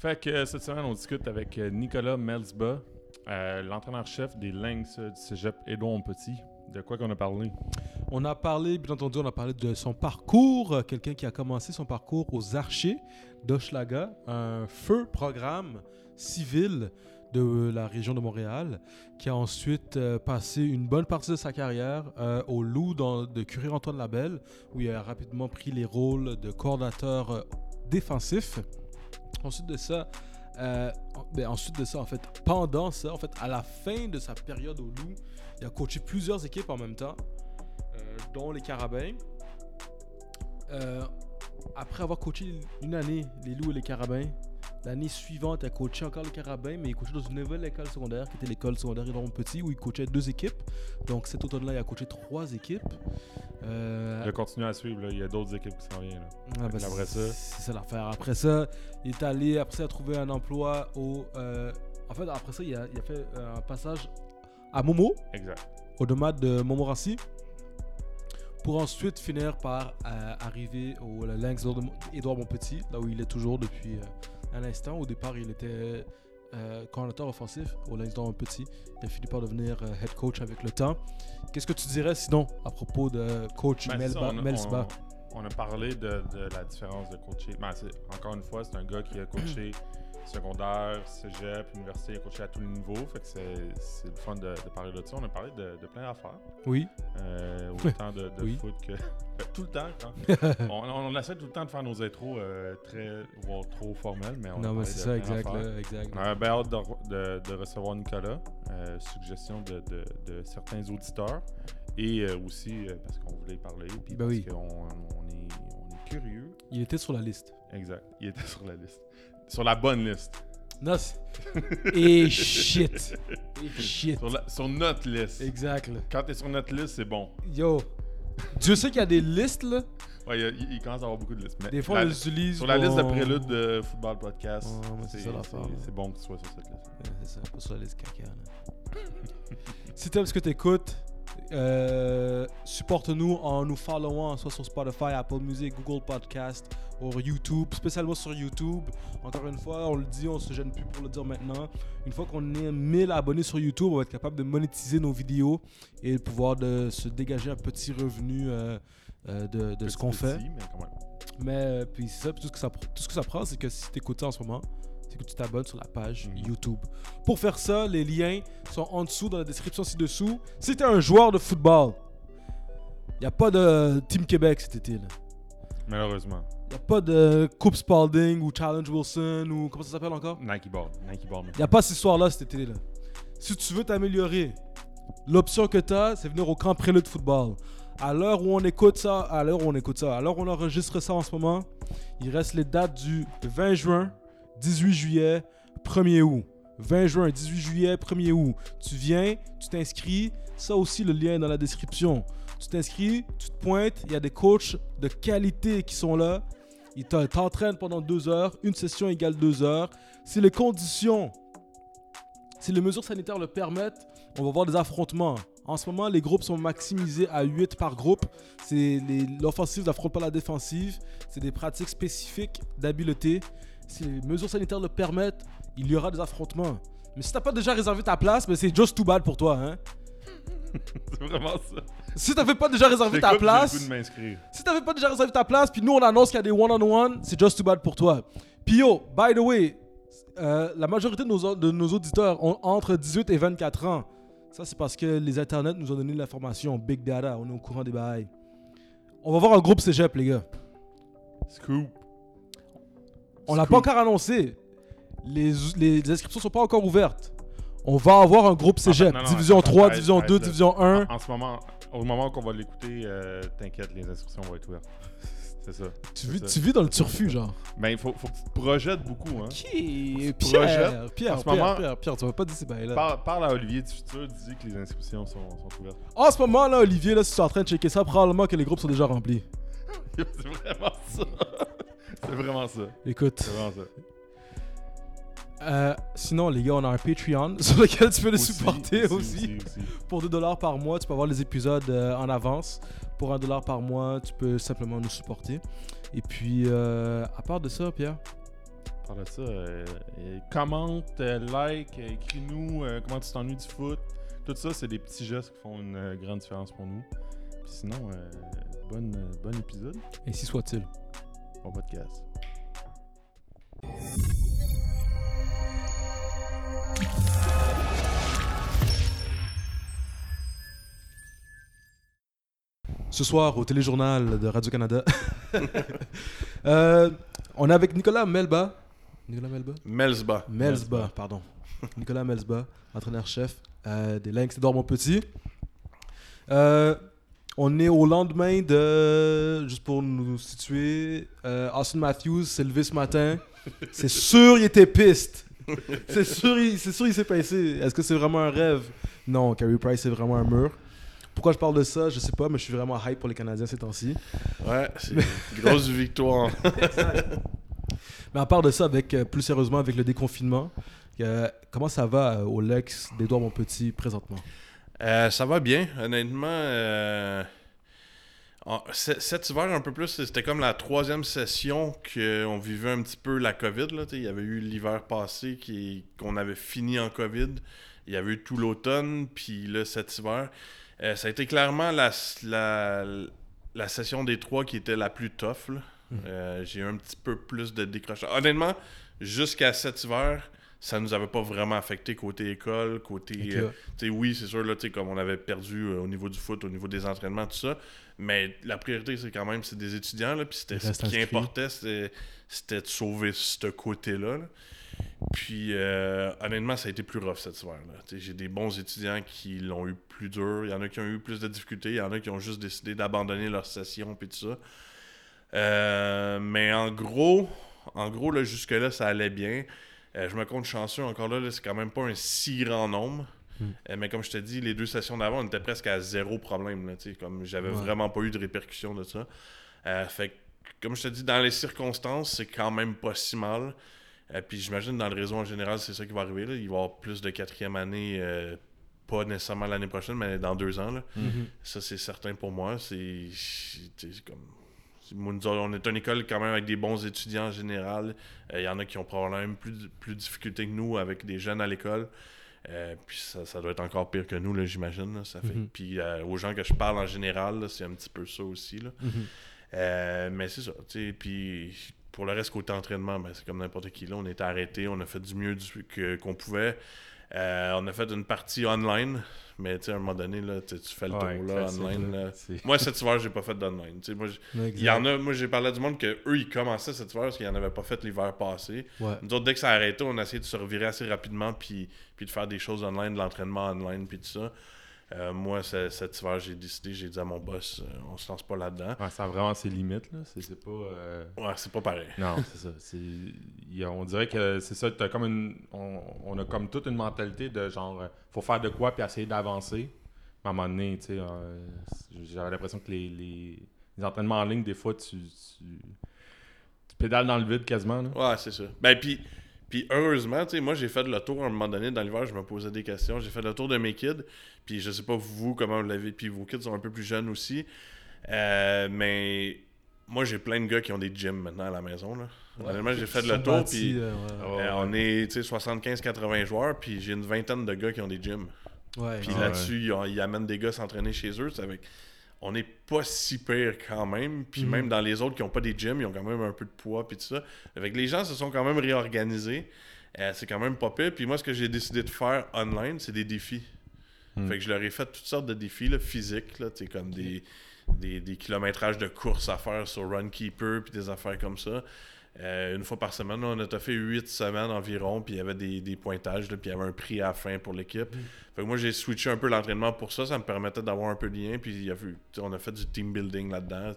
Fait que euh, cette semaine, on discute avec euh, Nicolas Melsba, euh, l'entraîneur-chef des Lynx du cégep Édouard Petit. De quoi qu'on a parlé? On a parlé, bien entendu, on a parlé de son parcours, quelqu'un qui a commencé son parcours aux Archers d'Hochelaga, un feu programme civil de la région de Montréal, qui a ensuite passé une bonne partie de sa carrière au Loup de Curie-Antoine Labelle, où il a rapidement pris les rôles de coordinateur défensif. Ensuite de ça, euh, en- ben, ensuite de ça, en fait, pendant ça, fait, à la fin de sa période au Loup, il a coaché plusieurs équipes en même temps, euh, dont les Carabins. Euh, après avoir coaché une année les Loups et les Carabins, l'année suivante, il a coaché encore les Carabins, mais il coachait dans une nouvelle école secondaire qui était l'école secondaire Édouard Petit, où il coachait deux équipes. Donc cet automne-là, il a coaché trois équipes. Euh, Je vais continuer à suivre. là. Il y a d'autres équipes qui s'en viennent. là. ah, ben, après c'est- ça? C'est ça l'affaire. Après ça, il est allé, après ça, il a trouvé un emploi au. euh, en fait, après ça, il a, il a fait un passage à Momo, Exact. au domaine de Montmorency, pour ensuite finir par euh, arriver au Lynx Édouard Montpetit, là où il est toujours depuis euh, un instant. Au départ, il était euh, coordinateur offensif au Lynx Édouard Montpetit. Il a fini par devenir euh, head coach avec le temps. Qu'est-ce que tu dirais sinon à propos de coach Ben, Melba, on a- Melsba On, on a parlé de, de la différence de coacher. Ben, encore une fois, c'est un gars qui a coaché secondaire, cégep, université, coaché à tous les niveaux. Fait que c'est c'est le fun de, de parler de ça. On a parlé de, de plein d'affaires. Oui. Euh, autant de, de Oui. foot que. Tout le temps. hein. on, on essaie tout le temps de faire nos intros euh, très, voire trop formels, mais on Non, mais c'est ça, exact. Là, exact. On a bien hâte de, re- de- de recevoir Nicolas. euh, suggestion de, certains auditeurs. Et euh, aussi euh, parce qu'on voulait parler. Puis Ben parce oui. qu'on on est, on est curieux. Il était sur la liste. Exact. Il était sur la liste. Sur la bonne liste. Non, Et shit. Et shit. Sur, la- sur notre liste. Exact. là. Quand t'es sur notre liste, c'est bon. Yo. Dieu sait qu'il y a des listes, là. Ouais, il, il- commence à avoir beaucoup de listes. Mais Des fois, on les utilise. sur la liste de prélude de Football Podcast, mais c'est c'est bon que tu sois sur cette liste. Ouais, C'est ça, pas sur la liste caca. là. si t'aimes ce que t'écoutes, euh, supporte-nous en nous followant soit sur Spotify, Apple Music, Google Podcast ou YouTube, spécialement sur YouTube. Encore une fois, on le dit, on se gêne plus pour le dire maintenant. Une fois qu'on est 1000 abonnés sur YouTube, on va être capable de monétiser nos vidéos et de pouvoir de se dégager un petit revenu euh, euh, de, de ce qu'on fait. mais puis ça, tout ce que ça, tout ce que ça prend, c'est que si t'écoutes ça en ce moment, c'est que tu t'abonnes sur la page. YouTube. Pour faire ça, les liens sont en dessous dans la description ci-dessous. Si t'es un joueur de football, y a pas de Team Québec cet été là. Malheureusement. Y a pas de Coupe Spalding ou Challenge Wilson ou comment ça s'appelle encore? Nike Ball. Nike Ball. Y a pas cette histoire là cet été là. Si tu veux t'améliorer, l'option que t'as, c'est venir au camp prélude football. À l'heure où on écoute ça, à l'heure où on écoute ça, à l'heure où on enregistre ça en ce moment, il reste les dates du 20 juin, 18 juillet, 1er août. 20 juin, 18 juillet, 1er août. Tu viens, tu t'inscris. Ça aussi, le lien est dans la description. Tu t'inscris, tu te pointes. Il y a des coachs de qualité qui sont là. Ils te- t'entraînent pendant deux heures. Une session égale deux heures. Si les conditions, si les mesures sanitaires le permettent, on va voir des affrontements. En ce moment, les groupes sont maximisés à 8 par groupe. L'offensive n'affronte pas la défensive. C'est des pratiques spécifiques d'habileté. Si les mesures sanitaires le permettent, il y aura des affrontements. Mais si t'as pas déjà réservé ta place, ben c'est just too bad pour toi. Hein? c'est vraiment ça. Si t'avais pas déjà réservé ta place, si t'avais pas déjà réservé ta place, puis nous on annonce qu'il y a des one-on-one, c'est just too bad pour toi. Puis yo, by the way, euh, la majorité de nos, de nos auditeurs ont entre 18 et 24 ans. Ça, c'est parce que les internets nous ont donné l'information. Big data, on est au courant des bails. On va voir un groupe cégep, les gars. Scoop. On l'a pas encore annoncé. Les, les inscriptions sont pas encore ouvertes. On va avoir un groupe cégep. non, non, division attends, 3, arrête, division arrête, 2, là. division 1. En, en ce moment, au moment qu'on va l'écouter, euh, t'inquiète, les inscriptions vont être ouvertes. C'est ça. Tu vis, ça. tu vis dans le turfu, genre. Ben, il faut, faut que tu te projettes beaucoup, hein. Qui Pierre, projettes. Pierre, En ce Pierre, moment- Pierre, Pierre, tu vas pas dire ces bails-là. Parle, parle à Olivier du futur, dis que les inscriptions sont, sont ouvertes. En ce moment, là, Olivier, là, si tu es en train de checker ça, probablement que les groupes sont déjà remplis. c'est vraiment ça. c'est vraiment ça. Écoute, C'est vraiment ça. euh, sinon, les gars, on a un Patreon sur lequel tu peux nous supporter aussi. aussi, aussi. Pour 2$ par mois, tu peux avoir les épisodes euh, en avance. Pour 1$ par mois, tu peux simplement nous supporter. Et puis, euh, à part de ça, Pierre, parle de ça. commente, like, écris-nous comment tu t'ennuies du foot. Tout ça, c'est des petits gestes qui font une grande différence pour nous. Puis sinon, bon épisode, Ainsi soit-il. Bon podcast. Ce soir, au téléjournal de Radio-Canada, euh, on est avec Nicolas Melba. Nicolas Melba Melsba. Melsba, pardon. Nicolas Melsba, entraîneur-chef euh, des Lynx d'Or mon petit. Euh, on est au lendemain de, juste pour nous situer, euh, Austin Matthews s'est levé ce matin. C'est sûr il était piste. C'est sûr, il- c'est sûr il s'est passé. Est-ce que c'est vraiment un rêve? Non, Carey Price c'est vraiment un mur. Pourquoi je parle de ça, je sais pas, mais je suis vraiment hype pour les Canadiens ces temps-ci. Ouais, c'est une grosse victoire. Mais à part de ça, avec, euh, plus sérieusement, avec le déconfinement, euh, comment ça va euh, au Lex d'Edouard Montpetit présentement? Euh, ça va bien, honnêtement. euh, cet hiver, un peu plus, c'était comme la troisième session qu'on vivait un petit peu la COVID. Là, il y avait eu l'hiver passé qui- qu'on avait fini en COVID. Il y avait eu tout l'automne, puis là, cet hiver. Euh, ça a été clairement la, la, la session des trois qui était la plus tough. là. Euh, J'ai eu un petit peu plus de décrochage. Honnêtement, jusqu'à cet hiver, ça nous avait pas vraiment affecté côté école, côté... Euh, oui, c'est sûr, là, comme on avait perdu euh, au niveau du foot, au niveau des entraînements, tout ça. Mais la priorité, c'est quand même, c'est des étudiants, là, puis c'était ce qui importait, c'était de sauver ce côté-là. là. Puis, euh, honnêtement, ça a été plus rough cet hiver. J'ai des bons étudiants qui l'ont eu plus dur. Il y en a qui ont eu plus de difficultés. Il y en a qui ont juste décidé d'abandonner leur session, puis tout ça. Mais en gros, en gros là, jusque-là, ça allait bien. Euh, je me compte chanceux. Encore là, là, c'est quand même pas un si grand nombre. Mm. Euh, mais comme je te dis, les deux sessions d'avant, on était presque à zéro problème. Là, comme j'avais Ouais. vraiment pas eu de répercussions de ça. Euh, fait comme je te dis, dans les circonstances, c'est quand même pas si mal. Puis j'imagine dans le réseau en général, c'est ça qui va arriver. Là. Il va y avoir plus de quatrième année, pas nécessairement l'année prochaine, mais dans deux ans. Là. Ça, c'est certain pour moi. C'est comme. On est une école quand même avec des bons étudiants en général. Euh, Il y en a qui ont probablement même plus, plus de difficultés que nous avec des jeunes à l'école. Euh, puis ça, ça doit être encore pire que nous, là, j'imagine. là. Ça fait... Mhm. Puis euh, aux gens que je parle en général, c'est un petit peu ça aussi. Là. Euh, mais c'est ça. Puis pour le reste, côté entraînement, ben, c'est comme n'importe qui. Là, on était arrêté, on a fait du mieux qu'on pouvait. Euh, on a fait une partie online, mais tu sais, à un moment donné, là, tu fais le Ouais, tour là, online. là. Moi, cet hiver, j'ai pas fait d'online. Moi, il y en a, moi, j'ai parlé à du monde que eux, ils commençaient cet hiver parce qu'ils n'en avaient pas fait l'hiver passé. Ouais. Nous autres, dès que ça a arrêté, on a essayé de se revirer assez rapidement puis, puis de faire des choses online, de l'entraînement online, puis tout ça. Euh, moi, ce- cet hiver, j'ai décidé, j'ai dit à mon boss, euh, on se lance pas là-dedans. Ouais, ça a vraiment ses limites, là. C'est c'est pas... euh, Ouais, c'est pas pareil. Non, c'est ça. A- on dirait que c'est ça. t'as comme une, on, on a comme toute une mentalité de genre, euh, faut faire de quoi puis essayer d'avancer. À un moment donné, tu sais, j'avais l'impression que les, les, les entraînements en ligne, des fois, tu, tu, tu pédales dans le vide quasiment. Là. Ouais, c'est ça. Ben, puis, puis heureusement, tu sais, moi, j'ai fait le tour à un moment donné dans l'hiver, je me posais des questions. J'ai fait le tour de mes kids. Puis je sais pas vous comment vous l'avez. Puis vos kids sont un peu plus jeunes aussi. Euh, mais moi, j'ai plein de gars qui ont des gyms maintenant à la maison. Là. J'ai fait le tour. Puis euh, ouais. Oh, euh, on est tu sais, 75-80 joueurs. Puis j'ai une vingtaine de gars qui ont des gyms. Ouais, Puis Ah là-dessus, ils, amènent des gars s'entraîner chez eux. c'est avec... On n'est pas si pire quand même. Puis Mhm. même dans les autres qui n'ont pas des gyms, ils ont quand même un peu de poids. Puis tout ça. Avec les gens se sont quand même réorganisés. Euh, c'est quand même pas pire. Puis moi, ce que j'ai décidé de faire online, c'est des défis. Mm. Fait que je leur ai fait toutes sortes de défis là, physiques. Là, comme des, des, des kilométrages de course à faire sur Runkeeper. Puis des affaires comme ça. Euh, une fois par semaine, là, on a fait 8 semaines environ, puis il y avait des, des pointages, là, puis il y avait un prix à la fin pour l'équipe. Fait que moi, j'ai switché un peu l'entraînement pour ça, ça me permettait d'avoir un peu de lien, puis il y a on a fait du team building là-dedans.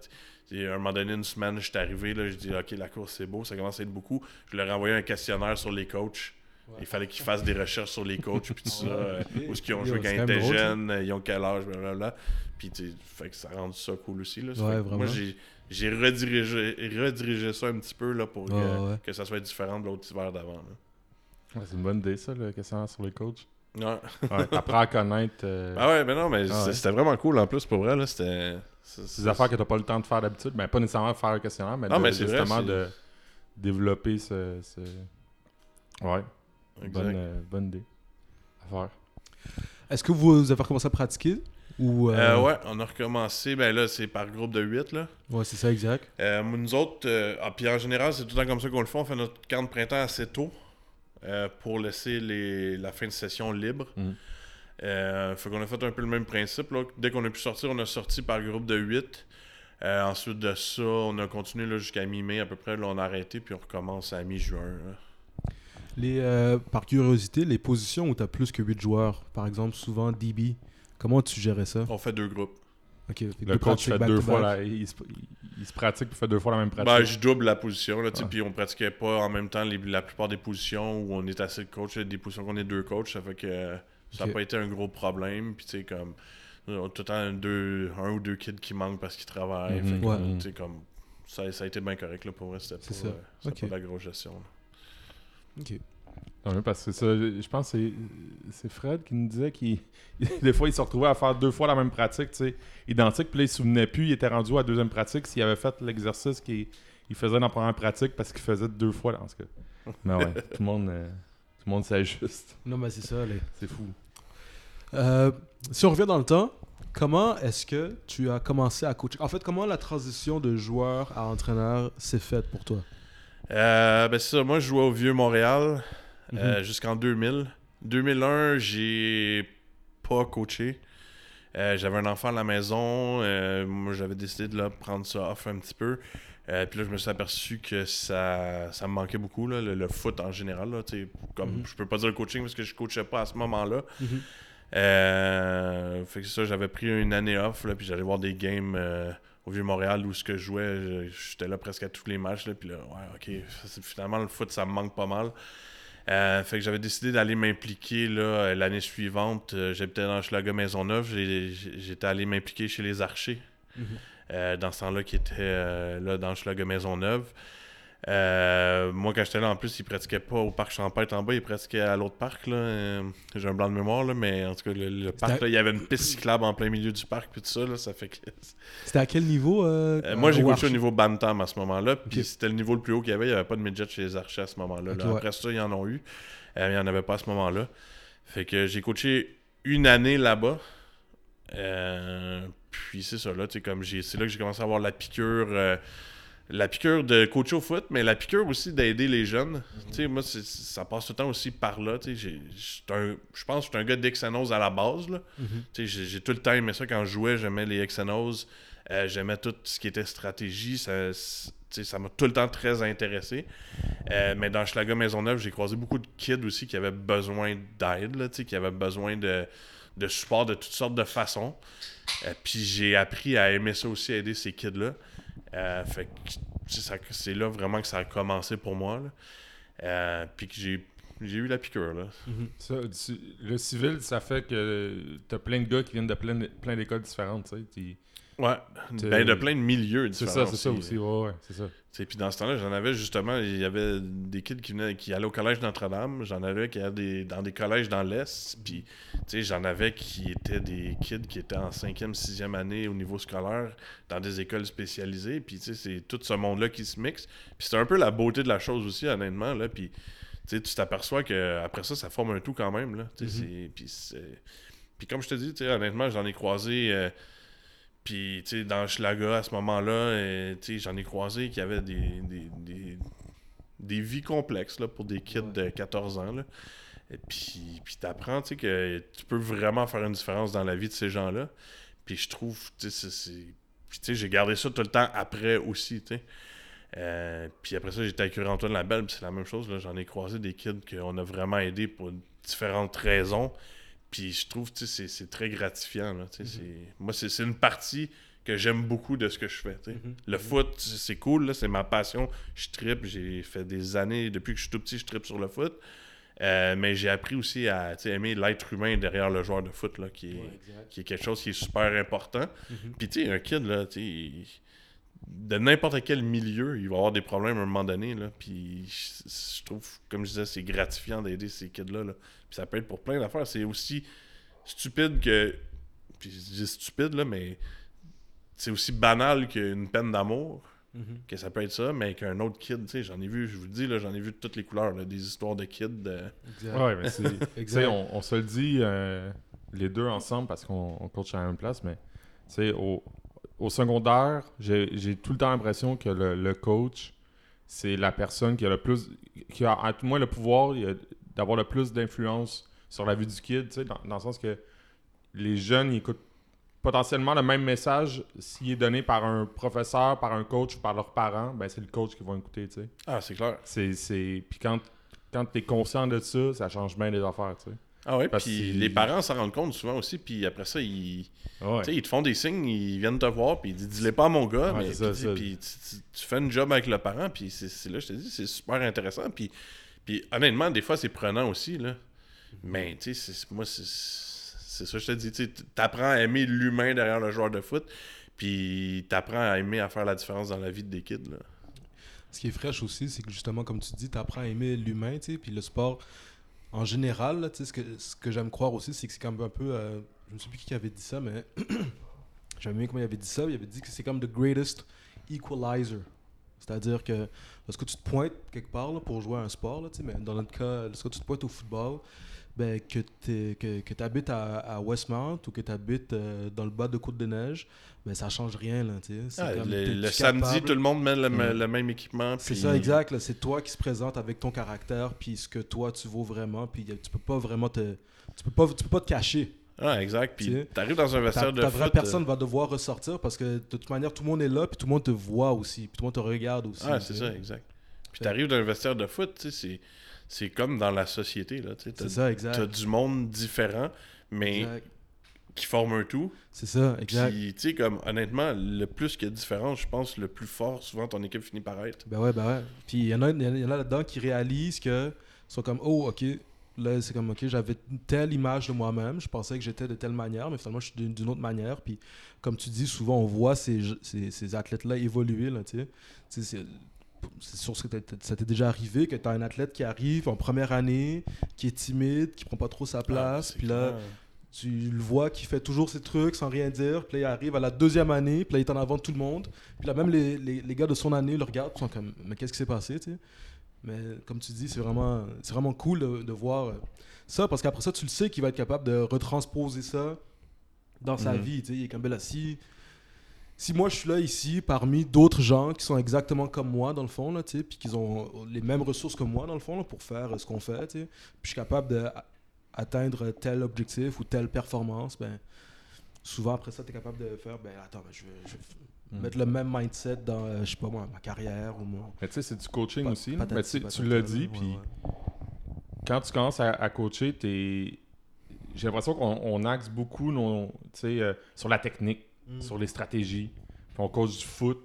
À un moment donné, une semaine, j'étais arrivé, là, je dis OK, la course c'est beau, ça commence à être beaucoup. Je leur ai envoyé un questionnaire sur les coachs. Il fallait qu'ils fassent des recherches sur les coachs, puis tout ça. euh, où est-ce qu'ils ont joué quand ils étaient jeunes, ils ont quel âge, blablabla. Puis, fait que ça rend ça cool aussi. Là. Ouais, moi, j'ai, j'ai redirigé, redirigé ça un petit peu là, pour que, ouais. que ça soit différent de l'autre hiver d'avant. Ouais, c'est une bonne idée, ça, le questionnaire sur les coachs. Ouais. Ouais, T'apprends à connaître euh, Ah ouais, mais non, mais Ah ouais. c'était vraiment cool en plus pour vrai. Là, c'était, c'est- des affaires que t'as pas le temps de faire d'habitude. Ben, pas nécessairement faire un questionnaire, mais, Non, de- mais c'est vrai, justement de, développer ce. ce- Ouais, Exact. bonne, euh, bonne idée à faire. Est-ce que vous avez recommencé à pratiquer? Ou euh, Euh, ouais, on a recommencé. Ben là, c'est par groupe de 8, là. Ouais, c'est ça, exact. Euh, nous autres, ah, puis en général, c'est tout le temps comme ça qu'on le fait. On fait notre camp de printemps assez tôt pour laisser les, la fin de session libre. Euh, fait qu'on a fait un peu le même principe. Là. Dès qu'on a pu sortir, on a sorti par groupe de 8. Euh, ensuite de ça, on a continué là, jusqu'à mi-mai à peu près. Là, on a arrêté, puis on recommence à mi-juin. Les, euh, par curiosité, les positions où tu as plus que 8 joueurs, par exemple, souvent DB, comment tu gérais ça? On fait deux groupes. Le deux coach fait deux fois la, il, se, il- il se pratique puis fait deux fois la même pratique. Ben, je double la position, là, Ah. puis on pratiquait pas en même temps les- la plupart des positions où on est assez de coach, des positions qu'on est deux coachs, ça fait que euh, ça n'a pas été un gros problème, puis tu sais, comme, on a tout le temps un, deux, un ou deux kids qui manquent parce qu'ils travaillent, Mhm. fait que, Ouais. tu sais, comme, ça, ça a été bien correct, là, pour vrai, c'était pas, C'est ça. euh, pas de la grosse gestion. là. Ok. Non, parce que ça, je pense que c'est- c'est Fred qui nous disait qu'il des fois il se retrouvait à faire deux fois la même pratique, tu sais, identique, puis là il se souvenait plus, il était rendu à la deuxième pratique s'il avait fait l'exercice qu'il il faisait dans la première pratique parce qu'il faisait deux fois dans ce cas. Mais ouais, tout le monde euh, tout le monde s'ajuste. Non, mais c'est ça. les- C'est fou. Euh, si on revient dans le temps, comment est-ce que tu as commencé à coacher? En fait, comment la transition de joueur à entraîneur s'est faite pour toi? Euh, ben c'est ça, moi je jouais au Vieux Montréal Mhm. euh, jusqu'en 2000. 2001, j'ai pas coaché. Euh, j'avais un enfant à la maison. euh, moi, j'avais décidé de là, prendre ça off un petit peu. Euh, puis là, je me suis aperçu que ça, ça me manquait beaucoup, là, le, le foot en général. Là, comme, Mhm. Je peux pas dire le coaching parce que je coachais pas à ce moment-là. Mhm. Fait que ça, j'avais pris une année off, là, puis j'allais voir des games au Vieux-Montréal où ce que je jouais, j'étais là presque à tous les matchs, là, puis là, ouais, ok, finalement, le foot, ça me manque pas mal. Euh, fait que j'avais décidé d'aller m'impliquer là, euh, l'année suivante. Euh, J'habitais dans Schlager Maisonneuve. J'étais allé m'impliquer chez les Archers. Mhm. dans ce temps-là, qui était là, dans Schlager Maisonneuve. Euh, moi, quand j'étais là, en plus, ils pratiquaient pas au parc Champêtre en bas, ils pratiquaient à l'autre parc. là. Euh, J'ai un blanc de mémoire, là, mais en tout cas, le, le parc, là, il y avait une piste cyclable en plein milieu du parc, puis tout ça, là, ça fait que. C'était à quel niveau euh, moi, j'ai coaché au niveau Bantam à ce moment-là. Puis c'était le niveau le plus haut qu'il y avait. Il n'y avait pas de midget chez les archers à ce moment-là. Ouais. Après ça, ils en ont eu. Il n'y en avait pas à ce moment-là. Fait que j'ai coaché une année là-bas. Puis c'est ça, là. Comme j'ai, c'est là que j'ai commencé à avoir la piqûre. La piqûre de coacher au foot, mais la piqûre aussi d'aider les jeunes. Sais, Moi, ça passe tout le temps aussi par là. Je pense que je suis un gars d'Exanos à la base. Mhm. J'ai tout le temps aimé ça quand je jouais, j'aimais les XNOs, euh, j'aimais tout ce qui était stratégie, ça m'a tout le temps très intéressé. Euh, mais dans Schlager Maisonneuve, j'ai croisé beaucoup de kids aussi qui avaient besoin d'aide, qui avaient besoin de, de support de toutes sortes de façons. Euh, Puis j'ai appris à aimer ça aussi, aider ces kids-là. Euh, fait que c'est là vraiment que ça a commencé pour moi. Euh, puis que j'ai j'ai eu la piqûre. Là. Mhm. Ça, tu- le civil, ça fait que t'as plein de gars qui viennent de plein, plein d'écoles différentes, tu sais. Ouais, ben, de plein de milieux C'est différents. ça, c'est ça aussi, ouais, ouais, c'est ça. Puis dans ce temps-là, j'en avais justement, il y avait des kids qui venaient, qui allaient au collège Notre-Dame, j'en avais qui allaient des- dans des collèges dans l'Est, puis tu sais, j'en avais qui étaient des kids qui étaient en cinquième, sixième année au niveau scolaire, dans des écoles spécialisées, puis tu sais, c'est tout ce monde-là qui se mixe. Puis c'est un peu la beauté de la chose aussi, honnêtement, là, puis tu sais, tu t'aperçois qu'après ça, ça forme un tout quand même, là. Mhm. Puis puis comme je te dis, honnêtement, j'en ai croisé... euh, puis, tu sais, dans Schlaga, à ce moment-là, euh, tu sais, j'en ai croisé qui avaient des, des, des, des vies complexes là, pour des kids Ouais. de 14 ans. Là. Et puis, puis t'apprends, tu sais, que tu peux vraiment faire une différence dans la vie de ces gens-là. Puis je trouve, tu sais, tu j'ai gardé ça tout le temps après aussi, tu sais. Euh, puis après ça, j'étais avec Antoine Labelle, puis c'est la même chose. Là. J'en ai croisé des kids qu'on a vraiment aidés pour différentes raisons. Puis je trouve, sais, c'est, c'est très gratifiant. Là, c'est- Moi, c'est, c'est une partie que j'aime beaucoup de ce que je fais. Mhm. Le foot, c'est cool, là, c'est ma passion. Je tripe, j'ai fait des années, depuis que je suis tout petit, je tripe sur le foot. Euh, mais j'ai appris aussi à aimer l'être humain derrière le joueur de foot, là, qui, est, Ouais, qui est quelque chose qui est super important. Mhm. Puis tu sais, un kid, là, il- de n'importe quel milieu, il va avoir des problèmes à un moment donné. Là, puis je, je trouve, comme je disais, c'est gratifiant d'aider ces kids-là. Là. Puis ça peut être pour plein d'affaires. C'est aussi stupide que. Puis je dis stupide, là, mais c'est aussi banal qu'une peine d'amour. Mhm. que ça peut être ça, mais qu'un autre kid, tu sais, j'en ai vu, je vous le dis, là, j'en ai vu de toutes les couleurs, là, des histoires de kids. de- Exact. Ouais, mais c'est. on, on se le dit euh, les deux ensemble parce qu'on on coach à la même place, mais tu sais, au, au secondaire, j'ai tout le temps l'impression que le, le coach, c'est la personne qui a le plus. qui a à tout moins le pouvoir d'avoir le plus d'influence sur la vie du kid, dans, dans le sens que les jeunes, ils écoutent potentiellement le même message s'il est donné par un professeur, par un coach ou par leurs parents, ben c'est le coach qui va écouter. Ah, c'est clair. C'est... Puis quand, quand tu es conscient de ça, ça change bien les affaires, tu sais. Ah ouais, Parce puis les parents s'en rendent compte souvent aussi, puis après ça, ils, Ouais. tu sais, ils te font des signes, ils viennent te voir, puis ils disent dis-les pas à mon gars, Ouais, mais c'est ça, puis, ça. puis tu, tu- tu fais une job avec le parent, puis c'est, là, je te dis, c'est super intéressant, puis, puis honnêtement, des fois, c'est prenant aussi, là. Mais, tu sais, c'est- moi, c'est, c'est ça, que je te dis, tu apprends à aimer l'humain derrière le joueur de foot, puis t'apprends à aimer à faire la différence dans la vie des kids, là. Ce qui est fraîche aussi, c'est que justement, comme tu dis, tu apprends à aimer l'humain, tu sais, puis le sport en général, ce que, ce que j'aime croire aussi, c'est que c'est comme un peu. euh, je ne sais plus qui avait dit ça, mais j'aime bien comment il avait dit ça. Il avait dit que c'est comme the greatest equalizer. C'est-à-dire que lorsque tu te pointes quelque part là, pour jouer à un sport, là, mais dans notre cas, lorsque tu te pointes au football, ben, que tu que, que habites à, à Westmount ou que tu habites dans le bas de Côte-de-Neige, ben, ça change rien. Là. C'est Ah, comme, le samedi, tout le monde met le, le même équipement. c'est puis- ça, exact. C'est toi qui se présente avec ton caractère, puis ce que toi tu vaux vraiment, puis euh, tu peux pas vraiment te, tu peux pas, tu peux pas te cacher. Ah, exact. Tu Puis t'arrives dans un vestiaire de ta vraie foot, personne va devoir ressortir parce que de toute manière tout le monde est là, puis tout le monde te voit aussi, puis tout le monde te regarde aussi. Ah, c'est ça, exact. Puis t'arrives dans un vestiaire de foot, tu sais, c'est, c'est comme dans la société, là. C'est ça, exact. t'as du monde différent, mais Exact. qui forme un tout. C'est ça, exact. Puis, tu sais, comme, honnêtement, le plus qu'il y a de différence, je pense, le plus fort, souvent, ton équipe finit par être. Ben ouais, ben ouais. Puis il y en a, y en a- là-dedans qui réalisent que sont comme oh ok là c'est comme ok j'avais une telle image de moi-même, je pensais que j'étais de telle manière, mais finalement je suis d'une d'une autre manière. Puis comme tu dis souvent on voit ces, ces, ces athlètes-là évoluer là, tu sais. C'est sûr que ça t'est déjà arrivé que tu as un athlète qui arrive en première année, qui est timide, qui prend pas trop sa Ah, place, puis là clair. tu le vois qui fait toujours ses trucs sans rien dire. Puis là, il arrive à la deuxième année, puis là, il est en avant de tout le monde. Puis là, même les, les, les gars de son année le regardent, puis sont comme, mais qu'est-ce qui s'est passé, tu sais? Mais comme tu dis, c'est vraiment, c'est vraiment cool de, de voir ça, parce qu'après ça, tu le sais qu'il va être capable de retransposer ça dans sa Mhm. vie, tu sais. Il est comme, là, si, moi, je suis là ici, parmi d'autres gens qui sont exactement comme moi, dans le fond, là, tu sais, puis qu'ils ont les mêmes ressources que moi, dans le fond, là, pour faire euh, ce qu'on fait, puis je suis capable de atteindre tel objectif ou telle performance, ben, souvent après ça, tu es capable de faire, ben attends, ben, je vais, je vais Mm. mettre le même mindset dans, euh, je sais pas moi, ma carrière ou mon. Mais tu sais, c'est du coaching aussi. patati Mais tu l'as dit, puis ouais. quand tu commences à, à coacher, t'es... j'ai l'impression qu'on on axe beaucoup euh, sur la technique, Mm. sur les stratégies. Puis on coach du foot.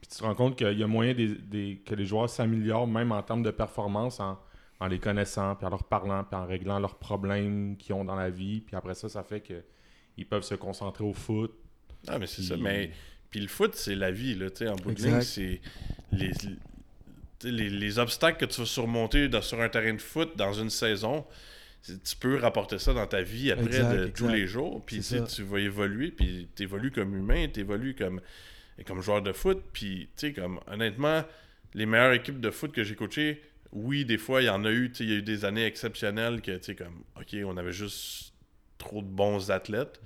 Puis tu te rends compte qu'il y a moyen des, des- que les joueurs s'améliorent même en termes de performance en, en les connaissant, puis en leur parlant, puis en réglant leurs problèmes qu'ils ont dans la vie. Puis après ça, ça fait que ils peuvent se concentrer au foot. Ah, mais c'est ça. Puis- Mais puis le foot, c'est la vie, là, tu sais, en bout de Exact. ligne, c'est les, obstacles que tu vas surmonter dans- sur un terrain de foot dans une saison. Tu peux rapporter ça dans ta vie après Exact, de exact. tous les jours, puis tu tu vas évoluer, puis tu évolues comme humain, tu évolues comme, comme joueur de foot, puis tu sais, comme honnêtement, les meilleures équipes de foot que j'ai coachées, oui, des fois, il y en a eu, tu sais, il y a eu des années exceptionnelles que, tu sais, comme, ok, on avait juste trop de bons athlètes,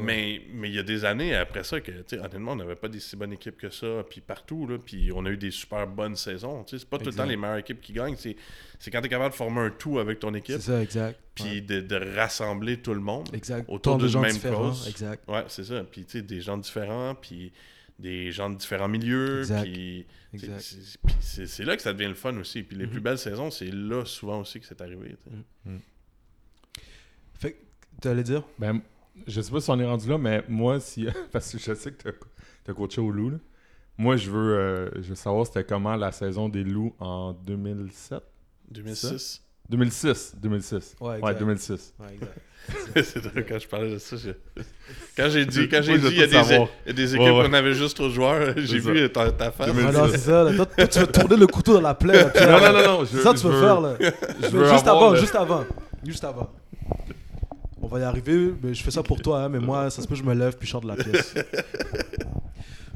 mais mais il y a des années après ça que, honnêtement, on n'avait pas des si bonnes équipes que ça, puis partout, là, puis on a eu des super bonnes saisons. C'est pas tout le temps les meilleures équipes qui gagnent, c'est quand tu es capable de former un tout avec ton équipe, C'est ça, exact. puis Ouais. de, de rassembler tout le monde. Exact. autour d'une gens même différents. cause. Exact. Ouais, c'est ça. Puis, tu sais, des gens différents, puis des gens de différents milieux, Exact. puis c'est- là que ça devient le fun aussi. Puis les Mhm. plus belles saisons, c'est là souvent aussi que c'est arrivé. Mhm. Fait que, tu allais dire? Ben, je sais pas si on est rendu là, mais moi, si. Parce que je sais que tu as coaché au loup. là. Moi, je veux, euh, je veux savoir c'était comment la saison des loups en 2007 2006. 2006. 2006. Ouais, Ouais, exact. 2006. Ouais, exact. c'est drôle quand je parlais de ça. je- Quand j'ai dit, quand j'ai dit, il y a des, savoir. il y a des Ouais, équipes ouais. où on avait juste trop de joueurs, j'ai vu ta, ta face. Ah non, c'est ça. là. Toi, toi, tu veux tourner le couteau dans la plaie. là, puis Non, là, non, non, non. C'est ça que tu veux veux- faire, là. Je Mais veux juste avant, le- juste avant. Juste avant. On va y arriver, mais je fais ça pour toi, hein, mais moi, ça se peut je me lève puis je sors de la pièce.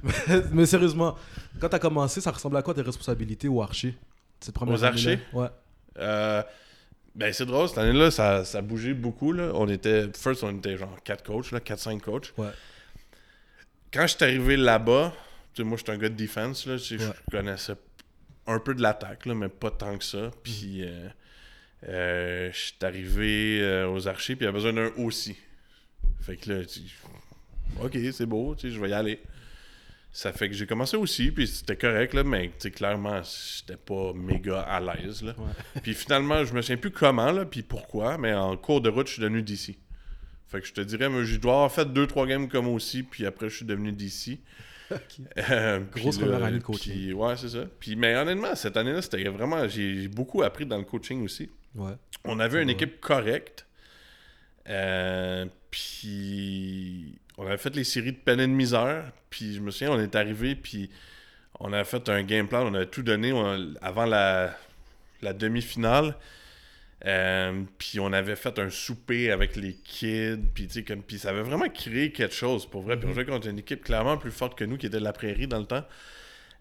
Mais sérieusement, quand t'as commencé, ça ressemblait à quoi tes responsabilités au archer Cette première Aux archers? Ouais. Euh, ben, c'est drôle, cette année-là, ça, ça bougeait beaucoup. Là. On était, first, on était genre 4 coachs, là, 4-5 coachs. Ouais. Quand je suis arrivé là-bas, tu sais, moi, je suis un gars de defense, là, tu sais, Ouais. je connaissais un peu de l'attaque, mais pas tant que ça. Puis, euh, je suis arrivé euh, aux archers, puis il y a besoin d'un aussi. Fait que là, tu ok, c'est beau, tu sais, je vais y aller. Ça fait que j'ai commencé aussi, puis c'était correct, là, mais clairement, j'étais pas méga à l'aise. Là. Ouais. Puis finalement, je me souviens plus comment, là, puis pourquoi, mais en cours de route, je suis devenu DC. Fait que je te dirais, moi, je dois avoir fait 2-3 games comme aussi, puis après, je suis devenu DC. Euh, puis Grosse première année de coaching. puis, ouais, c'est ça. Puis, mais honnêtement, cette année-là, c'était vraiment. J'ai beaucoup appris dans le coaching aussi. Ouais. On avait une équipe correcte. Euh, puis on avait fait les séries de peine et de misère. Puis je me souviens, on est arrivé, puis on avait fait un game plan, on avait tout donné on- avant la, la demi-finale. Euh, puis on avait fait un souper avec les kids, puis comme, puis ça avait vraiment créé quelque chose pour vrai. Puis on jouait contre une équipe clairement plus forte que nous qui était de la prairie dans le temps.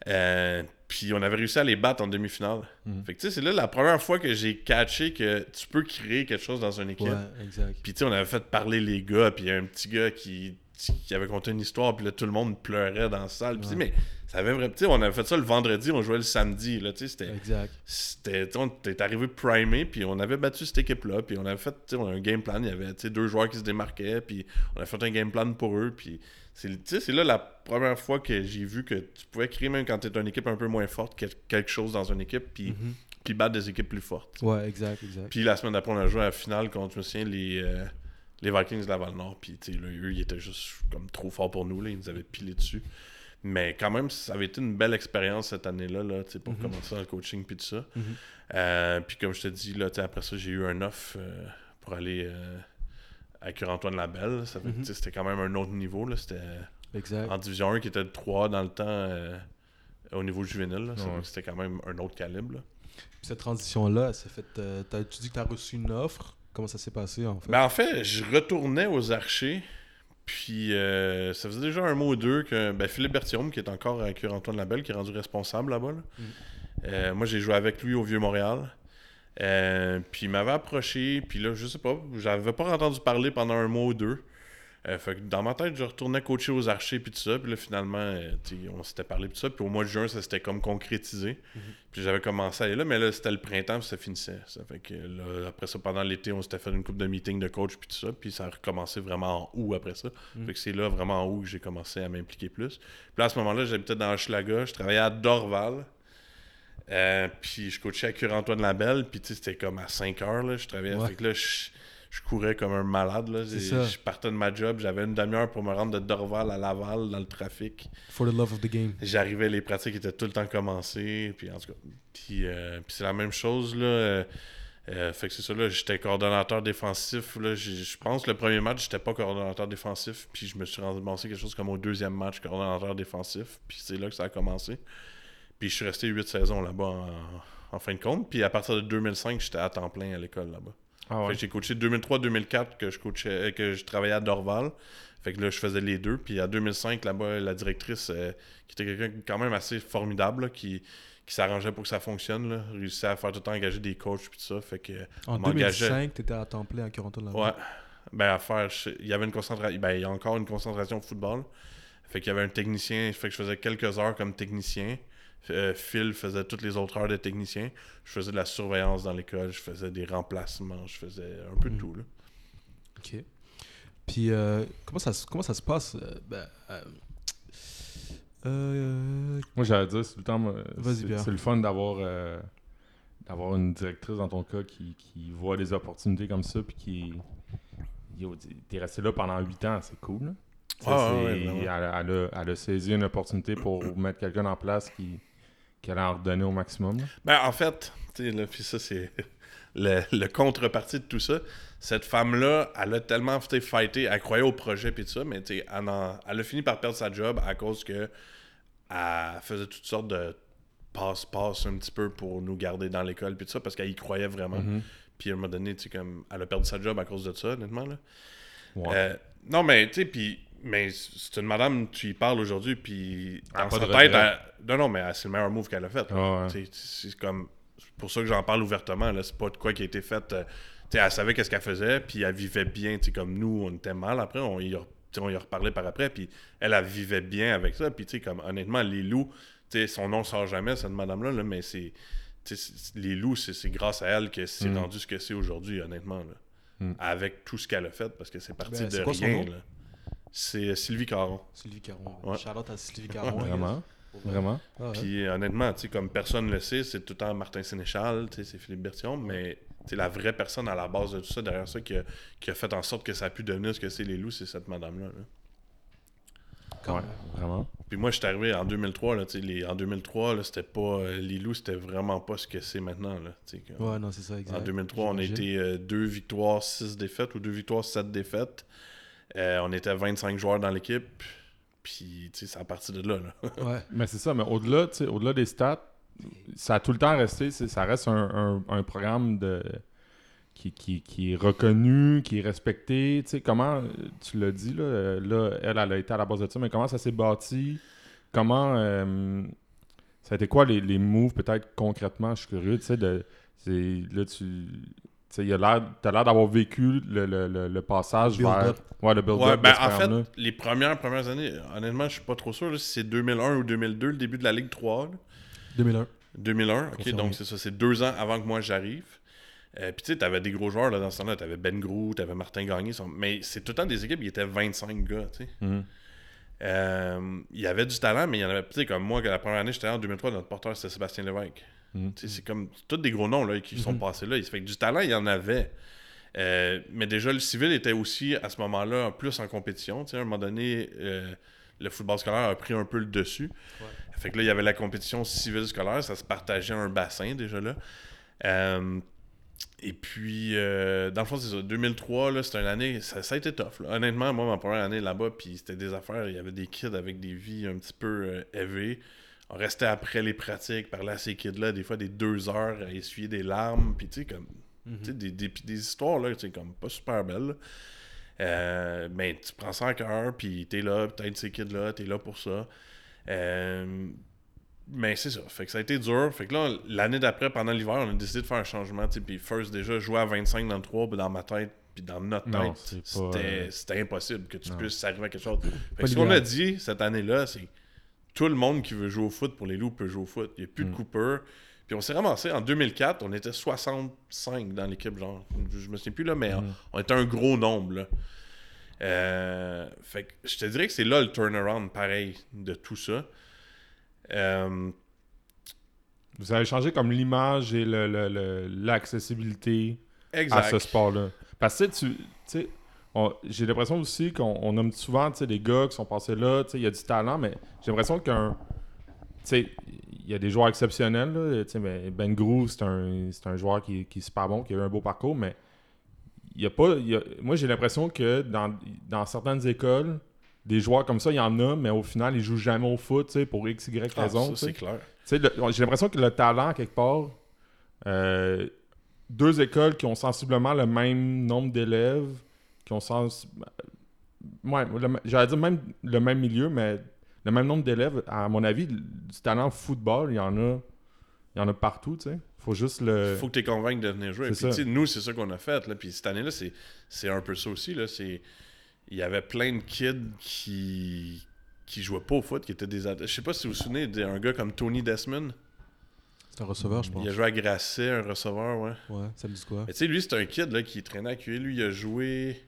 Euh, puis on avait réussi à les battre en demi-finale. Mhm. Fait que tu sais, c'est là la première fois que j'ai catché que tu peux créer quelque chose dans une équipe. Ouais, exact. Puis tu sais, on avait fait parler les gars, puis il y a un petit gars qui, qui avait conté une histoire, puis là tout le monde pleurait dans la salle. Puis Ouais. mais ça avait vraiment. Tu sais, on avait fait ça le vendredi, on jouait le samedi, là, tu sais, c'était. Exact. C'était, on était arrivé primé, puis on avait battu cette équipe-là, puis on avait fait on a un game plan. Il y avait tu sais, deux joueurs qui se démarquaient, puis on a fait un game plan pour eux. Puis c'est, là la première fois que j'ai vu que tu pouvais créer, même quand tu es une équipe un peu moins forte, quel- quelque chose dans une équipe, puis, puis battre des équipes plus fortes. Ouais, exact, exact. Puis la semaine d'après, on a joué à la finale contre, je me souviens, les, euh, les Vikings de Laval-Nord. Puis, là, eux, ils étaient juste comme trop forts pour nous. Là. Ils nous avaient pilé dessus. Mais quand même, ça avait été une belle expérience cette année-là, là, pour Mhm. commencer dans le coaching puis tout ça. Mhm. Euh, puis comme je te dis, là, tu sais, après ça, j'ai eu un off euh, pour aller euh, à Cure-Antoine Labelle. Ça fait que, Mhm. C'était quand même un autre niveau. là. C'était Exact. en Division 1 qui était de 3 dans le temps euh, au niveau juvénile. Ouais. C'était quand même un autre calibre. là. Puis cette transition-là, elle s'est faite. euh, tu dis que tu as reçu une offre. Comment ça s'est passé en fait? Ben, en fait, je retournais aux archers. Puis euh, ça faisait déjà un mois ou deux que ben, Philippe Berthiaume, qui est encore à Cure-Antoine Labelle, qui est rendu responsable là-bas. là. Mhm. Euh, moi, j'ai joué avec lui au Vieux-Montréal. Euh, puis il m'avait approché. Puis là, je sais pas, j'avais pas entendu parler pendant un mois ou deux. Euh, fait que dans ma tête, je retournais coacher aux archers puis tout ça. Puis là, finalement, euh, on s'était parlé puis tout ça. Puis au mois de juin, ça s'était comme concrétisé. Puis j'avais commencé à aller là, mais là, c'était le printemps puis ça finissait. Ça fait que là, après ça, pendant l'été, on s'était fait une couple de meetings de coach puis tout ça. Puis ça a recommencé vraiment en août après ça. Mhm. Fait que c'est là, vraiment en août, que j'ai commencé à m'impliquer plus. Puis là, à ce moment-là, j'habitais dans Hochelaga. Je travaillais à Dorval. Euh, puis je coachais à Cure-Antoine-Labelle. Puis tu sais, c'était comme à 5 heures. Là, je travaillais. Ouais. Fait que là, je, je courais comme un malade. Là. Je partais de ma job. J'avais une demi-heure pour me rendre de Dorval à Laval dans le trafic. For the love of the game. J'arrivais, les pratiques étaient tout le temps commencées. Puis en tout cas, puis, euh, puis c'est la même chose. Là, euh, fait que c'est ça, là, j'étais coordonnateur défensif. Là, je pense que le premier match, j'étais pas coordonnateur défensif. Puis je me suis ramassé quelque chose comme au deuxième match, coordonnateur défensif. Puis c'est là que ça a commencé. Puis je suis resté huit saisons là-bas en, en fin de compte. Puis à partir de 2005, j'étais à temps plein à l'école là-bas. Ah ouais. j'ai coaché 2003-2004 que je coachais, que je travaillais à Dorval. Fait que là, je faisais les deux. Puis en 2005, là-bas, la directrice, euh, qui était quelqu'un quand même assez formidable, là, qui, qui s'arrangeait pour que ça fonctionne, là, réussissait à faire tout le temps engager des coachs puis tout ça. Fait que En on m'engageait. 2005, tu étais à temps plein à Corentin là Ouais. Ben à faire, je- il y avait une concentration, ben il y a encore une concentration au football. Fait qu'il y avait un technicien, fait que je faisais quelques heures comme technicien. Euh, Phil faisait toutes les autres heures de technicien. Je faisais de la surveillance dans l'école, je faisais des remplacements, je faisais un peu de Mhm. tout. Là. Ok. Puis, euh, comment, ça, se- comment ça se passe euh, ben, euh, euh, Moi, j'allais dire, c'est tout le temps. Vas-y, c'est- le fun d'avoir euh, d'avoir une directrice dans ton cas qui, qui voit des opportunités comme ça, puis qui. T'es- resté là pendant 8 ans, c'est cool. Ah, c'est- ouais, ouais, vraiment. elle, elle a, elle a saisi une opportunité pour mettre quelqu'un en place qui, qui allait en redonner au maximum. Ben, en fait, là, puis ça, c'est le, le contrepartie de tout ça. Cette femme-là, elle a tellement fighté, elle croyait au projet puis tout ça, mais elle, en- elle a fini par perdre sa job à cause que elle faisait toutes sortes de passe-passe un petit peu pour nous garder dans l'école puis tout ça, parce qu'elle y croyait vraiment. Mhm. Puis à un moment donné, comme, elle a perdu sa job à cause de ça, honnêtement, là. Ouais. Euh, non, mais tu sais, puis mais c'est une madame, tu y parles aujourd'hui, puis Elle a dans sa de tête, elle- non, non, mais c'est le meilleur move qu'elle a fait. Ah ouais. C'est comme. C'est pour ça que j'en parle ouvertement. là. C'est pas de quoi qui a été fait. euh, tu sais, elle savait qu'est-ce qu'elle faisait, puis elle vivait bien. tu sais, Comme nous, on était mal après, on y on y a reparlé par après, puis elle, elle vivait bien avec ça. Puis, tu sais, comme honnêtement, les loups, tu sais, son nom sort jamais, cette madame-là, là, mais c'est. tu sais, c'est- Les loups, c'est c'est grâce à elle que c'est Mm. rendu ce que c'est aujourd'hui, honnêtement. Là. Mm. Avec tout ce qu'elle a fait, parce que c'est parti Ben, de c'est quoi son rien. nom? là. C'est euh, Sylvie Caron. Sylvie Caron. Ouais. Shout-out à Sylvie Caron. Vraiment? Vraiment? Ah ouais. Puis honnêtement, tu sais, comme personne ne le sait, c'est tout le temps Martin Sénéchal, tu sais, c'est Philippe Bertillon, mais la vraie personne à la base de tout ça, derrière ça, qui a, qui a fait en sorte que ça a pu devenir ce que c'est les loups, c'est cette madame-là. là. Quand Ouais, même. vraiment. Puis moi, je suis arrivé en 2003, là, tu sais, les, en 2003, là, c'était pas. euh, les loups, c'était vraiment pas ce que c'est maintenant. Là, tu sais, comme- Ouais, non, c'est ça, exact. En 2003, on a été euh, deux victoires, six défaites ou deux victoires, sept défaites. Euh, on était 25 joueurs dans l'équipe. Puis, tu sais, c'est à partir de là. là. Ouais. Mais c'est ça, mais au-delà, au-delà des stats, ça a tout le temps resté, ça reste un, un- programme de qui, qui, qui est reconnu, qui est respecté. Tu sais, comment, tu l'as dit, là, là, elle, a été à la base de ça, mais comment ça s'est bâti? Comment, euh, ça a été quoi les, les moves, peut-être, concrètement? Je suis curieux, tu sais, de, là, tu... Tu il l'air, t'as l'air d'avoir vécu le, le, le, le passage vers... Ouais, le build-up Ouais, de ben, en fait, les premières, premières années, honnêtement, je suis pas trop sûr là, si c'est 2001 ou 2002, le début de la Ligue 3. là. 2001. 2001, ok, Confirmé. donc c'est ça, c'est deux ans avant que moi j'arrive. Euh, Puis tu sais, t'avais des gros joueurs là, dans ce temps-là, t'avais Ben Grou, t'avais Martin Gagné, son- mais c'est tout le temps des équipes qui étaient 25 gars, tu sais. Mhm. Euh, Il y avait du talent, mais il y en avait, tu sais, comme moi, que la première année, j'étais là en 2003, notre porteur c'était Sébastien Lévesque. Sais, C'est comme tous des gros noms là, qui sont Mhm. passés là. Ça fait que du talent, il y en avait. Euh, mais déjà, le civil était aussi à ce moment-là plus en compétition. À un moment donné, euh, le football scolaire a pris un peu le dessus. Fait que là, il y avait la compétition civile scolaire, ça se partageait un bassin déjà là. Euh, et puis, dans le fond, c'est ça. 2003, là, c'était une année, ça, ça a été tough. là. Honnêtement, moi, ma première année là-bas, puis c'était des affaires, il y avait des kids avec des vies un petit peu élevées. On restait après les pratiques, parlait à ces kids-là, des fois des deux heures à essuyer des larmes, puis tu sais, comme, tu sais, des, des, des histoires, là, tu sais, comme pas super belles. Euh, mais tu prends ça en cœur, puis t'es là, peut-être ces kids-là, t'es là pour ça. Euh, mais c'est ça. Fait que ça a été dur. Fait que là, l'année d'après, pendant l'hiver, on a décidé de faire un changement. tu sais, Puis First, déjà, jouer à 25 dans le 3, puis dans ma tête, puis dans notre tête, c'est pas, c'était euh, c'était impossible que tu non. puisses arriver à quelque chose. Fait que ce qu'on a dit cette année-là, c'est tout le monde qui veut jouer au foot pour les loups peut jouer au foot. Il n'y a plus Mm. de Cooper. Puis on s'est ramassé en 2004, on était 65 dans l'équipe, genre. Je me souviens plus là, mais on- Mm. on était un gros nombre, là. Euh, fait que je te dirais que c'est là le turnaround, pareil, de tout ça. Euh, Vous avez changé comme l'image et le- le- le- l'accessibilité à ce sport-là. Parce que tu sais, j'ai l'impression aussi qu'on on nomme souvent des gars qui sont passés là, il y a du talent, mais j'ai l'impression qu'un. Il y a des joueurs exceptionnels, là, mais Ben Grou, c'est un, un joueur qui, qui est super bon, qui a eu un beau parcours, mais il y a pas. il y a- moi, j'ai l'impression que dans, dans certaines écoles, des joueurs comme ça, il y en a, mais au final, ils jouent jamais au foot, pour X, Y Ah, raison. c'est clair. J'ai l'impression que le talent, quelque part, euh, deux écoles qui ont sensiblement le même nombre d'élèves, qui ont sens... Ouais, le- j'allais dire même le même milieu, mais le même nombre d'élèves, à mon avis, du talent au football, il y en a, il y en a partout, tu sais. Faut juste le... faut que tu convainques de venir jouer. Puis, nous, c'est ça qu'on a fait. Là. Puis cette année-là, c'est, c'est un peu ça aussi. Là. C'est, il y avait plein de kids qui qui jouaient pas au foot, qui étaient des. Je sais pas si vous vous souvenez d'un gars comme Tony Desmond. C'est un receveur, je pense. Il a joué à Grasset, un receveur, ouais. Ouais, ça me dit quoi? Mais tu sais, lui, c'est un kid là, qui traînait à Curie. Lui, il a joué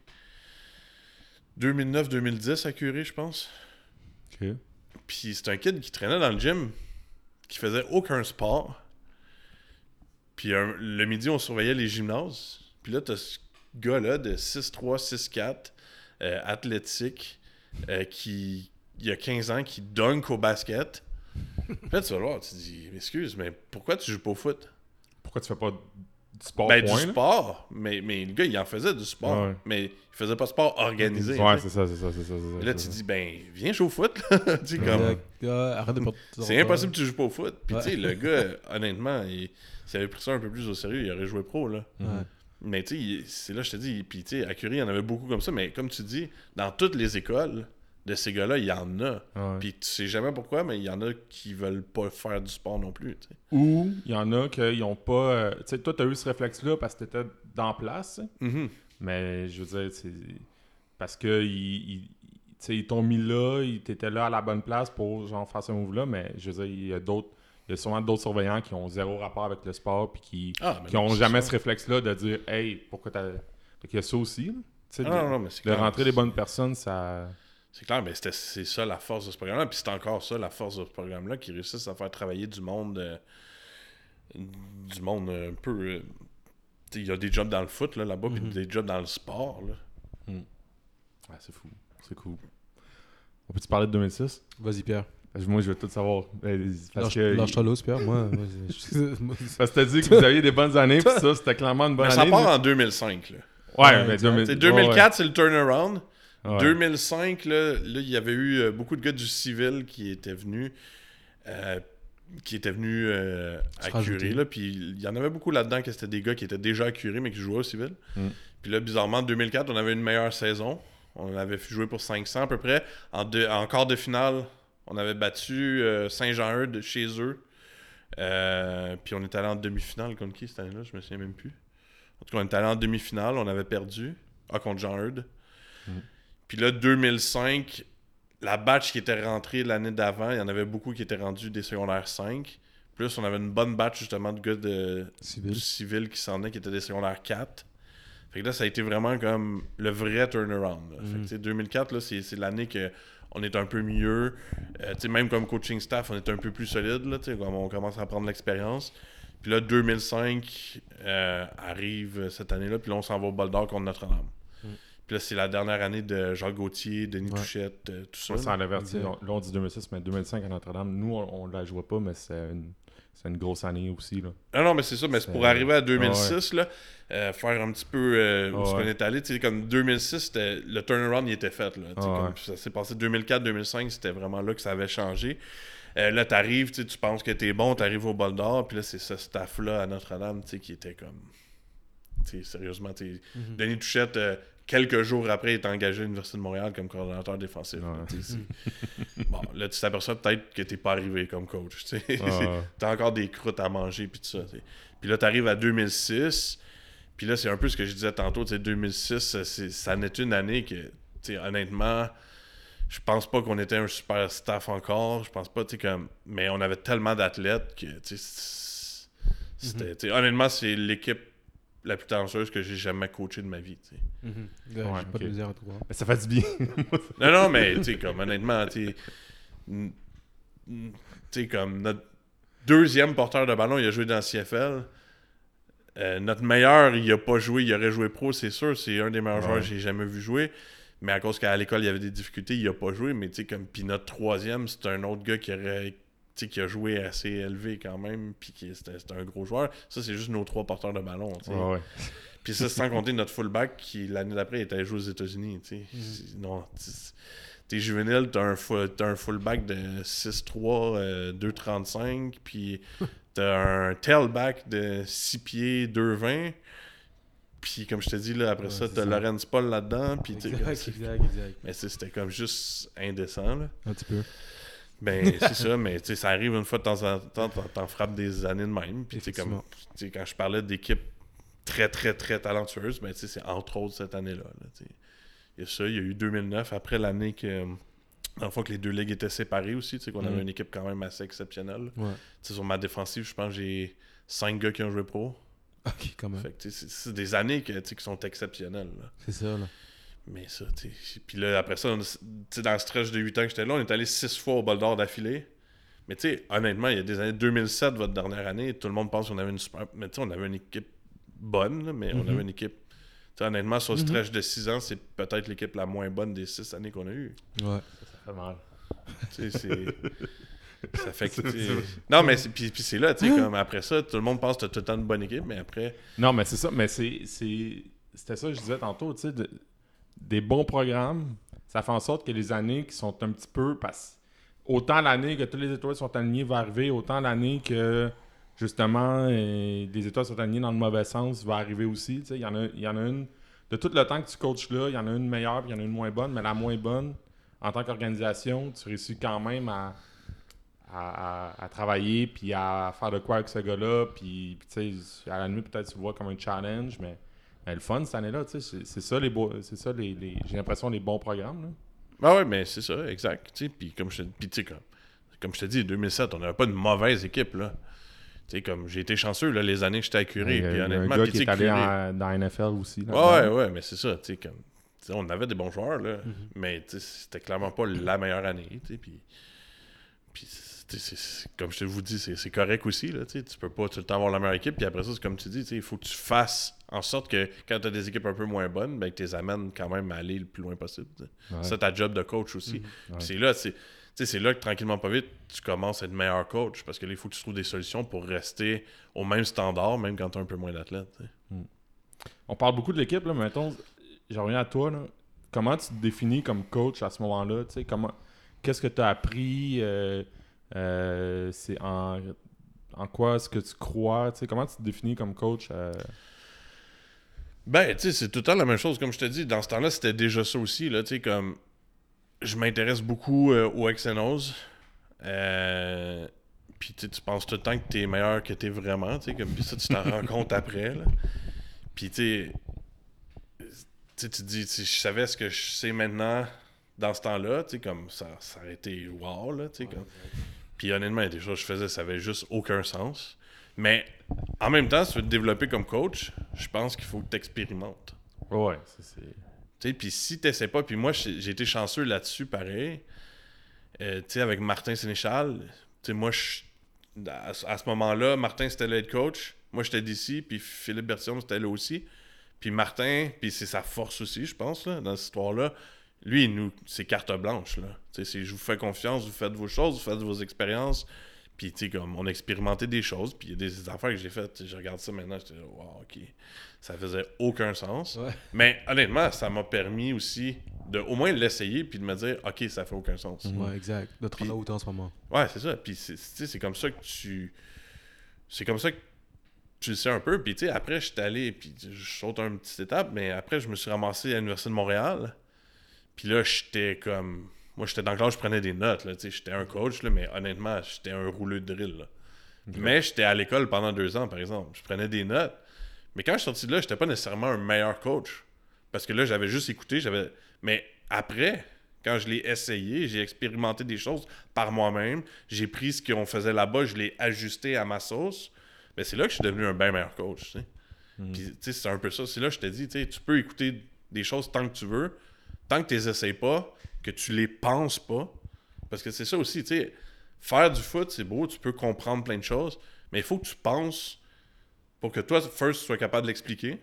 2009-2010 à Curie, je pense. Ok. Puis c'est un kid qui traînait dans le gym, qui faisait aucun sport. Puis un- le midi, on surveillait les gymnases. Puis là, t'as ce gars-là de 6'3, 6'4, euh, athlétique, euh, qui, il y a 15 ans, qui dunk au basket. Puis là, tu vas le voir, tu te dis, excuse, mais pourquoi tu joues pas au foot? Pourquoi tu fais pas du sport, ben, point, du là? sport, mais, mais le gars, il en faisait du sport, Ouais. mais il faisait pas de sport organisé. Ouais, c'est ça, c'est ça, c'est ça. Et là, tu ça. dis, ben, viens jouer au foot, là. Tu sais, comme... Le gars, arrête de porter C'est impossible que tu joues pas au foot. Puis Ouais. tu sais, le gars, honnêtement, il, s'il avait pris ça un peu plus au sérieux, il aurait joué pro, là. Ouais. Mais tu sais, c'est là, je te dis, puis tu sais, à Curie, il y en avait beaucoup comme ça, mais comme tu dis, dans toutes les écoles, de ces gars-là, il y en a. Ouais. Puis tu sais jamais pourquoi, mais il y en a qui veulent pas faire du sport non plus. Ou il y en a qui n'ont pas. euh, tu sais, toi, tu as eu ce réflexe-là parce que tu étais dans la place. Mhm. Mais je veux dire, c'est. Parce que ils, t'ont mis là, ils t'étaient là à la bonne place pour genre faire ce move-là, mais je veux dire, il y a d'autres. Il y a sûrement d'autres surveillants qui ont zéro rapport avec le sport puis qui, Ah, mais qui ont jamais ça. ce réflexe-là de dire Hey, pourquoi t'as. Fait qu'il y a ça aussi. là? Ah, de, non, non, mais rentrer les bonnes personnes, ça. C'est clair, mais c'était- c'est ça la force de ce programme-là. Puis c'est encore ça la force de ce programme-là qui réussissent à faire travailler du monde. euh, du monde euh, un peu. euh, Il y a des jobs dans le foot là, là-bas, Mhm. puis des jobs dans le sport. Là. Ah, c'est fou. C'est cool. On peut-tu parler de 2006 Vas-y, Pierre. Moi, je veux tout savoir. Euh, Parce que. Lâche-toi l'os, Pierre. Moi, Parce que t'as dit que vous aviez des bonnes années, puis ça, c'était clairement une bonne Mais ça année. part là. en 2005. Là. Ouais, Ouais, mais exact. 2000 Tu sais, 2004, c'est le turnaround. Ouais, ouais. 2005, là, là, il y avait eu euh, beaucoup de gars du civil qui étaient venus. euh, qui étaient venus euh, à. Curie, là, puis il y en avait beaucoup là-dedans que c'était des gars qui étaient déjà à Curie, mais qui jouaient au civil. Mm. Puis là, bizarrement, en 2004, on avait une meilleure saison. On avait joué pour 500 à peu près. En, deux- en quart de finale, on avait battu euh, Saint-Jean-Eudes chez eux. Euh, puis on est allé en demi-finale contre qui cette année-là? Je me souviens même plus. En tout cas, on est allé en demi-finale, on avait perdu. Ah, contre Jean-Eudes. Mm. Puis là, 2005, la batch qui était rentrée l'année d'avant, il y en avait beaucoup qui étaient rendus des secondaires 5. Plus, on avait une bonne batch justement de gars de, Civil. du civil qui s'en est, qui étaient des secondaires 4. Fait que là, ça a été vraiment comme le vrai turnaround. là. Fait que, Mhm. tu sais, 2004, là, c'est, l'année que on est un peu mieux. Euh, même comme coaching staff, on est un peu plus solide. Là, comme on commence à prendre l'expérience. Puis là, 2005 euh, arrive cette année-là, puis là, on s'en va au bol d'or contre Notre-Dame. Puis là, c'est la dernière année de Jacques Gauthier, Denis Ouais. Touchette, euh, tout ça. Ouais, là. c'est en averti. Exact. Là, on dit 2006, mais 2005 à Notre-Dame. Nous, on, on la jouait pas, mais c'est une, c'est une grosse année aussi. Là. Ah non, mais c'est ça, mais c'est pour arriver à 2006, là, euh, faire un petit peu euh, où Ah qu'on ouais. est allé. tu sais, Comme 2006, c'était- le turnaround il était fait. Là, Ah comme ouais. Ça s'est passé 2004-2005, c'était vraiment là que ça avait changé. Euh, là, t'arrives, tu penses que t'es bon, t'arrives au bol d'or, puis là, c'est ce staff-là à Notre-Dame tu sais, qui était comme. tu sais, sérieusement, tu sais, Mhm. Denis Touchette, euh, quelques jours après, est engagé à l'Université de Montréal comme coordonnateur défensif. Ouais. tu bon, là, tu t'aperçois peut-être que t'es pas arrivé comme coach. tu T'as encore des croûtes à manger, puis tout ça. tu. Puis là, t'arrives à 2006, puis là, c'est un peu ce que je disais tantôt, tu sais, 2006, euh, c'est- ça n'est une année que, tu sais, honnêtement, je pense pas qu'on était un super staff encore, je pense pas, tu sais, comme... Mais on avait tellement d'athlètes que, tu sais, c'est- c'était... tu sais, Honnêtement, c'est l'équipe la plus talentueuse que j'ai jamais coachée de ma vie, tu sais. Mhm. Gars, Ouais, J'ai pas de ok. misère à mais ça fait du bien. Non, non, mais tu sais, comme honnêtement, tu sais, comme notre deuxième porteur de ballon, il a joué dans le CFL. Euh, notre meilleur, il a pas joué, il aurait joué pro, c'est sûr. C'est un des meilleurs Ouais. joueurs que j'ai jamais vu jouer. Mais à cause qu'à l'école, il y avait des difficultés, il a pas joué. Mais tu sais, comme, puis notre troisième, c'est un autre gars qui aurait. Qui a joué assez élevé quand même, puis qui c'était c'était un gros joueur. Ça, c'est juste nos trois porteurs de ballon. Ouais, ouais. Puis ça, sans compter notre fullback qui, l'année d'après, était allé jouer aux États-Unis. C'est- Non, tu- t'es juvénile, t'as un, un fullback de 6'3, euh, 2'35, puis t'as un tailback de 6 pieds, 2'20. Puis comme je te dis, là, après Ouais, ça, c'est t'as. Lorenz Paul là-dedans. Puis Exact, c'est- exact, exact. mais c'était comme juste indécent. Là. Un petit peu. Ben, c'est ça, mais tu sais, ça arrive une fois de temps en temps, t'en- frappes des années de même. Puis, comme, quand je parlais d'équipes très, très, très talentueuses, ben, tu sais, c'est entre autres cette année-là. Il y a ça, il y a eu 2009, après l'année que, dans le fond, que les deux ligues étaient séparées aussi, tu sais, qu'on Mm. avait une équipe quand même assez exceptionnelle. Ouais. Tu sais, sur ma défensive, je pense que j'ai cinq gars qui ont joué pro. Ok, quand même. C'est des années que, qui sont exceptionnelles. C'est ça, là. Mais ça, tu sais. Puis là, après ça, on- tu sais, dans le stretch de 8 ans que j'étais là, on est allé 6 fois au bol d'or d'affilée. Mais tu sais, honnêtement, il y a des années 2007, votre dernière année, tout le monde pense qu'on avait une super. Mais tu sais, on avait une équipe bonne, là, mais on Mhm. avait une équipe. Tu sais, honnêtement, sur le Mhm. stretch de 6 ans, c'est peut-être l'équipe la moins bonne des 6 années qu'on a eues. Ouais. Ça fait mal. Tu sais, c'est. Ça fait que. Non, mais c'est- puis, puis c'est là, tu sais, comme après ça, tout le monde pense que tu as tout le temps une bonne équipe, mais après. Non, mais c'est ça. Mais c'est, c'est- c'était ça que je disais tantôt. Tu sais, de- des bons programmes, ça fait en sorte que les années qui sont un petit peu. Parce, autant l'année que toutes les étoiles sont alignées va arriver, autant l'année que justement euh, des étoiles sont alignées dans le mauvais sens va arriver aussi. Il y, en a- y en a une. De tout le temps que tu coaches là, il y en a une meilleure il y en a une moins bonne, mais la moins bonne, en tant qu'organisation, tu réussis quand même à, à, travailler puis à faire de quoi avec ce gars-là. Puis, à la nuit, peut-être tu vois comme un challenge, mais, mais le fun cette année-là, tu sais, c'est- ça les c'est ça les, les- j'ai l'impression les bons programmes. Là. Ah ouais, mais c'est ça, exact. tu sais, Puis comme je comme, comme je te dis, 2007, on n'avait pas de mauvaise équipe. là. Tu sais, comme j'ai été chanceux là, les années que j'étais à Curie. Puis honnêtement, un gars qui est allé en- dans la NFL aussi. là, Ouais, dedans. ouais, mais c'est ça, tu sais, comme. on avait des bons joueurs, là. Mais tu sais, c'était clairement pas la meilleure année, tu sais. Puis, comme je te vous dis, c'est correct aussi, là. Tu peux pas tout le temps avoir la meilleure équipe. Puis après ça, c'est comme tu dis, il faut que tu fasses en sorte que quand tu as des équipes un peu moins bonnes, ben, que tu les amènes quand même à aller le plus loin possible. Ouais. C'est ta job de coach aussi. Ouais. c'est là, c'est. là que tranquillement, pas vite, tu commences à être meilleur coach parce que là, il faut que tu trouves des solutions pour rester au même standard, même quand tu as un peu moins d'athlètes. sais. On parle beaucoup de l'équipe, là, mais mettons, je reviens à toi. Là. Comment tu te définis comme coach à ce moment-là? Comment, qu'est-ce que tu as appris? euh, euh, c'est en, en quoi est-ce que tu crois? Comment tu te définis comme coach? euh? Ben, tu sais, c'est tout le temps la même chose. Comme je te dis, dans ce temps-là, c'était déjà ça aussi. Là, comme je m'intéresse beaucoup euh, aux X&O's. Euh, puis tu penses tout le temps que t'es meilleur que t'es vraiment. Puis ça, tu t'en rends compte après. Puis tu sais, tu dis, si je savais ce que je sais maintenant dans ce temps-là, comme ça, ça aurait été wow, là, comme. Puis honnêtement, il y a des choses que je faisais, ça avait juste aucun sens. Mais en même temps, si tu veux te développer comme coach, je pense qu'il faut que tu expérimentes. Ouais, c'est, Tu sais, puis si tu n'essaies pas, puis moi, j'ai été chanceux là-dessus, pareil. Euh, tu sais, avec Martin Sénéchal, tu sais, moi, je- à, à ce moment-là, Martin, c'était le head coach. Moi, j'étais d'ici, puis Philippe Bertillon, c'était là aussi. Puis Martin, puis c'est sa force aussi, je pense, là, dans cette histoire-là. Lui, il nous, c'est carte blanche, là. C'est je vous fais confiance, vous faites vos choses, vous faites vos expériences. Puis, tu sais, comme, on a expérimenté des choses, puis il y a des affaires que j'ai faites, je regarde ça maintenant, j'étais wow, ok. Ça faisait aucun sens. Ouais. Mais honnêtement, ça m'a permis aussi de au moins l'essayer, puis de me dire, ok, ça fait aucun sens. Ouais, exact. De te rendre en ce moment. Ouais, c'est ça. Puis c'est- tu sais, c'est comme ça que tu. C'est comme ça que tu le sais un peu. Puis tu sais, après, je suis allé, puis je saute une petite étape, mais après, je me suis ramassé à l'Université de Montréal. Puis là, j'étais comme. Moi, j'étais dans le classe, je prenais des notes. J'étais un coach, là, mais honnêtement, j'étais un rouleux de drill. là. Mais j'étais à l'école pendant deux ans, par exemple. Je prenais des notes. Mais quand je suis sorti de là, j'étais pas nécessairement un meilleur coach. Parce que là, j'avais juste écouté. j'avais Mais après, quand je l'ai essayé, j'ai expérimenté des choses par moi-même. J'ai pris ce qu'on faisait là-bas, je l'ai ajusté à ma sauce. Mais c'est là que je suis devenu un bien meilleur coach. sais, c'est un peu ça. C'est là que je tu sais, tu peux écouter des choses tant que tu veux, tant que tu les essayes pas, que tu les penses pas. Parce que c'est ça aussi, tu sais, faire du foot, c'est beau, tu peux comprendre plein de choses, mais il faut que tu penses pour que toi, first, tu sois capable de l'expliquer,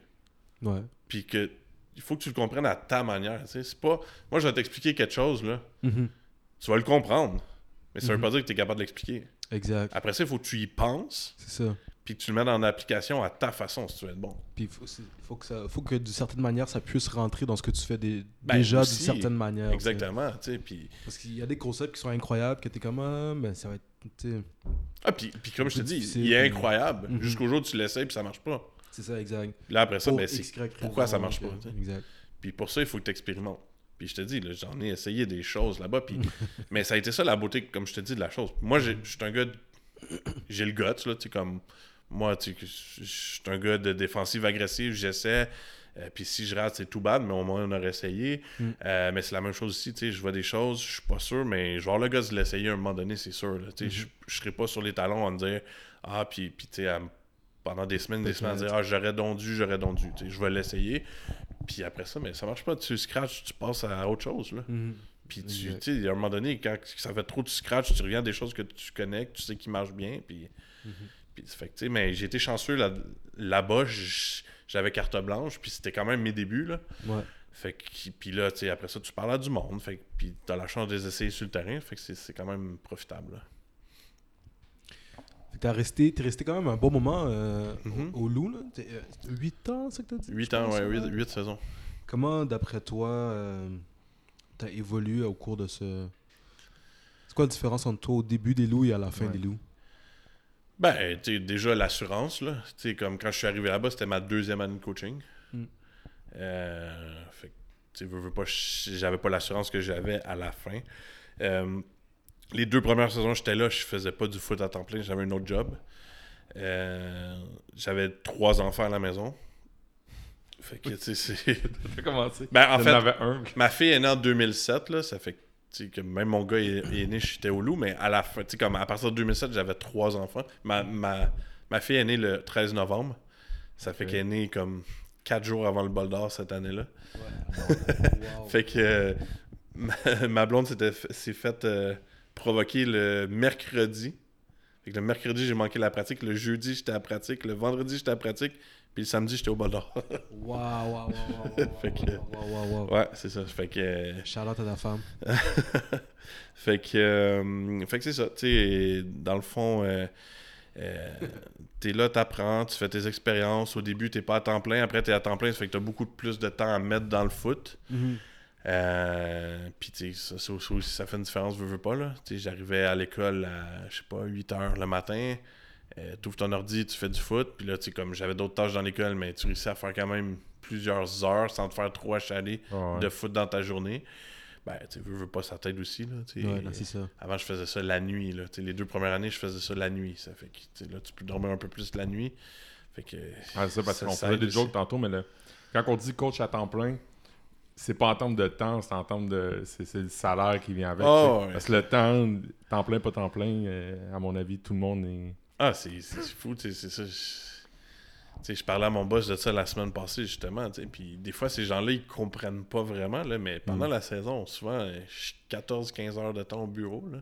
Ouais. puis que il faut que tu le comprennes à ta manière. C'est pas. Moi, je vais t'expliquer quelque chose, là. Mhm. Tu vas le comprendre. Mais ça veut Mhm. pas dire que tu es capable de l'expliquer. Exact. Après ça, il faut que tu y penses, C'est ça. Puis que tu le mets dans l'application à ta façon si tu veux être bon. Puis il faut, que ça, faut que d'une certaine manière ça puisse rentrer dans ce que tu fais des- Ben, déjà d'une certaine manière. tu. Exactement, tu. Puis, Parce qu'il y a des concepts qui sont incroyables que t'es comme ah, mais ça va être. tu ah, puis, puis comme je te dis, il est incroyable. Mhm. Jusqu'au jour où tu l'essayes, puis ça marche pas. C'est ça, exact. Là, après ça, ben, c'est pourquoi ça marche pas, tu. Exact. Puis pour ça, il faut que tu expérimentes. Puis je te dis, j'en ai essayé des choses là-bas. Puis... mais ça a été ça la beauté, comme je te dis, de la chose. Moi, j'ai- je suis un gars. de- J'ai le guts, là, tu sais, comme. Moi, tu je suis un gars de défensive agressive, j'essaie. Euh, puis si je rate, c'est tout bad, mais au moins on aurait essayé. Mm. Euh, mais c'est la même chose ici, tu sais, je vois des choses, je suis pas sûr, mais je vais avoir le gars de l'essayer à un moment donné, c'est sûr. sais, Je je serai pas sur les talons à me dire Ah, puis, puis tu sais, pendant des semaines, des semaines, à dire Ah, j'aurais dondu, j'aurais dondu. Tu sais, je vais l'essayer. Puis après ça, mais ça marche pas. Tu scratches, tu passes à autre chose. Là. Mhm. Puis tu sais, à un moment donné, quand ça fait trop de scratch, tu reviens à des choses que tu connais, que tu sais qui marchent bien. Puis, Mhm. puis fait que, mais j'ai été chanceux là- là-bas. J'avais carte blanche, puis c'était quand même mes débuts. Là. Ouais. Fait que, puis là, après ça, tu parles à du monde. Fait que, puis t'as la chance de les essayer sur le terrain. Fait que c'est- quand même profitable. là. Fait que t'as resté, t'es resté quand même un bon moment euh, Mhm. au, au loup, là. T'es, euh, 8 ans, c'est que t'as dit? 8 je ans, ouais, ouais. 8, 8 saisons. Comment, d'après toi, euh, t'as évolué au cours de ce. C'est quoi la différence entre toi au début des loups et à la fin Ouais. des loups? Ben, tu déjà l'assurance, là. Tu comme quand je suis arrivé là-bas, c'était ma deuxième année de coaching. Mm. Euh, fait tu veux, veux pas, j'avais pas l'assurance que j'avais à la fin. Euh, les deux premières saisons j'étais là, je faisais pas du foot à temps plein, j'avais un autre job. Euh, j'avais trois enfants à la maison. Fait que, tu sais, c'est. Commencé. Ben, en fait, un. ma fille est née en 2007, là, ça fait que, tu sais, que même mon gars est, est né, j'étais au loup, mais à la fin, comme à partir de 2007, j'avais trois enfants. Ma, ma, ma fille est née le 13 novembre. Ça fait qu'elle est née comme quatre jours avant le bol d'or cette année-là. Wow. Fait que euh, ma, ma blonde s'est faite euh, provoquer le mercredi. Fait que le mercredi, j'ai manqué la pratique. Le jeudi, j'étais à la pratique. Le vendredi, j'étais à la pratique. Puis le samedi, j'étais au bol d'or. Fait que- wow, wow, wow, wow. ouais, c'est ça. Fait que. euh, Shout-out à ta femme. fait que, euh, fait que c'est ça. Tu sais, dans le fond, euh, euh, t'es là, t'apprends, tu fais tes expériences. Au début, t'es pas à temps plein. Après, t'es à temps plein. Ça fait que t'as beaucoup plus de temps à mettre dans le foot. Mhm. Euh, Puis, tu sais, ça, ça, ça aussi, ça fait une différence, veux, veux pas. là. Tu sais, j'arrivais à l'école à, je sais pas, 8 heures le matin. Euh, tu ouvres ton ordi, tu fais du foot. Puis là, tu sais, comme j'avais d'autres tâches dans l'école, mais tu réussis à faire quand même plusieurs heures sans te faire trop achaler Ouais. de foot dans ta journée. Ben, tu veux, veux pas, ça t'aide aussi. Là, tu sais. Ouais, ça. Avant, je faisais ça la nuit. Là. Les deux premières années, je faisais ça la nuit. Ça fait que là, tu peux dormir un peu plus la nuit. Fait que. Ah, c'est ça, parce qu'on faisait des aussi. jokes tantôt, mais le- quand on dit coach à temps plein, c'est pas en termes de temps, c'est en termes de. C'est le salaire qui vient avec. Oh, ouais. Parce que le temps, temps plein, pas temps plein, euh, à mon avis, tout le monde est. Ah, c'est c'est fou, tu sais, c'est ça. Je... tu sais, je parlais à mon boss de ça la semaine passée, justement. tu sais, Puis des fois, ces gens-là, ils comprennent pas vraiment, là, mais pendant Mm. la saison, souvent, je suis 14-15 heures de temps au bureau. Là.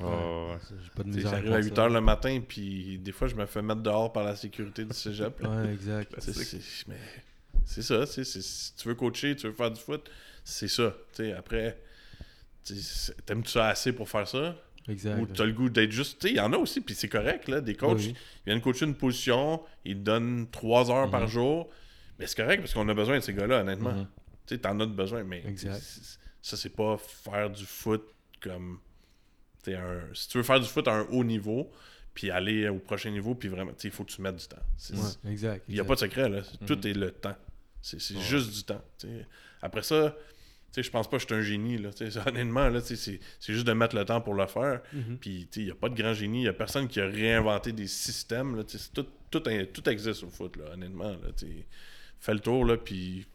Oh, ouais. J'arrive à faire 8 ça. heures le matin, puis des fois, je me fais mettre dehors par la sécurité du cégep. là. Ouais, exact. C'est- mais c'est ça, tu sais, c'est- si tu veux coacher, tu veux faire du foot, c'est ça. tu sais, Après, t'aimes-tu ça assez pour faire ça? Exact. Ou t'as le goût d'être juste. Tu sais, il y en a aussi, puis c'est correct, là. Des coachs, Oui, ils viennent coacher une position, ils te donnent 3 heures par Mhm. jour. Mais c'est correct parce qu'on a besoin de ces gars-là, honnêtement. Mhm. Tu sais, t'en as de besoin, mais Exact. ça, c'est pas faire du foot comme. tu un, si tu veux faire du foot à un haut niveau, puis aller au prochain niveau, puis vraiment, tu sais, il faut que tu mettes du temps. Ouais, exact. Il n'y a pas de secret, là. Tout Mhm. est le temps. C'est Ouais. juste du temps. tu sais. Après ça, tu sais, je pense pas que je suis un génie, là. Honnêtement, là, c'est c'est juste de mettre le temps pour le faire. Mhm. Puis, tu sais, il n'y a pas de grand génie. Il n'y a personne qui a réinventé des systèmes. Là, tout, tout, tout existe au foot, là, honnêtement. Là. Fais le tour, là, puis...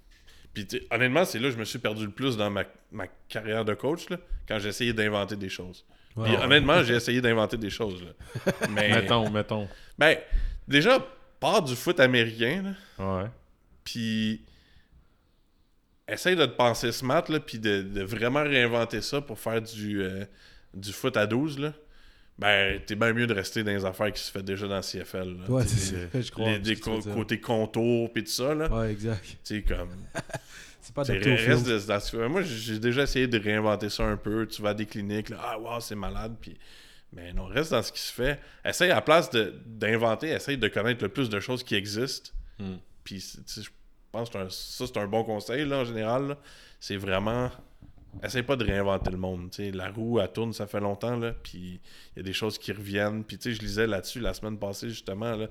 Puis, honnêtement, c'est là que je me suis perdu le plus dans ma, ma carrière de coach, là, quand j'ai essayé d'inventer des choses. Puis, honnêtement, j'ai essayé d'inventer des choses, là. Mais, Mettons, mettons. ben, déjà, part du foot américain, là, Ouais. puis essaye de te penser smart, là, puis de, de vraiment réinventer ça pour faire du, euh, du foot à 12, là. Ben, t'es bien mieux de rester dans les affaires qui se fait déjà dans le CFL. là. Ouais, c'est ça, je crois. les- des co- côtés contours puis tout ça, là. Ouais, exact. Tu sais, comme... C'est pas reste de- Moi, j'ai déjà essayé de réinventer ça un peu. Tu vas à des cliniques, là, ah, wow, c'est malade, puis... Mais non, reste dans ce qui se fait. Essaye, à la place d'inventer, essaye de connaître le plus de choses qui existent. Hmm. Puis, tu sais, je pense que c'est un- ça, c'est un bon conseil, là, en général. C'est vraiment. Essaye pas de réinventer le monde. La roue, elle tourne, ça fait longtemps, là. Puis, il y a des choses qui reviennent. Puis, tu sais, je lisais là-dessus la semaine passée, justement, là.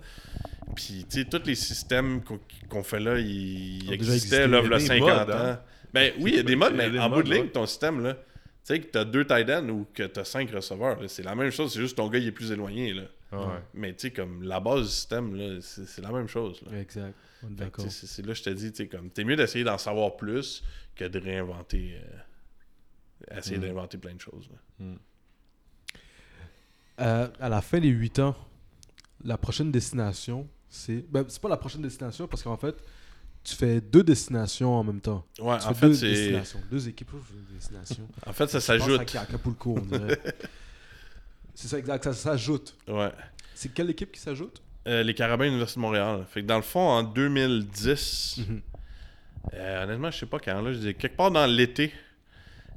Puis, tu sais, tous les systèmes qu'on fait là, ils, existaient, là, Il y a v'là des 50 modes, ans. hein. Ben oui, il y a des modes, mais des en bout de ligne, ouais. ton système, là, tu sais, que t'as deux tight ends ou que t'as cinq receveurs, c'est la même chose, c'est juste ton gars, il est plus éloigné, là. Ouais. Mais, tu sais, comme la base du système, là, c'est c'est la même chose, là. Exact. D'accord. C'est là que je te dis, tu comme t'es mieux d'essayer d'en savoir plus que de réinventer. euh, essayer Mm. d'inventer plein de choses. là. Euh, à la fin des 8 ans, la prochaine destination, c'est. Ben, c'est pas la prochaine destination parce qu'en fait, tu fais deux destinations en même temps. Ouais, Tu en fais fait, deux c'est. destinations. Deux équipes, dire destinations. En fait, ça s'ajoute. à Acapulco, on dirait. c'est ça, exact. Ça s'ajoute. Ouais. C'est quelle équipe qui s'ajoute? Euh, les Carabins Université de Montréal. Fait que dans le fond, en 2010, Mhm. euh, honnêtement, je sais pas quand, là, je dis quelque part dans l'été,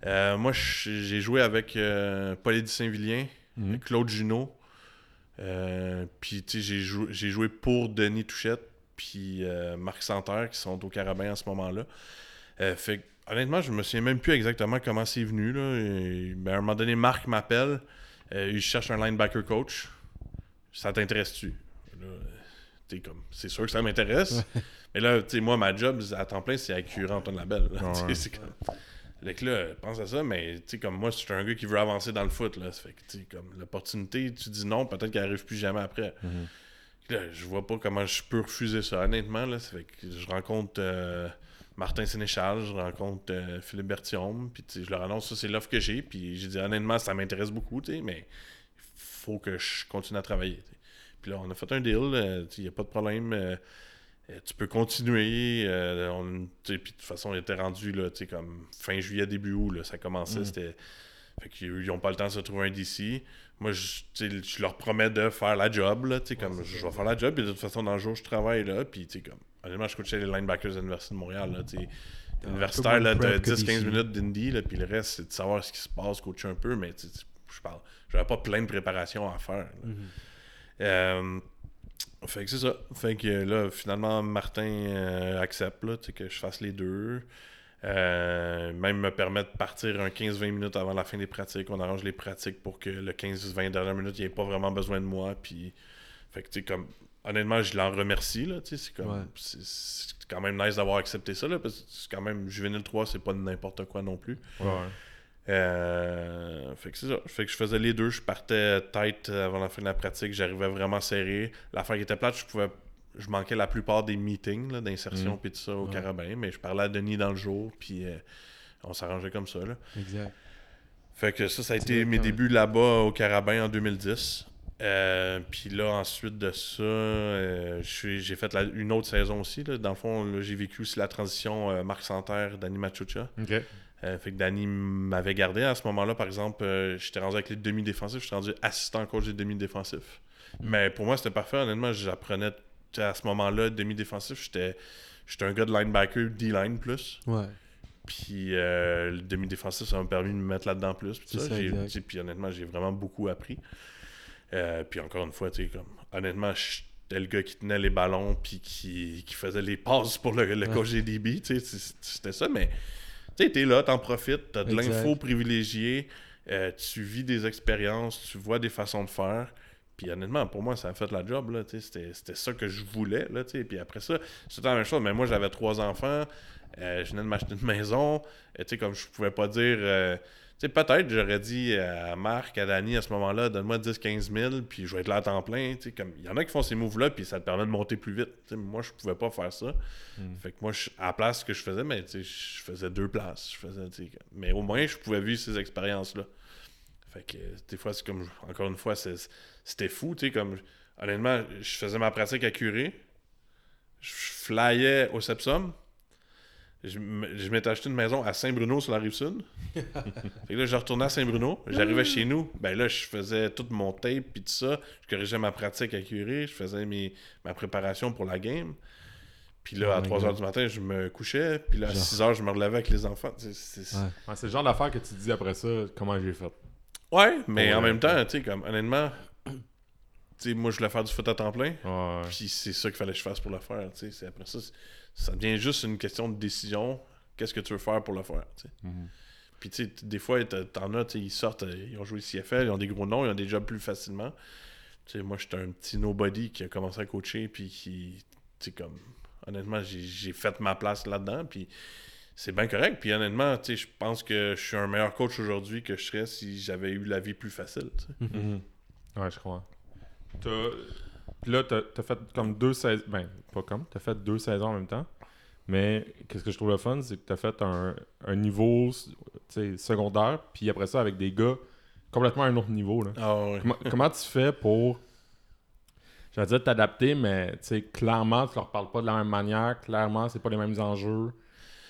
euh, moi, j'ai joué avec Paulie Saint-Vilien, Mhm. Claude Junot. Puis, tu sais, j'ai jou- j'ai joué pour Denis Touchette, puis Marc Santerre, qui sont au Carabin en ce moment-là. Fait que, honnêtement, je me souviens même plus exactement comment c'est venu. Là. Et, ben, à un moment donné, Marc m'appelle. Il cherche un linebacker coach. Ça t'intéresse-tu? Là, t'es comme, c'est sûr que ça m'intéresse. Mais là, tu sais, moi, ma job à temps plein, c'est à curer Antoine Labelle. là. Ouais, c'est comme... Fait que là, pense à ça, mais tu sais, comme moi, je suis un gars qui veut avancer dans le foot. Là. Fait que, tu sais, comme l'opportunité, tu dis non, peut-être qu'elle arrive plus jamais après. Mhm. Là, je vois pas comment je peux refuser ça, honnêtement. Là, fait que je rencontre euh, Martin Sénéchal, je rencontre euh, Philippe Berthiaume, puis je leur annonce ça, c'est l'offre que j'ai, puis j'ai dit honnêtement, ça m'intéresse beaucoup, tu sais, mais faut que je continue à travailler. Puis là, on a fait un deal, il n'y a pas de problème. euh, euh, tu peux continuer. euh, on- puis de toute façon, il était rendu là, comme fin juillet, début août, là, ça commençait. Mm. C'était. Fait qu'ils n'ont pas le temps de se trouver un DC. Moi, je, leur promets de faire la job. Là, comme, je vais faire la job. Puis de toute façon, dans le jour, je travaille là. Puis, comme, honnêtement, je coach chez les linebackers de l'Université de Montréal. Là, tu sais. Universitaire, là, que 10-15 DC. minutes d'indie. Puis le reste, c'est de savoir ce qui se passe, coacher un peu. Mais je parle. J'avais pas plein de préparation à faire. Mhm. Euh, fait que c'est ça. Fait que là, finalement, Martin euh, accepte là, que je fasse les deux. Euh, même me permet de partir un 15-20 minutes avant la fin des pratiques. On arrange les pratiques pour que le 15-20 dernières minutes, il n'y ait pas vraiment besoin de moi. Puis, fait que, tu sais, comme, honnêtement, je l'en remercie. Là, c'est, comme, Ouais. c'est, quand même nice d'avoir accepté ça. Là, parce que c'est quand même, Juvenile 3, c'est pas n'importe quoi non plus. Ouais, ouais. Euh, fait que c'est ça. Fait que je faisais les deux. Je partais tête avant la fin de la pratique. J'arrivais vraiment serré. L'affaire qui était plate, je pouvais. Je manquais la plupart des meetings d'insertion Mm. puis tout ça au Ouais. carabin, mais je parlais à Denis dans le jour, puis euh, on s'arrangeait comme ça. Là. Exact. Fait que ça, ça a été mes débuts là-bas au carabin en 2010. Euh, puis là, ensuite de ça, euh, j'ai fait la- une autre saison aussi. là. Dans le fond, j'ai vécu aussi la transition Marc Santerre, Danny Machucha. Euh, fait que Danny m'avait gardé à ce moment-là, par exemple, euh, j'étais rendu avec les demi-défensifs, j'étais rendu assistant coach des demi-défensifs. Mais pour moi, c'était parfait, honnêtement, j'apprenais à ce moment-là, demi-défensif, j'étais j'étais un gars de linebacker, D-line plus. Ouais. Puis euh, le demi-défensif, ça m'a permis de me mettre là-dedans plus. Puis, ça, puis honnêtement, j'ai vraiment beaucoup appris. Puis encore une fois, comme, honnêtement, j'étais le gars qui tenait les ballons puis qui, qui faisait les passes pour le, le coach des DB. C'était ça, mais tu sais, t'es là, t'en profites, t'as de l'info privilégiée, euh, tu vis des expériences, tu vois des façons de faire. Puis honnêtement, pour moi, ça a fait la job. là, C'était c'était ça que je voulais. Là, tu sais. puis après ça, c'était la même chose. Mais moi, j'avais trois enfants. euh, je venais de m'acheter une maison. euh, tu sais, comme je pouvais pas dire. euh, sais, peut-être j'aurais dit à Marc, à Danny à ce moment-là, donne-moi 10-15 000, puis je vais être là à temps plein. Comme, il y en a qui font ces moves-là, puis ça te permet de monter plus vite. Moi, je pouvais pas faire ça. Mm. Fait que moi, je- à la place que je faisais, mais je faisais deux places. Je faisais, mais au moins, je pouvais vivre ces expériences-là. Fait que des fois, c'est comme, encore une fois, c'était fou, comme, honnêtement, je faisais ma pratique à Curé, je flyais au Sepsum, je, m'étais acheté une maison à Saint-Bruno sur la rive sud. fait que là, je retournais à Saint-Bruno, j'arrivais chez nous, ben là, je faisais tout mon tape puis tout ça, je corrigeais ma pratique à Curé, je faisais mes, ma préparation pour la game. Puis là, Oh à my 3 God. h du matin, je me couchais, puis là, à Genre. 6 h, je me relevais avec les enfants. C'est- Ouais. Ouais, le genre d'affaire que tu te dis après ça, comment j'ai fait? Ouais, mais Ouais, en même temps, tu sais, comme honnêtement, tu sais, moi je voulais faire du foot à temps plein, Ouais. puis c'est ça qu'il fallait que je fasse pour le faire, tu sais. C'est Après ça, ça devient juste une question de décision. Qu'est-ce que tu veux faire pour le faire. Mhm. Puis tu sais, des fois, t'en as, ils sortent, euh, ils ont joué CFL, ils ont des gros noms, ils ont des jobs plus facilement. Tu sais, moi, j'étais un petit nobody qui a commencé à coacher, puis qui, tu sais, comme, honnêtement, j'ai fait ma place là-dedans, puis c'est bien correct. Puis honnêtement, tu sais, je pense que je suis un meilleur coach aujourd'hui que je serais si j'avais eu la vie plus facile, tu sais. Mhm. Ouais, je crois. Puis là, t'as, t'as fait comme deux saisons. Ben, pas comme. T'as fait deux saisons en même temps. Mais qu'est-ce que je trouve le fun, c'est que t'as fait un, un niveau secondaire. Puis après ça, avec des gars complètement à un autre niveau. Là. Ah. Comment, comment tu fais pour. J'allais dire t'adapter, mais tu sais, clairement, tu leur parles pas de la même manière. Clairement, c'est pas les mêmes enjeux.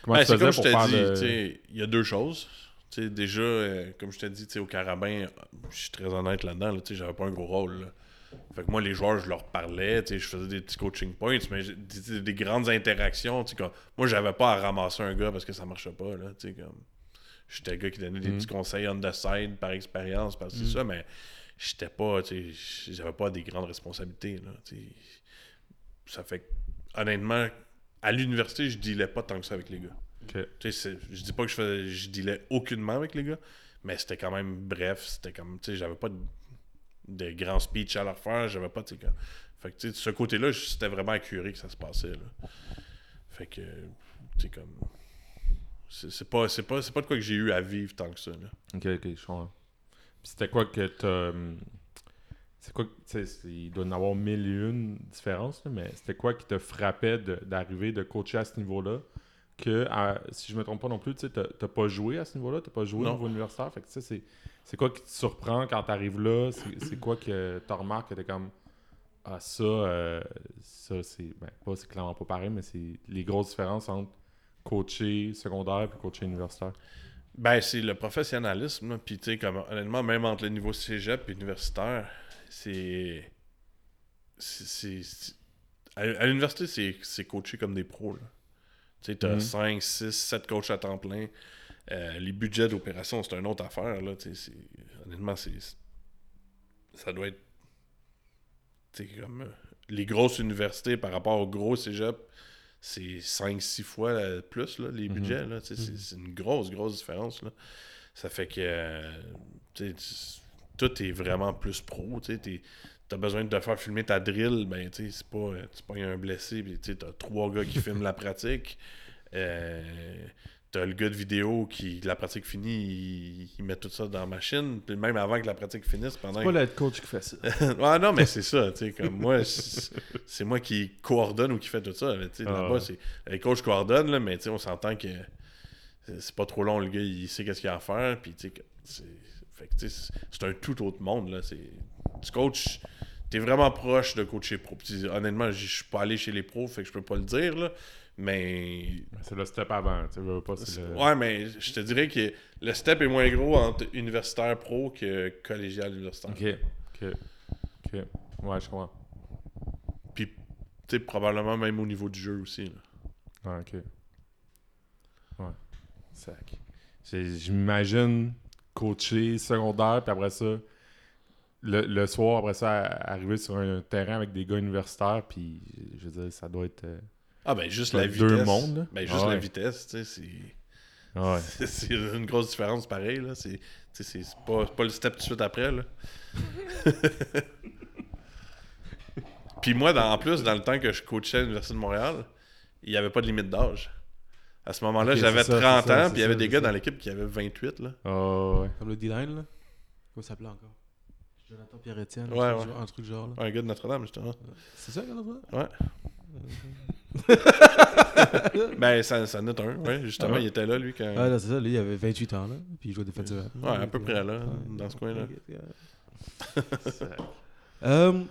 Comment Ben, tu faisais comme pour faire il y a deux choses. Déjà, euh, comme je t'ai dit, au carabin, je suis très honnête là-dedans, là, j'avais pas un gros rôle. là. Fait que moi, les joueurs, je leur parlais, je faisais des petits coaching points, mais des, des grandes interactions, comme, moi, j'avais pas à ramasser un gars parce que ça marchait pas, là, comme, j'étais le gars qui donnait des Mhm. petits conseils on the side par expérience, parce que Mhm. c'est ça, mais j'étais pas, j'avais pas des grandes responsabilités, là. Ça fait que, honnêtement, à l'université, je dealais pas tant que ça avec les gars. Ok. Tu sais, c'est- je dis pas que je faisais, je dealais aucunement avec les gars, mais c'était quand même bref, c'était comme, tu sais, j'avais pas de, de grands speech à leur faire, j'avais pas, tu sais, quand- fait que, tu sais, de ce côté-là, c'était vraiment accuré que ça se passait, là. Fait que, c'est comme. C'est pas, c'est pas, pas de quoi que j'ai eu à vivre tant que ça. Là. Ok, ok, je comprends. Puis c'était quoi que t'as. hum, C'est quoi que. tu sais, il doit y en avoir mille et une différences, là, mais c'était quoi qui te frappait d'arriver, de, coacher à ce niveau-là Que, à- si je me trompe pas non plus, tu sais, t'as t'as pas joué à ce niveau-là, t'as pas joué Non. au niveau universitaire. Fait que, tu sais, c'est- c'est quoi qui te surprend quand t'arrives là? C'est quoi que t'as remarqué que t'es comme. Ah, ça, euh, ça c'est. Ben, pas, c'est clairement pas pareil, mais c'est les grosses différences entre coacher secondaire et coacher universitaire. Ben, c'est le professionnalisme. Puis, tu sais, comme, honnêtement, même entre le niveau cégep et universitaire, c'est. c'est- À, l'université, c'est- coaché comme des pros. Tu sais, t'as Mhm. 5, 6, 7 coachs à temps plein. Euh, les budgets d'opération, c'est une autre affaire. Là. Honnêtement, c'est. Ça doit être. Comme. euh, Les grosses universités par rapport aux gros cégep, c'est 5-6 fois plus, là, les Mhm. budgets. là. Sais, c'est- une grosse, grosse différence. Là. Ça fait que. euh, tout est vraiment plus pro. Tu as besoin de te faire filmer ta drill, ben, tu sais, c'est pas. euh, Tu pas un blessé, tu as trois gars qui filment la pratique. Euh, T'as le gars de vidéo qui, la pratique finie, il, il met tout ça dans la machine. Puis même avant que la pratique finisse, pendant pas le coach qui fait ça. ouais, non, mais c'est ça, tu sais, comme moi, c'est c'est moi qui coordonne ou qui fait tout ça. tu sais, Ah Là-bas, ouais. c'est les coachs coordonnent, là, mais tu sais, on s'entend que c'est c'est pas trop long, le gars, il sait qu'est-ce qu'il a à faire, puis tu sais, c'est fait que, tu sais, c'est- c'est un tout autre monde, là. c'est- Tu coaches, t'es vraiment proche de coacher pro. Puis, honnêtement, je suis pas allé chez les pros, fait que je peux pas le dire, là, mais C'est le step avant, tu veux pas, le... Ouais, mais je te dirais que le step est moins gros entre universitaire pro que collégial universitaire. Ok, ok, ok. Ouais, je comprends. Puis, tu sais, probablement même au niveau du jeu aussi. là. Ouais, ok. Ouais. Sac. J'imagine coacher secondaire, puis après ça, le, le soir, après ça, arriver sur un terrain avec des gars universitaires, puis je veux dire, ça doit être. euh, Ah, ben juste la deux vitesse. mondes, là. Ben juste Ah la vitesse, tu sais, c'est. Ouais. c'est- une grosse différence pareil, là. C'est pas, pas le step tout de suite après, là. Puis moi, dans- en plus, dans le temps que je coachais à l'Université de Montréal, il n'y avait pas de limite d'âge. À ce moment-là, j'avais c'est ça, 30 c'est ça, ans, puis il y avait des gars ça. dans l'équipe qui avaient 28, là. Ah ouais. Comme le D-line, là. Comment ça s'appelait encore? Jonathan Pierre-Etienne. Ouais, un, ouais. truc genre- un truc genre, là. Un gars de Notre-Dame, justement. C'est ça, Jonathan Ouais. Ben, ça, ça note un, ouais. Justement, Ah ouais? il était là, lui, quand... Ah, là, c'est ça. Lui, il avait 28 ans, là. Puis il jouait défensif. Ouais, à peu près, là, dans ce coin-là. Euh,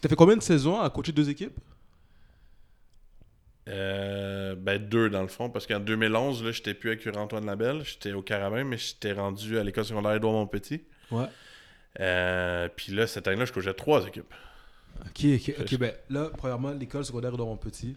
T'as fait combien de saisons à coacher deux équipes? Euh, ben, deux, dans le fond, parce qu'en 2011, là, j'étais plus avec Antoine Labelle, j'étais au Carabin, mais j'étais rendu à l'école secondaire Édouard Montpetit. Ouais. Euh, puis là, cette année-là, je coachais trois équipes. Ok, ok, ok. Ben là, premièrement, l'école secondaire Edouard Montpetit.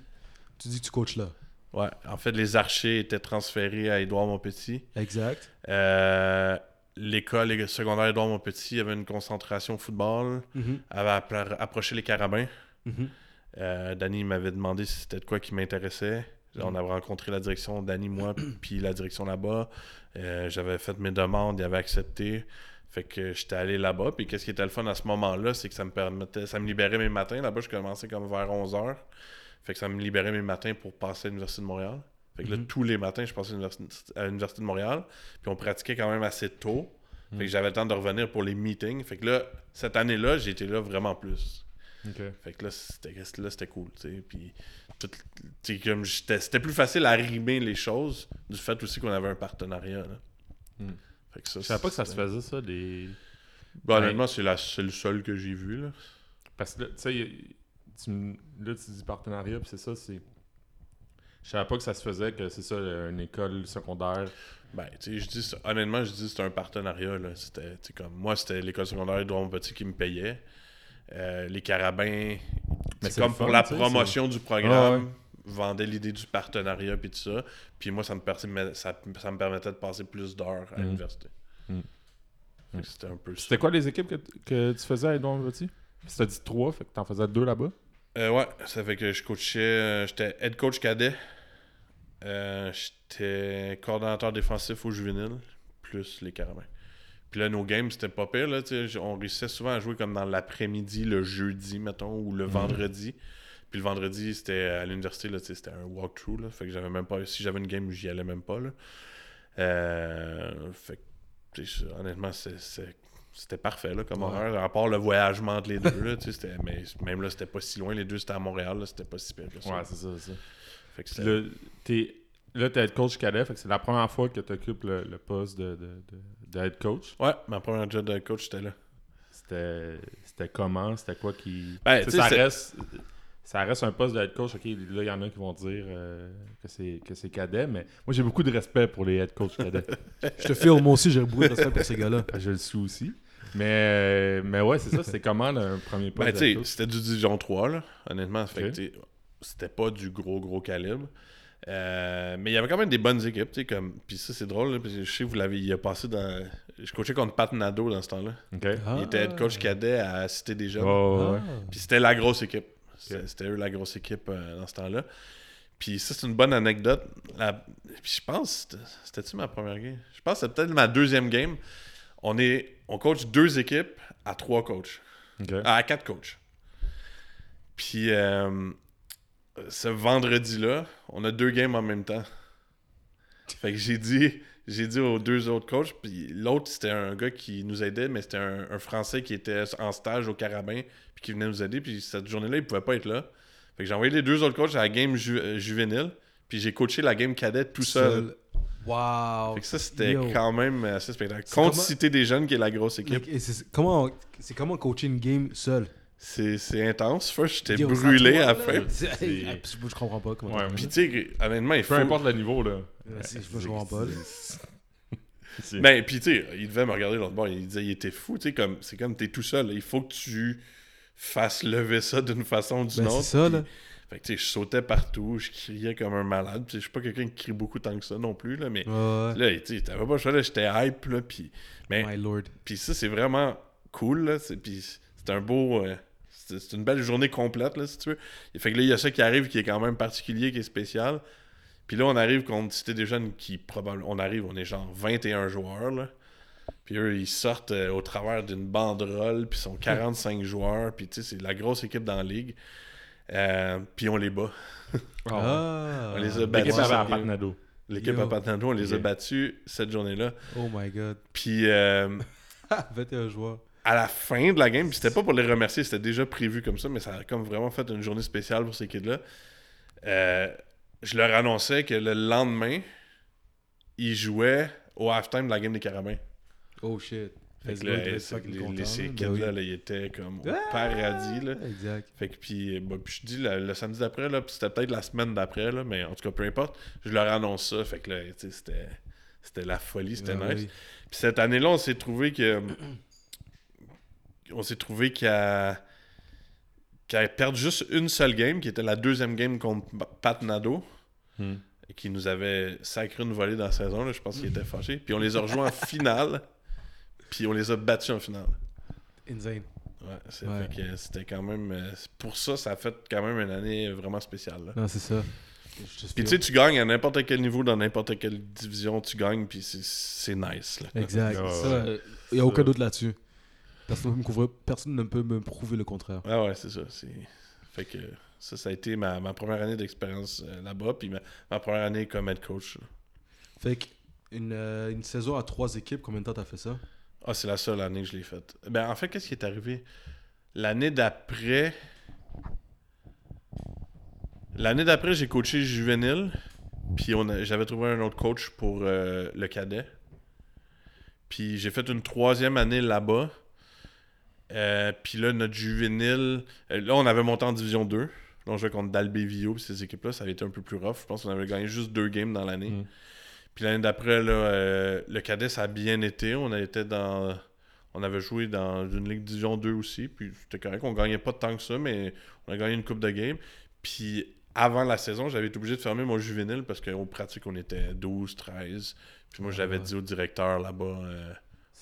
Tu dis que tu coaches là. Ouais, en fait, les archers étaient transférés à Édouard Montpetit. Exact. Euh, l'école secondaire Édouard Montpetit avait une concentration football, Mhm, avait appla- approché les Carabins. mhm. Euh, Danny m'avait demandé si c'était de quoi qui m'intéressait. On avait rencontré la direction, Danny, moi, puis la direction là-bas. Euh, J'avais fait mes demandes, il avait accepté. Fait que j'étais allé là-bas. Puis qu'est-ce qui était le fun à ce moment-là, c'est que ça me permettait, ça me libérait mes matins. Là-bas, je commençais comme vers 11h. Fait que ça me libérait mes matins pour passer à l'Université de Montréal. Fait que là, Mhm. tous les matins, je passais à l'Université- de Montréal. Puis on pratiquait quand même assez tôt. Fait que Mhm. j'avais le temps de revenir pour les meetings. Fait que là, cette année-là, été là vraiment plus. Fait que là, c'était, cool, tu sais. Puis, tout- tu sais, comme j'étais- c'était plus facile à rimer les choses du fait aussi qu'on avait un partenariat, là. Hmm. Fait que ça, Je savais pas que ça se faisait, ça, des. Ben, honnêtement, c'est, le seul que j'ai vu, là. Parce que tu sais, tu là, tu dis partenariat, puis c'est ça, c'est. Je savais pas que ça se faisait, que c'est ça, une école secondaire. Ben, tu sais, je dis, honnêtement, je dis que c'était un partenariat, là. C'était, comme, moi, c'était l'école secondaire de Petit qui me payait. Euh, les carabins, c'est comme pour la promotion du programme, Ah ouais. vendaient l'idée du partenariat puis tout ça. Puis moi, ça me, permet- ça, ça me permettait de passer plus d'heures à Mhm. l'université. Fait que C'était un peu. C'était quoi les équipes que tu faisais à Edouard Petit C'était dit trois, fait que t'en faisais deux là-bas. Euh, ouais, ça fait que je coachais. euh, J'étais head coach cadet. Euh, J'étais coordonnateur défensif au juvénile, plus les carabins. Puis là, nos games, c'était pas pire. Là, on réussissait souvent à jouer comme dans l'après-midi, le jeudi, mettons, ou le vendredi. Puis le vendredi, c'était à l'université, c'était un walkthrough. Là, fait que j'avais même pas. Si j'avais une game, j'y allais même pas. Là. Euh, fait que, honnêtement, c'est- c'était parfait là, comme Ouais. horaire. À part le voyagement entre les deux. Là, tu sais, c'était- mais même là, c'était pas si loin. Les deux, c'était à Montréal. là, C'était pas si pire. Ouais, c'est ça, c'est ça. Fait que là, t'es head coach cadet, fait que c'est la première fois que tu occupes le, le poste de, de, de, de head coach. Ouais, ma première job de coach, c'était là. C'était c'était comment? C'était quoi qui. Ben, ça, reste, ça reste un poste de head coach. Ok, là, il y en a qui vont dire euh, que c'est que c'est cadet, mais moi, j'ai beaucoup de respect pour les head coach cadets. Je te file, moi aussi, j'ai beaucoup de respect pour ces gars-là. Je le suis aussi. Mais, mais ouais, c'est ça. C'était comment le premier poste Ben, de tu head sais, coach? c'était du Dijon 3, là, honnêtement. C'était pas du gros, gros calibre. Euh, mais il y avait quand même des bonnes équipes, tu sais, comme... Puis ça, c'est drôle, là, parce que je sais, vous l'avez... Il a passé dans... Je coachais contre Pat Nadeau dans ce temps-là. Il était head coach cadet à Cité des Jeunes. Oh, ouais. Ah. Puis c'était la grosse équipe. C'était c'était eux la grosse équipe euh, dans ce temps-là. Puis ça, c'est une bonne anecdote. La- Puis je pense, c'était- c'était-tu ma première game? Je pense que c'était peut-être ma deuxième game. On, est... on coach deux équipes à trois coachs. À quatre coachs. Puis euh, ce vendredi-là, on a deux games en même temps. Fait que j'ai dit, j'ai dit aux deux autres coachs, puis l'autre c'était un gars qui nous aidait, mais c'était un, un Français qui était en stage au Carabin, puis qui venait nous aider, puis cette journée-là, il pouvait pas être là. Fait que j'ai envoyé les deux autres coachs à la game ju- euh, juvénile, puis j'ai coaché la game cadette tout seul. Wow. Fait que ça, c'était quand même assez spectaculaire. Contre comment- Cité des Jeunes, qui est la grosse équipe. C'est comment, c'est comment coacher une game seul? C'est c'est intense. First, j'étais Yo, brûlé à la fin. Je comprends pas comment Ouais, Puis tu sais, honnêtement, il faut... Peu importe le niveau, là. Je comprends pas. Ben, puis tu sais, il devait me regarder l'autre bord, il disait, il était fou, tu sais, comme, c'est comme t'es tout seul, là. il faut que tu fasses lever ça d'une façon ou d'une Ben, autre. c'est ça, puis- là. Fait que tu sais, je sautais partout, je criais comme un malade, puis je suis pas quelqu'un qui crie beaucoup tant que ça non plus, là, mais Ouais, là, tu sais, t'avais pas le choix, là, j'étais hype, là, puis... Mais, My lord. puis ça, c'est vraiment cool, là, puis c'est un beau... euh, c'est une belle journée complète, là, si tu veux. Et fait que là, il y a ça qui arrive qui est quand même particulier, qui est spécial. Puis là, on arrive contre Cité des Jeunes qui, probablement... On arrive, on est genre 21 joueurs, là. Puis eux, ils sortent euh, au travers d'une banderole, puis ils sont 45 joueurs, puis tu sais, c'est la grosse équipe dans la ligue. Euh, puis on les bat. Ah. On les a L'équipe battus. avait à Patnado. L'équipe à Patnando, on les a battus cette journée-là. Oh my god. Puis euh, 21 joueurs. À la fin de la game, puis c'était pas pour les remercier, c'était déjà prévu comme ça, mais ça a comme vraiment fait une journée spéciale pour ces kids-là. Euh, je leur annonçais que le lendemain, ils jouaient au halftime de la game des Carabins. Oh shit. Fait que là, les, ces là. Kids-là, ils étaient comme au Ah! paradis. Là. Exact. Fait que puis, bah, puis je dis le, le samedi d'après, là, puis c'était peut-être la semaine d'après, là, mais en tout cas, peu importe, je leur annonce ça. Fait que là, c'était, c'était la folie, c'était Ah nice. oui. Puis cette année-là, on s'est trouvé que. On s'est trouvé qu'à. qu'à perdre juste une seule game, qui était la deuxième game contre Pat Nadeau, Hmm. et qui nous avait sacré une volée dans la saison. Là, je pense qu'il était fâché. Puis on les a rejoints en finale, puis on les a battus en finale. Insane. Ouais, c'est Ouais. que c'était quand même. euh, pour ça, ça a fait quand même une année vraiment spéciale. là. Non, c'est ça. Puis tu sais, tu gagnes à n'importe quel niveau, dans n'importe quelle division, tu gagnes, puis c'est- c'est nice. Là. Exact. Ça, ouais. il n'y a aucun doute là-dessus. Personne ne, me couvre- personne ne peut me prouver le contraire. Ah ouais, c'est ça. Fait que ça, ça a été ma, ma première année d'expérience euh, là-bas, puis ma, ma première année comme head coach. là. Fait que une, euh, une saison à trois équipes, combien de temps t'as fait ça? Ah, c'est la seule année que je l'ai faite. Ben, en fait, qu'est-ce qui est arrivé? L'année d'après... L'année d'après, j'ai coaché juvénile, puis j'avais trouvé un autre coach pour euh, le cadet. Puis j'ai fait une troisième année là-bas. Euh, puis là, notre juvénile... euh, là, on avait monté en Division 2. Là, on jouait contre Dalbevio, puis ces équipes-là, ça avait été un peu plus rough. Je pense qu'on avait gagné juste deux games dans l'année. Mm. Puis l'année d'après, là, euh, le cadet, ça a bien été. On a été dans. On avait joué dans une Ligue Division 2 aussi. Puis c'était correct. On gagnait pas tant que ça, mais on a gagné une coupe de game. Puis avant la saison, j'avais été obligé de fermer mon juvénile parce qu'au pratique, on était 12, 13. Puis moi, Ah j'avais ouais. dit au directeur là-bas. euh,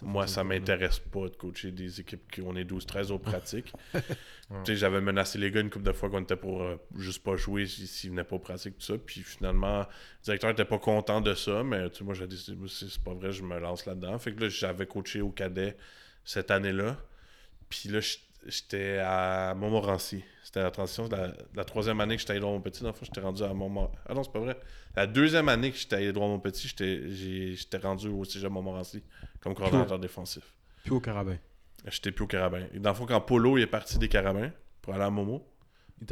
moi, ça m'intéresse pas de coacher des équipes qui on est 12-13 au pratique. Ouais. Tu sais, J'avais menacé les gars une couple de fois qu'on était pour euh, juste pas jouer si- s'ils venaient pas au pratique, tout ça. Puis finalement, le directeur était pas content de ça, mais moi, j'ai dit, c'est c'est pas vrai, je me lance là-dedans. Fait que là, j'avais coaché au cadet cette année-là. Puis là, je- j'étais à Montmorency. C'était la transition de la, de la troisième année que j'étais à Édouard-Montpetit. Dans le fond, j'étais rendu à Montmorency. Ah non, c'est pas vrai. La deuxième année que j'étais à j'étais j'ai- j'étais rendu au cégep Montmorency comme coordonnateur défensif. Puis au carabin. J'étais plus au Carabin. Et dans le fond, quand Polo il est parti des Carabins pour aller à Momo,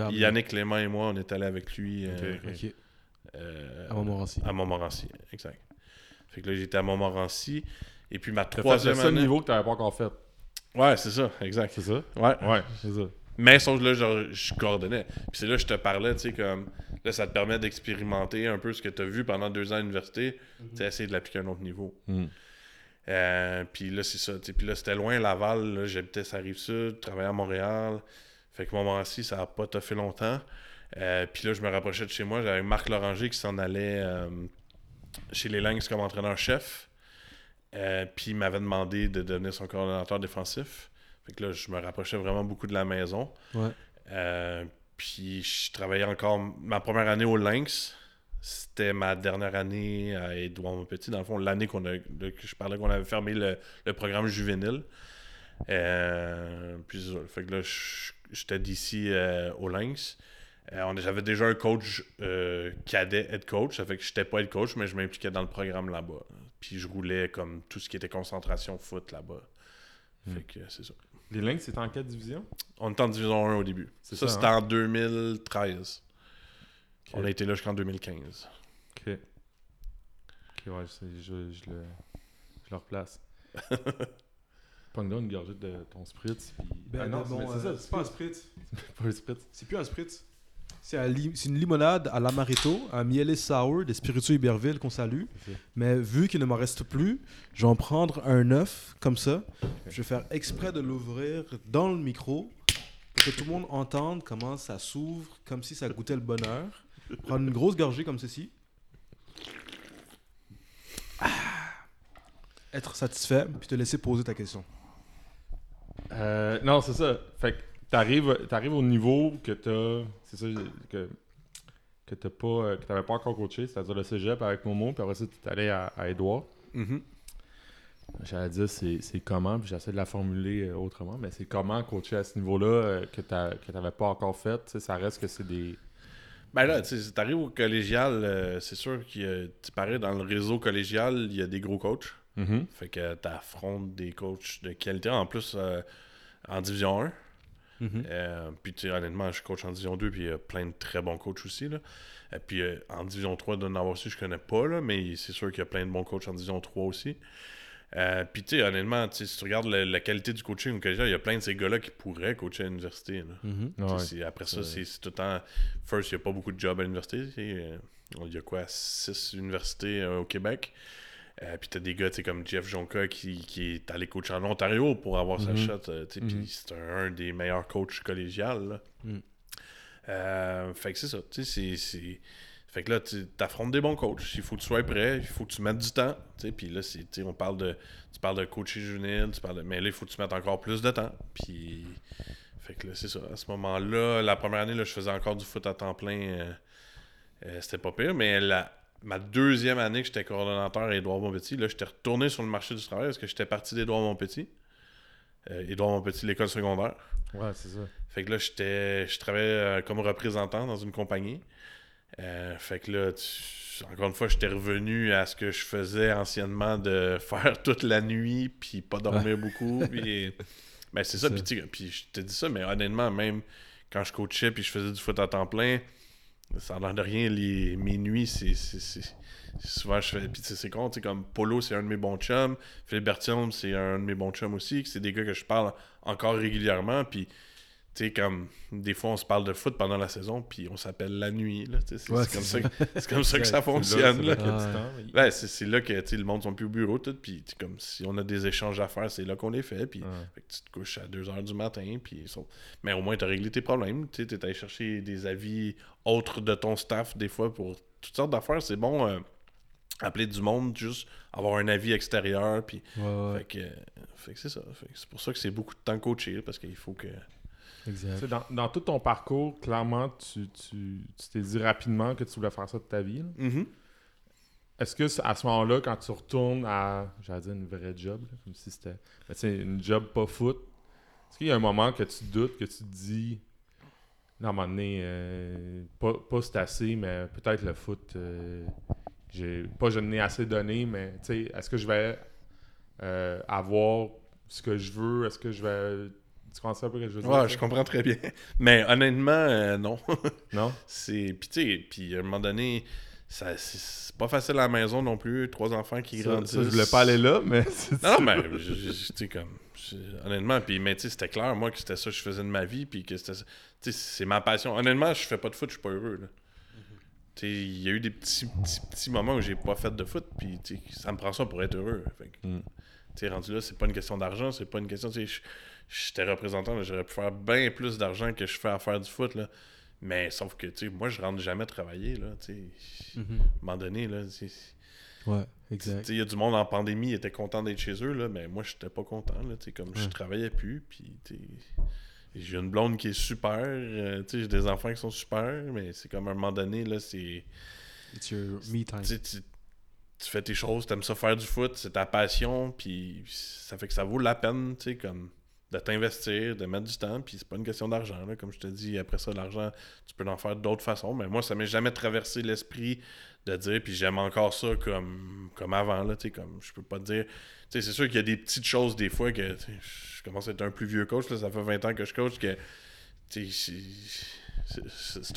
Il Yannick Clément et moi, on est allés avec lui euh, euh, À Montmorency. à Montmorency. Exact. Fait que là, j'étais à Montmorency. Et puis ma T'as fait le troisième seul année. niveau que t'avais pas encore fait. Ouais, c'est ça, exact. C'est ça? Ouais. Ouais, c'est ça. Mais sauf que là, genre, je coordonnais. Puis c'est là que je te parlais, tu sais, comme. Là, ça te permet d'expérimenter un peu ce que tu as vu pendant deux ans à l'université. Tu sais, essayer de l'appliquer à un autre niveau. Hmm. Euh, puis là, c'est ça. tu sais. Puis là, c'était loin, Laval. là, J'habitais sur la rive sud, travaillais à Montréal. Fait que Montmorency, ça n'a pas fait longtemps. Euh, puis là, je me rapprochais de chez moi. J'avais Marc Loranger qui s'en allait euh, chez les Lynx comme entraîneur-chef. Euh, puis il m'avait demandé de devenir son coordonnateur défensif. Fait que là, je me rapprochais vraiment beaucoup de la maison. Ouais. Euh, puis je travaillais encore. Ma première année au Lynx, c'était ma dernière année à Édouard Montpetit. Dans le fond, l'année qu'on a, de- que je parlais qu'on avait fermé le, le programme juvénile. Euh, puis. Fait que là, j'étais d'ici euh, au Lynx. J'avais déjà un coach cadet head coach. Ça fait que j'étais pas head coach, mais je m'impliquais dans le programme là-bas. Puis je roulais comme tout ce qui était concentration foot là-bas. Fait que c'est ça. Les Lynx, c'était en quelle division? On était en division 1 au début. C'est Ça, ça, c'était hein? en 2013. Ok. On a été là jusqu'en 2015. Ok. Ok, ouais, je, je, je le, je le replace. Une gorgée de ton spritz. Puis... Ben, ah non, ben, bon, mais c'est euh, ça, c'est pas un spritz. pas le spritz. C'est plus un spritz. C'est li- une limonade à l'amaretto, un mielé sour des spiritueux Iberville qu'on salue. Mais vu qu'il ne m'en reste plus, je vais en prendre un œuf comme ça. Je vais faire exprès de l'ouvrir dans le micro pour que tout le monde entende comment ça s'ouvre, comme si ça goûtait le bonheur. Prendre une grosse gorgée comme ceci. Ah. Être satisfait, puis te laisser poser ta question. Euh, non, c'est ça. Fait que t'arrives, t'arrives au niveau que t'as. C'est ça, que, que t'as pas. euh, que t'avais pas encore coaché, c'est-à-dire le cégep avec Momo, puis après ça, t'es allé à, à Edouard. J'allais dire c'est, c'est comment, puis j'essaie de la formuler euh, autrement, mais c'est comment coacher à ce niveau-là euh, que, t'as, que t'avais pas encore fait? Tu ça reste que c'est des. Ben là, tu sais, t'arrives au collégial, euh, c'est sûr a, tu parais dans le réseau collégial, il y a des gros coachs. Mhm. Fait que t'affrontes des coachs de qualité. En plus, euh, en division 1. Euh, puis tu sais, honnêtement, je coach en division 2, puis il y a plein de très bons coachs aussi. Là. Et puis euh, en division 3, d'en avoir aussi, je connais pas, là, mais c'est sûr qu'il y a plein de bons coachs en division 3 aussi. Euh, puis tu sais, honnêtement, si tu regardes la, la qualité du coaching au il y a plein de ces gars-là qui pourraient coacher à l'université. Mhm. Ouais. c'est- après ça, C'est- c'est c'est tout le temps. First, il n'y a pas beaucoup de jobs à l'université. euh, Il y a quoi, six universités euh, au Québec? Euh, puis t'as des gars comme Jeff Jonka qui, qui est allé coacher en Ontario pour avoir sa Mhm. shot. euh, Puis Mhm. c'est un, un des meilleurs coachs collégials. là. Mhm. Euh, fait que c'est ça. c'est- Fait que là, tu affrontes des bons coachs. Il faut que tu sois prêt. Il faut que tu mettes du temps. Puis là, c'est- on parle de. Tu parles de coacher juvénile. Tu parles de, mais là, il faut que tu mettes encore plus de temps. Puis. Fait que là, c'est ça. À ce moment-là, la première année, là, je faisais encore du foot à temps plein. euh, C'était pas pire. Mais la, ma deuxième année que j'étais coordonnateur à Édouard Montpetit, là, j'étais retourné sur le marché du travail parce que j'étais parti d'Édouard Montpetit. Euh, Édouard Montpetit, l'école secondaire. Ouais, c'est ça. Fait que là, j'étais, je travaillais euh, comme représentant dans une compagnie. Euh, fait que là, tu- encore une fois, j'étais revenu à ce que je faisais anciennement de faire toute la nuit, puis pas dormir beaucoup. Puis, ben, c'est ça. Puis, puis je te dis ça, mais honnêtement, même quand je coachais puis je faisais du foot à temps plein, ça a l'air de rien. Les, mes nuits, c'est, souvent je fais. Puis c'est con, tu comme Polo, c'est un de mes bons chums. Philippe Bertium, c'est un de mes bons chums aussi. C'est des gars que je parle encore régulièrement. Puis tu sais, comme des fois, on se parle de foot pendant la saison, puis on s'appelle la nuit. C'est Ouais, comme, ça, que- c'est comme ça que ça fonctionne. c'est là. là Ah, c'est que le monde sont plus au bureau, tout, puis comme si on a des échanges à faire, c'est là qu'on les fait, puis Ouais. tu te couches à 2h du matin, puis ils sont- mais au moins tu as réglé tes problèmes, tu es allé chercher des avis autres de ton staff des fois pour toutes sortes d'affaires, c'est bon euh, appeler du monde, juste avoir un avis extérieur, puis Ouais, ouais, fait que, fait que c'est ça, c'est pour ça que c'est beaucoup de temps coaché, parce qu'il faut que... Exact. Dans, dans tout ton parcours, clairement, tu, tu, tu t'es dit rapidement que tu voulais faire ça de ta vie. Mhm. Est-ce que à ce moment-là, quand tu retournes à, j'allais dire une vraie job, là, comme si c'était, mais une job pas foot, Est-ce qu'il y a un moment que tu doutes, que tu te dis, non, à un moment donné, euh, pas, pas c'est assez, mais peut-être le foot, euh, j'ai pas je n'ai assez donné, mais tu sais, est-ce que je vais euh, avoir ce que je veux? Est-ce que je vais. Tu comprends un peu que je veux dire? Ouais, je comprends très bien. Mais honnêtement, euh, non. Non? c'est. Puis, tu sais, puis à un moment donné, ça, c'est- pas facile à la maison non plus. Trois enfants qui Ça, grandissent. ça, je voulais pas aller là, mais. c'est Non, ça. mais sais, comme. Honnêtement, puis, mais tu sais, c'était clair, moi, que c'était ça que je faisais de ma vie, puis que c'était. ça- Tu sais, c'est ma passion. Honnêtement, je fais pas de foot, je suis pas heureux, là. Il y a eu des petits, petits, petits moments où j'ai pas fait de foot, puis ça me prend ça pour être heureux. Fait que, Mm. rendu là, c'est pas une question d'argent, c'est pas une question. Je- j'étais représentant, j'aurais pu faire bien plus d'argent que je fais à faire du foot, là. Mais sauf que, tu sais, moi, je rentre jamais travailler, là. Tu sais, à un moment donné, là. tu sais, Ouais, tu sais, exact. Il y a du monde en pandémie, ils étaient contents d'être chez eux, là, mais moi, j'étais pas content. Là, tu sais, comme je travaillais plus, puis tu j'ai une blonde qui est super, euh, tu sais, j'ai des enfants qui sont super, mais c'est comme à un moment donné, là, c'est. It's your me time. Tu, tu fais tes choses, t'aimes ça faire du foot, c'est ta passion, puis ça fait que ça vaut la peine, tu sais, comme de t'investir, de mettre du temps, puis c'est pas une question d'argent, comme je te dis, après ça, l'argent, tu peux en faire d'autres façons, mais moi, ça m'est jamais traversé l'esprit de dire, puis j'aime encore ça comme, comme avant, là, comme, je peux pas te dire, c'est sûr qu'il y a des petites choses des fois que, je commence à être un plus vieux coach, là, ça fait 20 ans que je coach, que, c'est-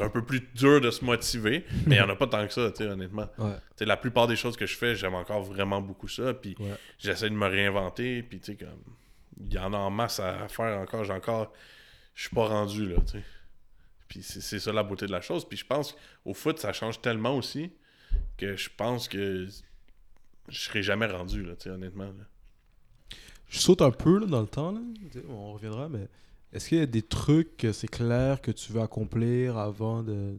un peu plus dur de se motiver, mais il y en a pas tant que ça, honnêtement. Ouais, la plupart des choses que je fais, j'aime encore vraiment beaucoup ça. Puis ouais. j'essaie de me réinventer. Puis tu sais, comme. Il y en a en masse à faire encore. J'ai encore. Je suis pas rendu là, tu sais. Puis c'est ça la beauté de la chose. Puis je pense qu'au foot, ça change tellement aussi que je pense que je serai jamais rendu, là, tu sais, honnêtement. là. Je saute un peu là, dans le temps, là. On reviendra, mais est-ce qu'il y a des trucs que c'est clair que tu veux accomplir avant de.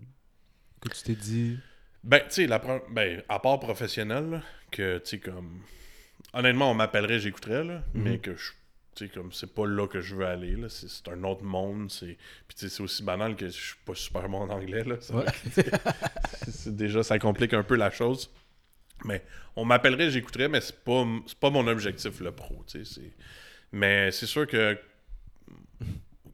que tu t'es dit? Ben, tu sais, la ben, à part professionnel, là, que, tu sais, comme... Honnêtement, on m'appellerait, j'écouterais, là, Mhm. mais que je... Tu sais, comme, c'est pas là que je veux aller, là. C'est, c'est un autre monde, c'est... Puis, tu sais, c'est aussi banal que je suis pas super bon en anglais, là. Ça- Ouais. c'est déjà, ça complique un peu la chose. Mais on m'appellerait, j'écouterais, mais c'est pas, c'est pas mon objectif, le pro, tu sais. c'est- Mais c'est sûr que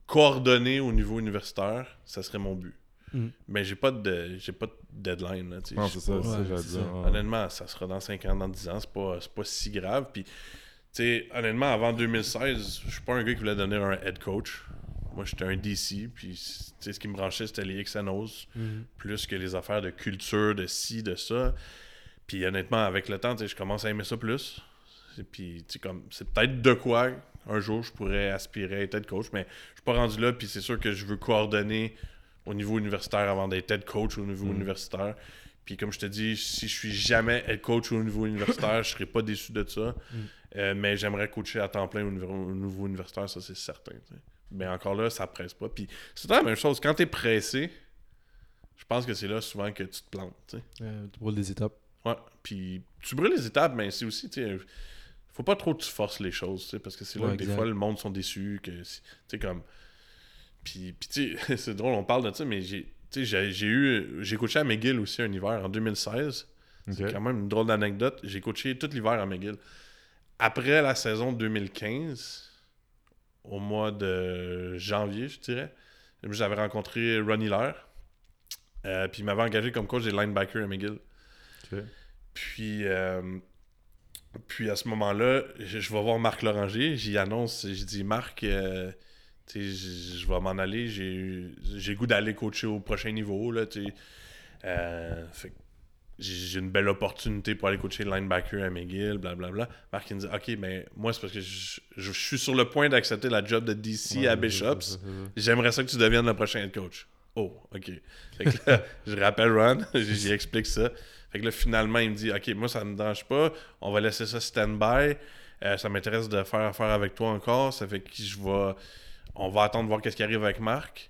coordonner au niveau universitaire, ça serait mon but. Mhm. Mais j'ai pas de j'ai pas de deadline. Là. Non, c'est ça, pas- c'est ça, Ouais, j'allais c'est dire. ça. ouais. Honnêtement, ça sera dans 5 ans, dans 10 ans, c'est pas, c'est pas si grave. Puis, sais, honnêtement, avant 2016, je suis pas un gars qui voulait devenir un head coach. Moi, j'étais un DC, puis ce qui me branchait, c'était les XNOs, plus que les affaires de culture, de ci, de ça. Puis honnêtement, avec le temps, je commence à aimer ça plus. Puis, comme, c'est peut-être de quoi un jour je pourrais aspirer à être head coach, mais je suis pas rendu là, puis c'est sûr que je veux coordonner au niveau universitaire avant d'être head coach au niveau Mm. universitaire. Puis comme je te dis, si je suis jamais head coach au niveau universitaire, je serais pas déçu de ça. Mm. Euh, mais j'aimerais coacher à temps plein au niveau, au niveau universitaire, ça c'est certain. Mais encore là, ça presse pas. Puis c'est la même chose. Quand tu es pressé, je pense que c'est là souvent que tu te plantes. tu. Euh, tu brûles des étapes. Ouais. Puis tu brûles les étapes, mais c'est aussi, tu faut pas trop que tu forces les choses, parce que c'est là Ouais, que des fois le monde sont déçus, que, tu comme. Puis, puis tu sais, c'est drôle, on parle de ça, mais j'ai, j'ai, eu, j'ai coaché à McGill aussi un hiver en 2016. C'est quand même une drôle d'anecdote. J'ai coaché tout l'hiver à McGill. Après la saison 2015, au mois de janvier, je dirais, j'avais rencontré Ronnie Lair. Euh, puis il m'avait engagé comme coach des linebackers à McGill. Puis, euh, puis à ce moment-là, je, je vais voir Marc Loranger. J'y annonce, j'ai dit Marc, euh, je, je vais m'en aller. J'ai goût d'aller coacher au prochain niveau. Là. Euh, fait que j'ai une belle opportunité pour aller coacher le linebacker à McGill, blablabla. Marc il me dit Ok, mais moi, c'est parce que je, je- je suis sur le point d'accepter la job de DC Ouais, à Bishops. J'aimerais ça que tu deviennes le prochain head coach. Oh, ok. Fait que là, je rappelle Ron, j'y explique ça. Fait que là, finalement, il me dit Ok, moi, ça ne me dérange pas. On va laisser ça stand-by. Euh, ça m'intéresse de faire affaire avec toi encore. Ça fait que je vais. On va attendre voir qu'est-ce qui arrive avec Marc.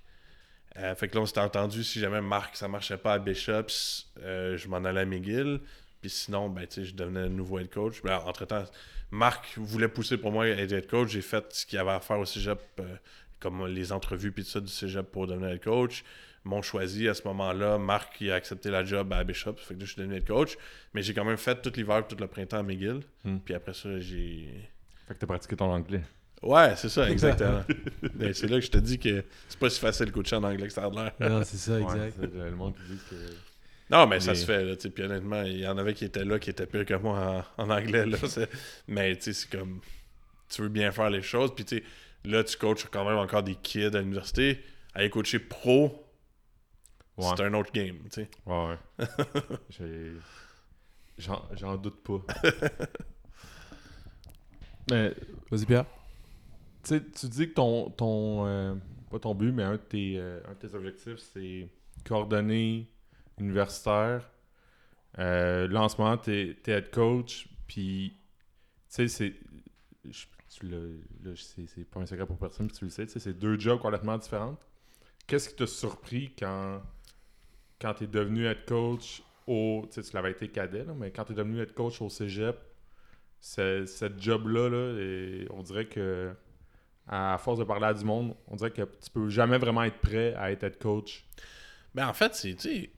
Euh, fait que là, on s'était entendu. Si jamais Marc, ça marchait pas à Bishops, euh, je m'en allais à McGill. Puis sinon, ben, je devenais nouveau head coach. Ben, entre-temps, Marc voulait pousser pour moi être head coach. J'ai fait ce qu'il y avait à faire au cégep, euh, comme les entrevues puis tout ça du cégep pour devenir head coach. M'ont choisi à ce moment-là. Marc il a accepté la job à Bishop. Fait que là, je suis devenu head coach. Mais j'ai quand même fait tout l'hiver tout le printemps à McGill. Hmm. Puis après ça, j'ai. Fait que t'as pratiqué ton anglais. Ouais, c'est ça, exactement. Ben, c'est là que je te dis que c'est pas si facile de coacher en anglais que ça a l'air. Non, c'est ça, Ouais, exact. c'est le monde qui dit que. Non, mais ça se fait, là, tu sais, puis honnêtement, il y en avait qui étaient là, qui étaient pires que moi en, en anglais, là, mais tu sais, c'est comme, tu veux bien faire les choses, puis tu sais, là, tu coaches quand même encore des kids à l'université, aller coacher pro, Ouais. c'est un autre game, tu sais. Ouais, ouais. J'ai- J'en j'en doute pas. Mais, Vas-y, Pierre. Tu dis que ton. ton euh, pas ton but, mais un de tes, euh, un de tes objectifs, c'est coordonner universitaire. Euh, là, en ce moment, t'es es head coach, puis. Tu sais, c'est. C'est pas un secret pour personne, tu le sais. C'est deux jobs complètement différents. Qu'est-ce qui t'a surpris quand, quand tu es devenu head coach au. Tu l'avais été cadet, là, mais quand tu es devenu head coach au cégep, ce cette job-là, là, on dirait que à force de parler à du monde, on dirait que tu peux jamais vraiment être prêt à être head coach. Ben, en fait, c'est, tu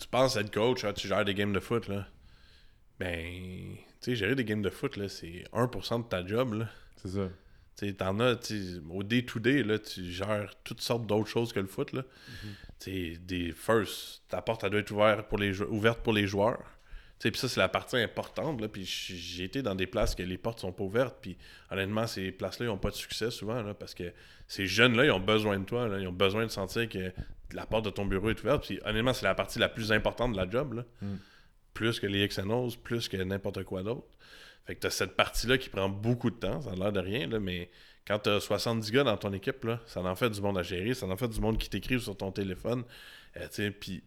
tu penses être coach, hein, tu gères des games de foot, là. Ben, tu sais, gérer des games de foot, là, c'est 1% de ta job, là. C'est ça. Tu t'en as, tu au day-to-day, là, tu gères toutes sortes d'autres choses que le foot, là. Tu sais, des first, ta porte, elle doit être ouverte pour les, ouverte pour les joueurs. Tu puis ça, c'est la partie importante, là. Puis j'ai été dans des places que les portes sont pas ouvertes, puis honnêtement, ces places-là, ils ont pas de succès souvent, là, parce que ces jeunes-là, ils ont besoin de toi, là. Ils ont besoin de sentir que la porte de ton bureau est ouverte, puis honnêtement, c'est la partie la plus importante de la job, là. Mm. Plus que les XNOs, plus que n'importe quoi d'autre. Fait que t'as cette partie-là qui prend beaucoup de temps, ça a l'air de rien, là, mais quand t'as 70 gars dans ton équipe, là, ça en fait du monde à gérer, ça en fait du monde qui t'écrive sur ton téléphone. Euh, tu puis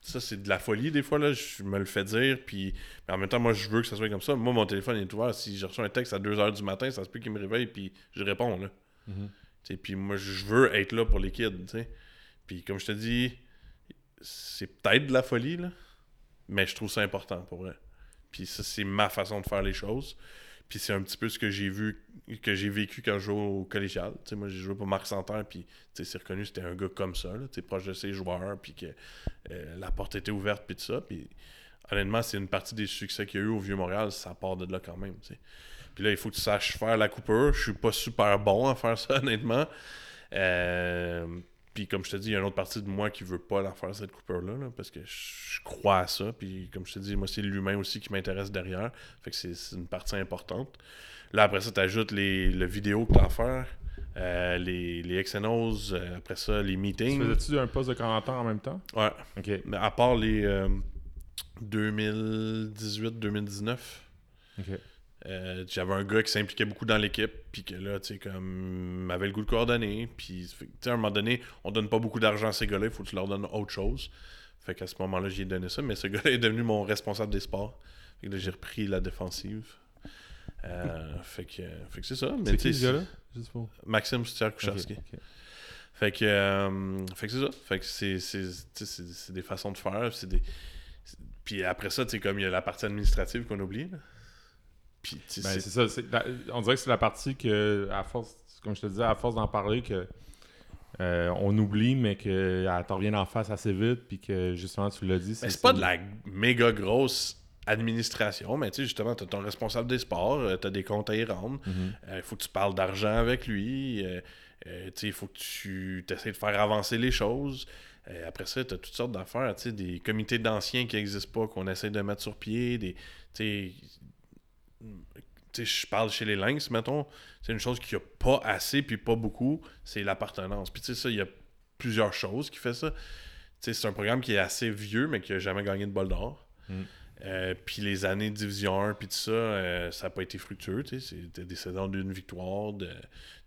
ça, c'est de la folie des fois, là, je me le fais dire, puis mais en même temps, moi, je veux que ça soit comme ça. Moi, mon téléphone est ouvert, si j'ai reçu un texte à 2h du matin, ça se peut qu'il me réveille, puis je réponds, là. Sais, Puis moi, je veux être là pour les kids, tu sais. Puis comme je te dis, c'est peut-être de la folie, là, mais je trouve ça important, pour vrai. Puis ça, c'est ma façon de faire les choses. Puis c'est un petit peu ce que j'ai vu, que j'ai vécu quand je jouais au collégial. Moi, j'ai joué pour Marc Santerre, puis c'est reconnu, c'était un gars comme ça, là, proche de ses joueurs, puis que euh, la porte était ouverte, puis tout ça. Honnêtement, c'est une partie des succès qu'il y a eu au Vieux-Montréal, ça part de là quand même. Puis là, il faut que tu saches faire la coupure. Je suis pas super bon à faire ça, honnêtement. Euh, puis comme je te dis, il y a une autre partie de moi qui veut pas la faire, cette coupure-là, là, parce que je crois à ça. Puis comme je te dis, moi, c'est l'humain aussi qui m'intéresse derrière. Fait que c'est une partie importante. Là, après ça, tu ajoutes les, le vidéo que tu as à faire, euh, les, les XNOs, euh, après ça, les Tu meetings. faisais-tu un poste de commentateur en même temps? Ouais. Ok. Mais à part les euh, 2018-2019, Ok. euh, j'avais un gars qui s'impliquait beaucoup dans l'équipe, puis que là, tu sais, comme, m'avait le goût de coordonner, puis, tu sais, à un moment donné, on donne pas beaucoup d'argent à ces gars-là, il faut que tu leur donnes autre chose. Fait qu'à ce moment-là, j'ai donné ça, mais ce gars-là est devenu mon responsable des sports. Fait que là, j'ai repris la défensive. Euh, fait que, fait que c'est ça. Mais C'est qui ce gars-là? Pour... Maxime. Fait que, euh, fait que c'est ça. Fait que c'est, des façons de faire. C'est des... Puis après ça, tu comme il y a la partie administrative qu'on oublie. Là. Puis, Ben, c'est- ça. la- on dirait que c'est la partie que, à force, comme je te disais, à force d'en parler, que euh, on oublie, mais qu'elle t'en revient en face assez vite, puis que justement, tu l'as dit. C'est pas de la méga grosse administration, mais tu sais, justement, tu as ton responsable des sports, tu as des comptes à y rendre. Mhm. Il faut que tu parles d'argent avec lui. euh, euh, il faut que tu essaies de faire avancer les choses. Euh, après ça, tu as toutes sortes d'affaires. tu sais, Des comités d'anciens qui n'existent pas, qu'on essaie de mettre sur pied. Des, tu sais, tu sais, je parle chez les Lynx, mettons. C'est une chose qu'il n'y a pas assez, puis pas beaucoup, c'est l'appartenance. Puis tu sais, ça, il y a plusieurs choses qui fait ça. Tu sais, c'est un programme qui est assez vieux, mais qui n'a jamais gagné de bol d'or. Mm. Euh, puis les années de Division 1, puis tout ça, euh, ça n'a pas été fructueux. C'était des saisons d'une victoire. De...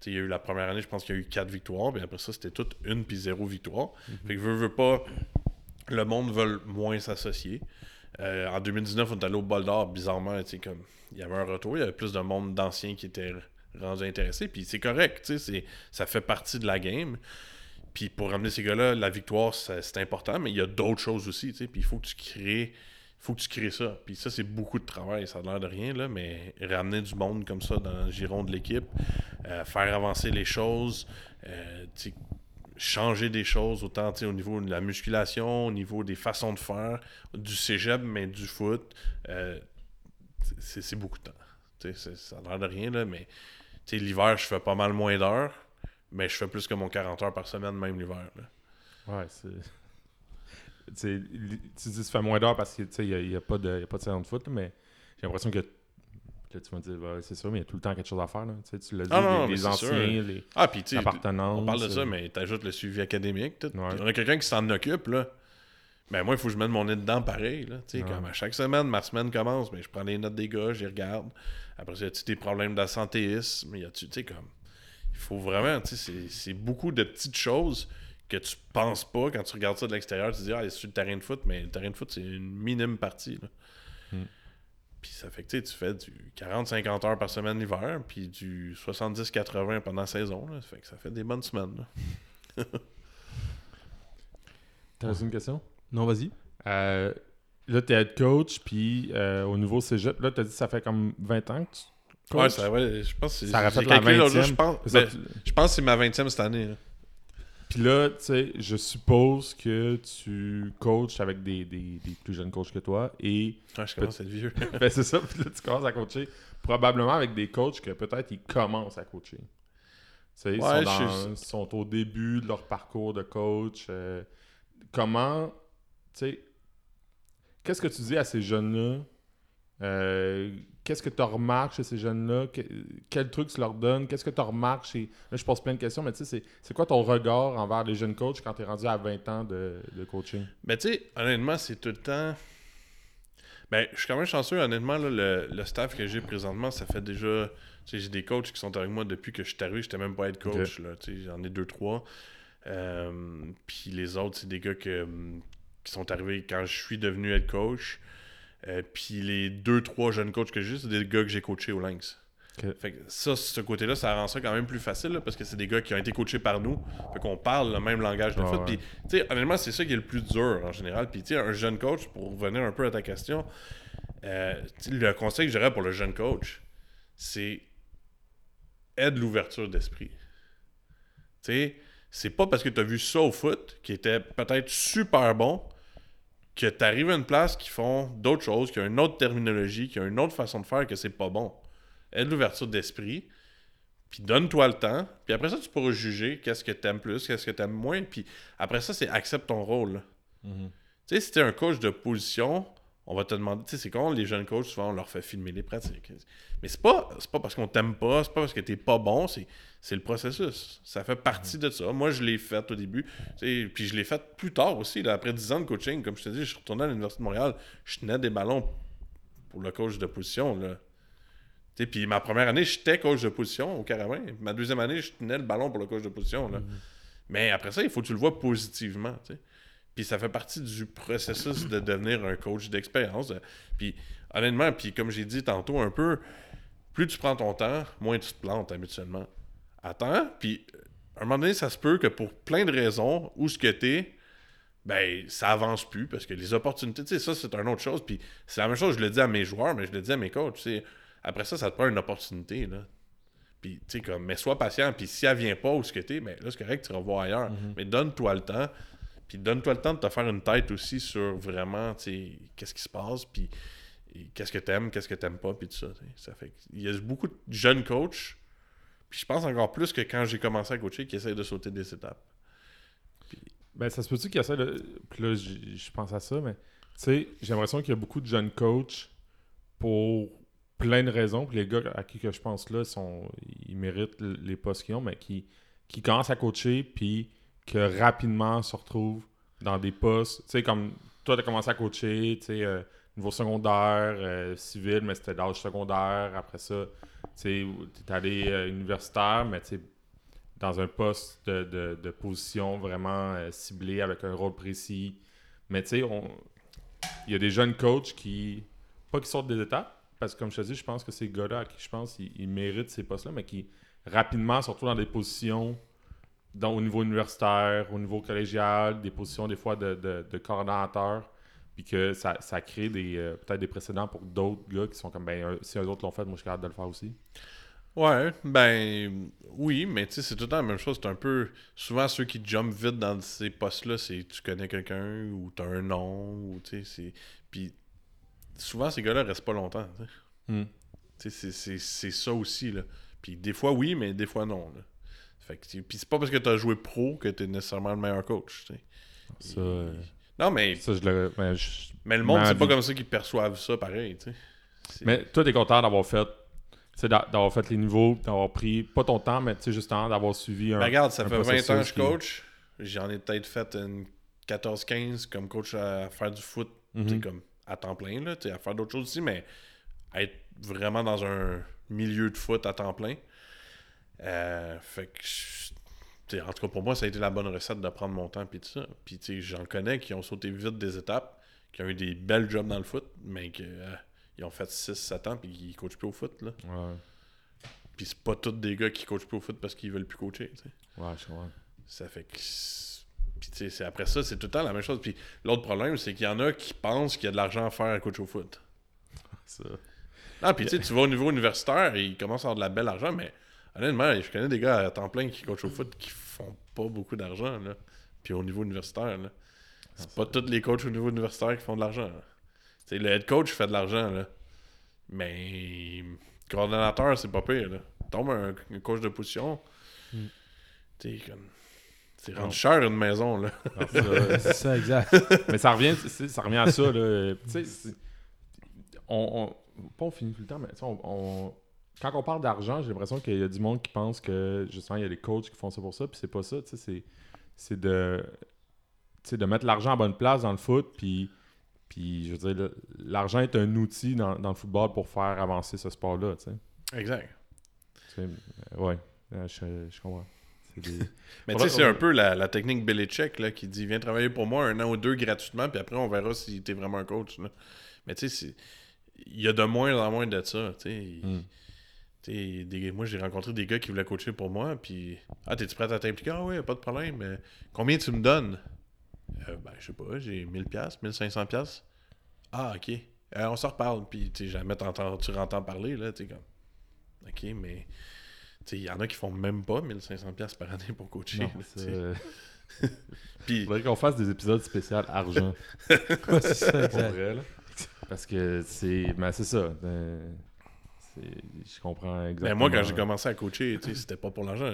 Il y a eu la première année, je pense qu'il y a eu quatre victoires. Puis après ça, c'était toute une puis zéro victoire. Fait que veux, veux pas, le monde veut moins s'associer. Euh, en 2019, on est allé au bol d'or. Bizarrement, comme il y avait un retour. Il y avait plus de monde d'anciens qui étaient rendus intéressés. Puis c'est correct. Ça fait partie de la game. Puis pour ramener ces gars-là, la victoire, c'est important, mais il y a d'autres choses aussi. Puis il faut que tu crées faut que tu crées ça. Puis ça, c'est beaucoup de travail. Ça a l'air de rien, là, mais ramener du monde comme ça dans le giron de l'équipe, euh, faire avancer les choses, euh, changer des choses, autant au niveau de la musculation, au niveau des façons de faire, du cégep, mais du foot, euh, c'est beaucoup de temps. Ça a l'air de rien, là, mais l'hiver, je fais pas mal moins d'heures, mais je fais plus que mon 40 heures par semaine, même l'hiver. Ouais, c'est. Tu tu dis que tu fais moins d'heures parce qu'il n'y a, y a pas de y a pas de saison de foot, mais j'ai l'impression que. Là, tu vas dire, ouais, c'est ça, mais il y a tout le temps quelque chose à faire. Là. Tu, sais, tu l'as dit, Ah les, les anciens, sûr. les Ah, puis tu sais, appartenances. on parle de ça, euh, mais t'ajoutes le suivi académique. tout. Ouais. On a quelqu'un qui s'en occupe, là. Ben moi, il faut que je mette mon nez dedans pareil. Là. Tu sais, Ouais. Comme à chaque semaine, ma semaine commence, mais je prends les notes des gars, je les regarde. Après, y a-tu des problèmes d'assentéisme? Y a-tu, tu sais, comme. Il faut vraiment, tu sais, c'est beaucoup de petites choses que tu penses pas quand tu regardes ça de l'extérieur. Tu te dis, ah, c'est sur le terrain de foot, mais le terrain de foot, c'est une minime partie. Là. Hmm. Puis ça fait que tu sais, tu fais du 40-50 heures par semaine l'hiver, puis du 70-80 pendant la saison. Là. Ça fait que ça fait des bonnes semaines. T'as une question? Non, vas-y. Euh, là, t'es head coach, puis euh, au niveau cégep, là, t'as dit que ça fait comme 20 ans que tu Ouais, coaches? ça, ouais, je pense que c'est. Ça aurait j'ai fait la calculé l'autre jour, 20e. Je pense, C'est ça, ben, je pense que c'est ma 20e cette année. là. Puis là, tu sais, je suppose que tu coaches avec des, des, des plus jeunes coachs que toi et Ouais, je commence à être vieux. ben, c'est ça, puis là tu commences à coacher probablement avec des coachs que peut-être ils commencent à coacher. Tu sais, ils, Ouais, sont dans- je- ils sont au début de leur parcours de coach. euh, comment, tu sais, qu'est-ce que tu dis à ces jeunes-là? Euh, Qu'est-ce que tu remarques chez ces jeunes-là? Que- quel truc tu leur donnes? Qu'est-ce que tu remarques chez... Là, je pose plein de questions, mais tu sais, c'est- quoi ton regard envers les jeunes coachs quand tu es rendu à 20 ans de, de coaching? Mais tu sais, honnêtement, c'est tout le temps. Ben, je suis quand même chanceux, honnêtement, là, le, le staff que j'ai présentement, ça fait déjà. Tu sais, j'ai des coachs qui sont avec moi depuis que je suis arrivé, j'étais même pas être coach, là. Tu sais, j'en ai deux, trois. Euh, Puis les autres, c'est des gars que, qui sont arrivés quand je suis devenu head coach. Euh, Puis les deux, trois jeunes coachs que j'ai, c'est des gars que j'ai coachés au Lynx. Fait que ça, ce côté-là, ça rend ça quand même plus facile là, parce que c'est des gars qui ont été coachés par nous. Fait qu'on parle le même langage de Ouais, foot. ouais. Puis, tu sais, honnêtement, c'est ça qui est le plus dur en général. Puis, tu sais, un jeune coach, pour revenir un peu à ta question, euh, le conseil que j'aurais pour le jeune coach, c'est aide l'ouverture d'esprit. Tu sais, c'est pas parce que tu as vu ça au foot, qui était peut-être super bon, que tu arrives à une place qui font d'autres choses, qui a une autre terminologie, qui a une autre façon de faire, que c'est pas bon. Aide l'ouverture d'esprit, puis donne-toi le temps, puis après ça, tu pourras juger qu'est-ce que t'aimes plus, qu'est-ce que t'aimes moins, puis après ça, c'est accepte ton rôle. Mhm. Tu sais, si t'es un coach de position, on va te demander, tu sais, c'est quand les jeunes coachs, souvent, on leur fait filmer les pratiques. Mais c'est pas, c'est pas parce qu'on t'aime pas, c'est pas parce que t'es pas bon, c'est, c'est le processus. Ça fait partie de ça. Moi, je l'ai fait au début, puis je l'ai fait plus tard aussi, là, après 10 ans de coaching. Comme je te dis, je suis retourné à l'Université de Montréal, je tenais des ballons pour le coach de position, là. Puis ma première année, j'étais coach de position au Caravin. Ma deuxième année, je tenais le ballon pour le coach de position. Là. Mais après ça, il faut que tu le vois positivement. Puis ça fait partie du processus de devenir un coach d'expérience. Puis honnêtement, puis comme j'ai dit tantôt un peu, plus tu prends ton temps, moins tu te plantes habituellement. Attends, puis à un moment donné, ça se peut que pour plein de raisons, où ce que t'es, ben ça avance plus parce que les opportunités, tu sais, ça c'est une autre chose. Puis c'est la même chose, je le dis à mes joueurs, mais je le dis à mes coachs. tu sais. Après ça, ça te prend une opportunité. Là. Puis, tu sais, comme, mais sois patient. Puis, si elle vient pas où ce que t'es, ben là, c'est correct, tu voir ailleurs. Mais donne-toi le temps. Puis, donne-toi le temps de te faire une tête aussi sur vraiment, tu sais, qu'est-ce qui se passe. Puis, qu'est-ce que t'aimes, qu'est-ce que t'aimes pas. Puis, tout ça. Ça fait Il y a beaucoup de jeunes coachs. Puis, je pense encore plus que quand j'ai commencé à coacher, qui essayent de sauter des étapes. Ben, ça se peut-tu qu'il y a ça, le- puis là, je pense à ça, mais tu sais, j'ai l'impression qu'il y a beaucoup de jeunes coachs pour plein de raisons. Puis les gars à qui que je pense là, sont, ils méritent les postes qu'ils ont, mais qui, qui commencent à coacher, puis que rapidement se retrouvent dans des postes. Tu sais, comme toi, tu as commencé à coacher, tu sais, euh, niveau secondaire, euh, civil, mais c'était d'âge secondaire. Après ça, tu es allé euh, universitaire, mais tu dans un poste de, de- position vraiment euh, ciblé avec un rôle précis. Mais tu sais, il y a des jeunes coachs qui, pas qui sortent des étapes, parce que comme je te dis, je pense que ces gars-là à qui je pense, ils, méritent ces postes-là, mais qui rapidement se retrouvent dans des positions dans- au niveau universitaire, au niveau collégial, des positions des fois de, de, puis que ça, ça crée des euh, peut-être des précédents pour d'autres gars qui sont comme, ben, si eux autres l'ont fait, moi je suis capable de le faire aussi. Ouais, ben oui, mais tu sais, c'est tout le temps la même chose. C'est un peu. Souvent, ceux qui jump vite dans ces postes-là, c'est tu connais quelqu'un ou t'as un nom, ou tu sais, c'est. Puis souvent, ces gars-là restent pas longtemps. tu sais. Hmm. C'est- c'est c'est ça aussi, là. Puis des fois, oui, mais des fois, non. Là. Fait que, puis c'est pas parce que tu as joué pro que tu es nécessairement le meilleur coach. tu sais. Ça, euh, Non, mais, ça, je le. je- mais le monde, c'est pas comme ça qu'ils perçoivent ça pareil. tu sais. Mais toi, t'es content d'avoir fait. d'avoir fait les niveaux, d'avoir pris pas ton temps, mais tu sais, justement, d'avoir suivi un. Ben, regarde, ça un fait 20 ans que je qui- coach. J'en ai peut-être fait une 14-15 comme coach à faire du foot, Mhm. comme à temps plein, là, à faire d'autres choses aussi, mais être vraiment dans un milieu de foot à temps plein. Euh, fait que, en tout cas, pour moi, ça a été la bonne recette de prendre mon temps puis tout ça. Puis, tu sais, j'en connais qui ont sauté vite des étapes, qui ont eu des belles jobs dans le foot, mais qui ont fait 6-7 ans puis qui coachent plus au foot, là. Ouais, Puis c'est pas tous des gars qui coachent plus au foot parce qu'ils veulent plus coacher, tu sais. ouais, je comprends. Ça fait que. Puis, tu sais, c'est- après ça, c'est tout le temps la même chose. Puis, l'autre problème, c'est qu'il y en a qui pensent qu'il y a de l'argent à faire à coach au foot. Ça. Ah, puis, tu sais, tu vas au niveau universitaire et ils commencent à avoir de la belle argent, mais honnêtement, je connais des gars à temps plein qui coachent au foot qui pas beaucoup d'argent, là. Puis, au niveau universitaire, là. C'est pas tous les coachs au niveau universitaire qui font de l'argent. là. Le head coach fait de l'argent, là. Mais. Coordonnateur, c'est pas pire, là. Tombe un, un coach de position. Mm. Tu sais, comme. C'est rendu cher une maison, là. Ça- C'est ça, exact. mais ça revient, ça revient à ça. Là. Tu sais, c'est- on, on, pas on finit tout le temps, mais on, on- quand on parle d'argent, j'ai l'impression qu'il y a du monde qui pense que justement, il y a des coachs qui font ça pour ça, puis c'est pas ça. tu sais, C'est, c'est de, tu sais, de mettre l'argent à bonne place dans le foot, puis, puis je veux dire, l'argent est un outil dans, dans le football pour faire avancer ce sport-là. Tu sais. Exact. Tu sais, euh, ouais, euh, je, je comprends. Des- Mais tu sais, c'est un peu la, la technique Belichick là, qui dit viens travailler pour moi un an ou deux gratuitement, puis après on verra si t'es vraiment un coach. là. Mais tu sais, il y a de moins en moins de ça. tu sais. Hmm. Des- moi, j'ai rencontré des gars qui voulaient coacher pour moi, puis Ah, t'es-tu prêt à t'impliquer? Ah, ouais, pas de problème. mais combien tu me donnes? Euh, Ben, je sais pas, j'ai 1000$, 1500$. Ah, ok. Euh, on s'en reparle, puis jamais t'entends- tu entends parler, là, sais, comme. Ok, mais. Il y en a qui font même pas 1500$ par année pour coacher. Non, euh, Puis, Il faudrait qu'on fasse des épisodes spéciaux argent. C'est ça, exact. vrai. Parce que c'est. Ben, c'est ça. c'est- Je comprends exactement. Ben moi, quand j'ai commencé à coacher, tu sais, c'était pas pour l'argent.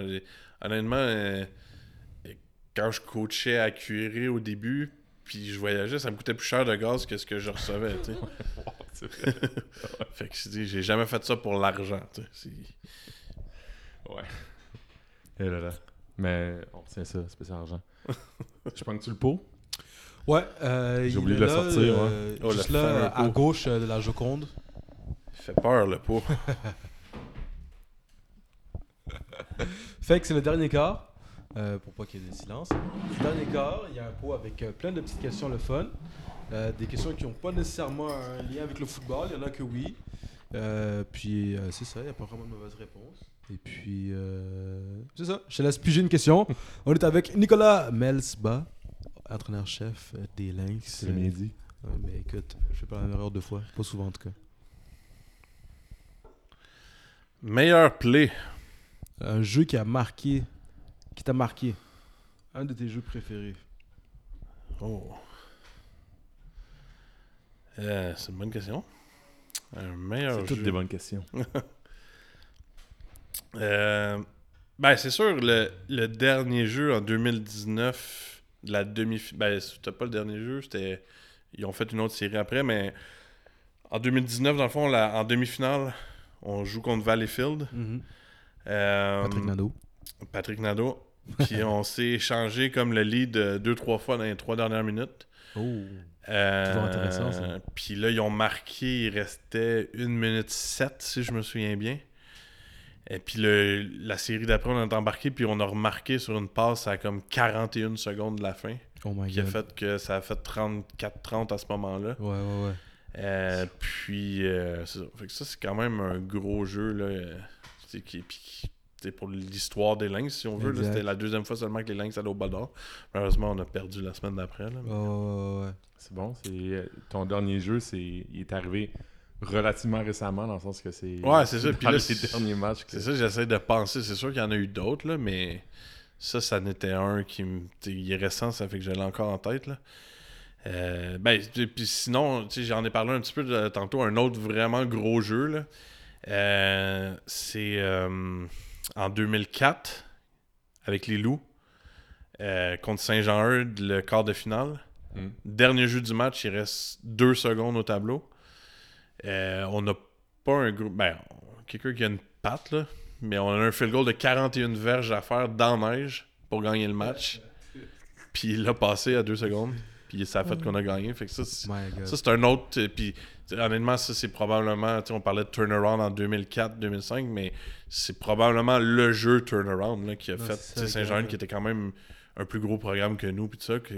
Honnêtement, euh, quand je coachais à Curie au début, puis je voyageais, ça me coûtait plus cher de gaz que ce que je recevais. fait que je dis, j'ai jamais fait ça pour l'argent. tu sais. C'est- Ouais. Et là là. Mais on retient ça, spécial argent. Je prends que tu le pot? Ouais, euh, J'ai il oublié est de le là, sortir, euh, Oh, juste là, à gauche euh, de la Joconde. Fait peur, le pot. Fait que c'est le dernier quart, euh, pour pas qu'il y ait des silences. Le dernier quart, il y a un pot avec euh, plein de petites questions le fun. Euh, des questions qui n'ont pas nécessairement un lien avec le football, il y en a que oui. Euh, puis euh, c'est ça, il n'y a pas vraiment de mauvaise réponse. Et puis, euh, c'est ça, je te laisse piger une question. On est avec Nicolas Melsba, entraîneur-chef des Lynx. C'est le midi. Mais écoute, je fais pas la même erreur deux fois, pas souvent en tout cas. Meilleur play. Un jeu qui a marqué, qui t'a marqué. Un de tes jeux préférés. Oh. Euh, c'est une bonne question. Un meilleur C'est toutes des bonnes questions. Euh, ben, c'est sûr, le, le dernier jeu en 2019, de la demi Ben, c'était pas le dernier jeu, c'était. Ils ont fait une autre série après, mais en 2019, dans le fond, la- en demi-finale, on joue contre Valleyfield. Euh, Patrick Nadeau. Patrick Nadeau. Puis on s'est échangé comme le lead deux, trois fois dans les trois dernières minutes. Oh. Euh, Toujours intéressant, ça. Puis là, ils ont marqué, il restait 1 minute 7, si je me souviens bien. Et puis le, la série d'après, on a embarqué, puis on a remarqué sur une passe à comme 41 secondes de la fin, Oh my qui a fait que ça a fait 34-30 à ce moment-là. Ouais, ouais, ouais. Euh, puis, euh, ça. Fait que ça, c'est quand même un gros jeu, là. euh, c'est qui, puis qui- c'est pour l'histoire des Lynx, si on veut. C'était la deuxième fois seulement que les Lynx allaient au d'or. Malheureusement, on a perdu la semaine d'après. ouais. C'est bon. C'est ton dernier jeu, c'est il est arrivé relativement récemment dans le sens que c'est. Ouais, c'est ça. Puis là, c'est- derniers matchs. que- C'est ça, j'essaie de penser. C'est sûr qu'il y en a eu d'autres, là, mais ça, ça n'était un qui me. Il est récent, ça fait que je l'ai encore en tête. Là. Euh, ben, puis sinon, j'en ai parlé un petit peu de- tantôt, un autre vraiment gros jeu. Là. Euh, c'est euh, en 2004, avec les Loups, euh, contre Saint-Jean-Eudes, le quart de finale. Hmm. Dernier jeu du match, il reste deux secondes au tableau. On n'a pas un groupe. Ben, quelqu'un qui a une patte, là. Mais on a un field goal de 41 verges à faire dans la neige pour gagner le match. Puis il l'a passé à deux secondes. Puis ça a fait qu'on a gagné. Fait que ça, c'est- My God. ça, c'est un autre. euh, Puis, honnêtement, ça, c'est probablement. tu sais, On parlait de turnaround en 2004-2005, mais c'est probablement le jeu turnaround là, qui a Non, fait Saint-Jean, qui était quand même un plus gros programme que nous. Puis ça, que,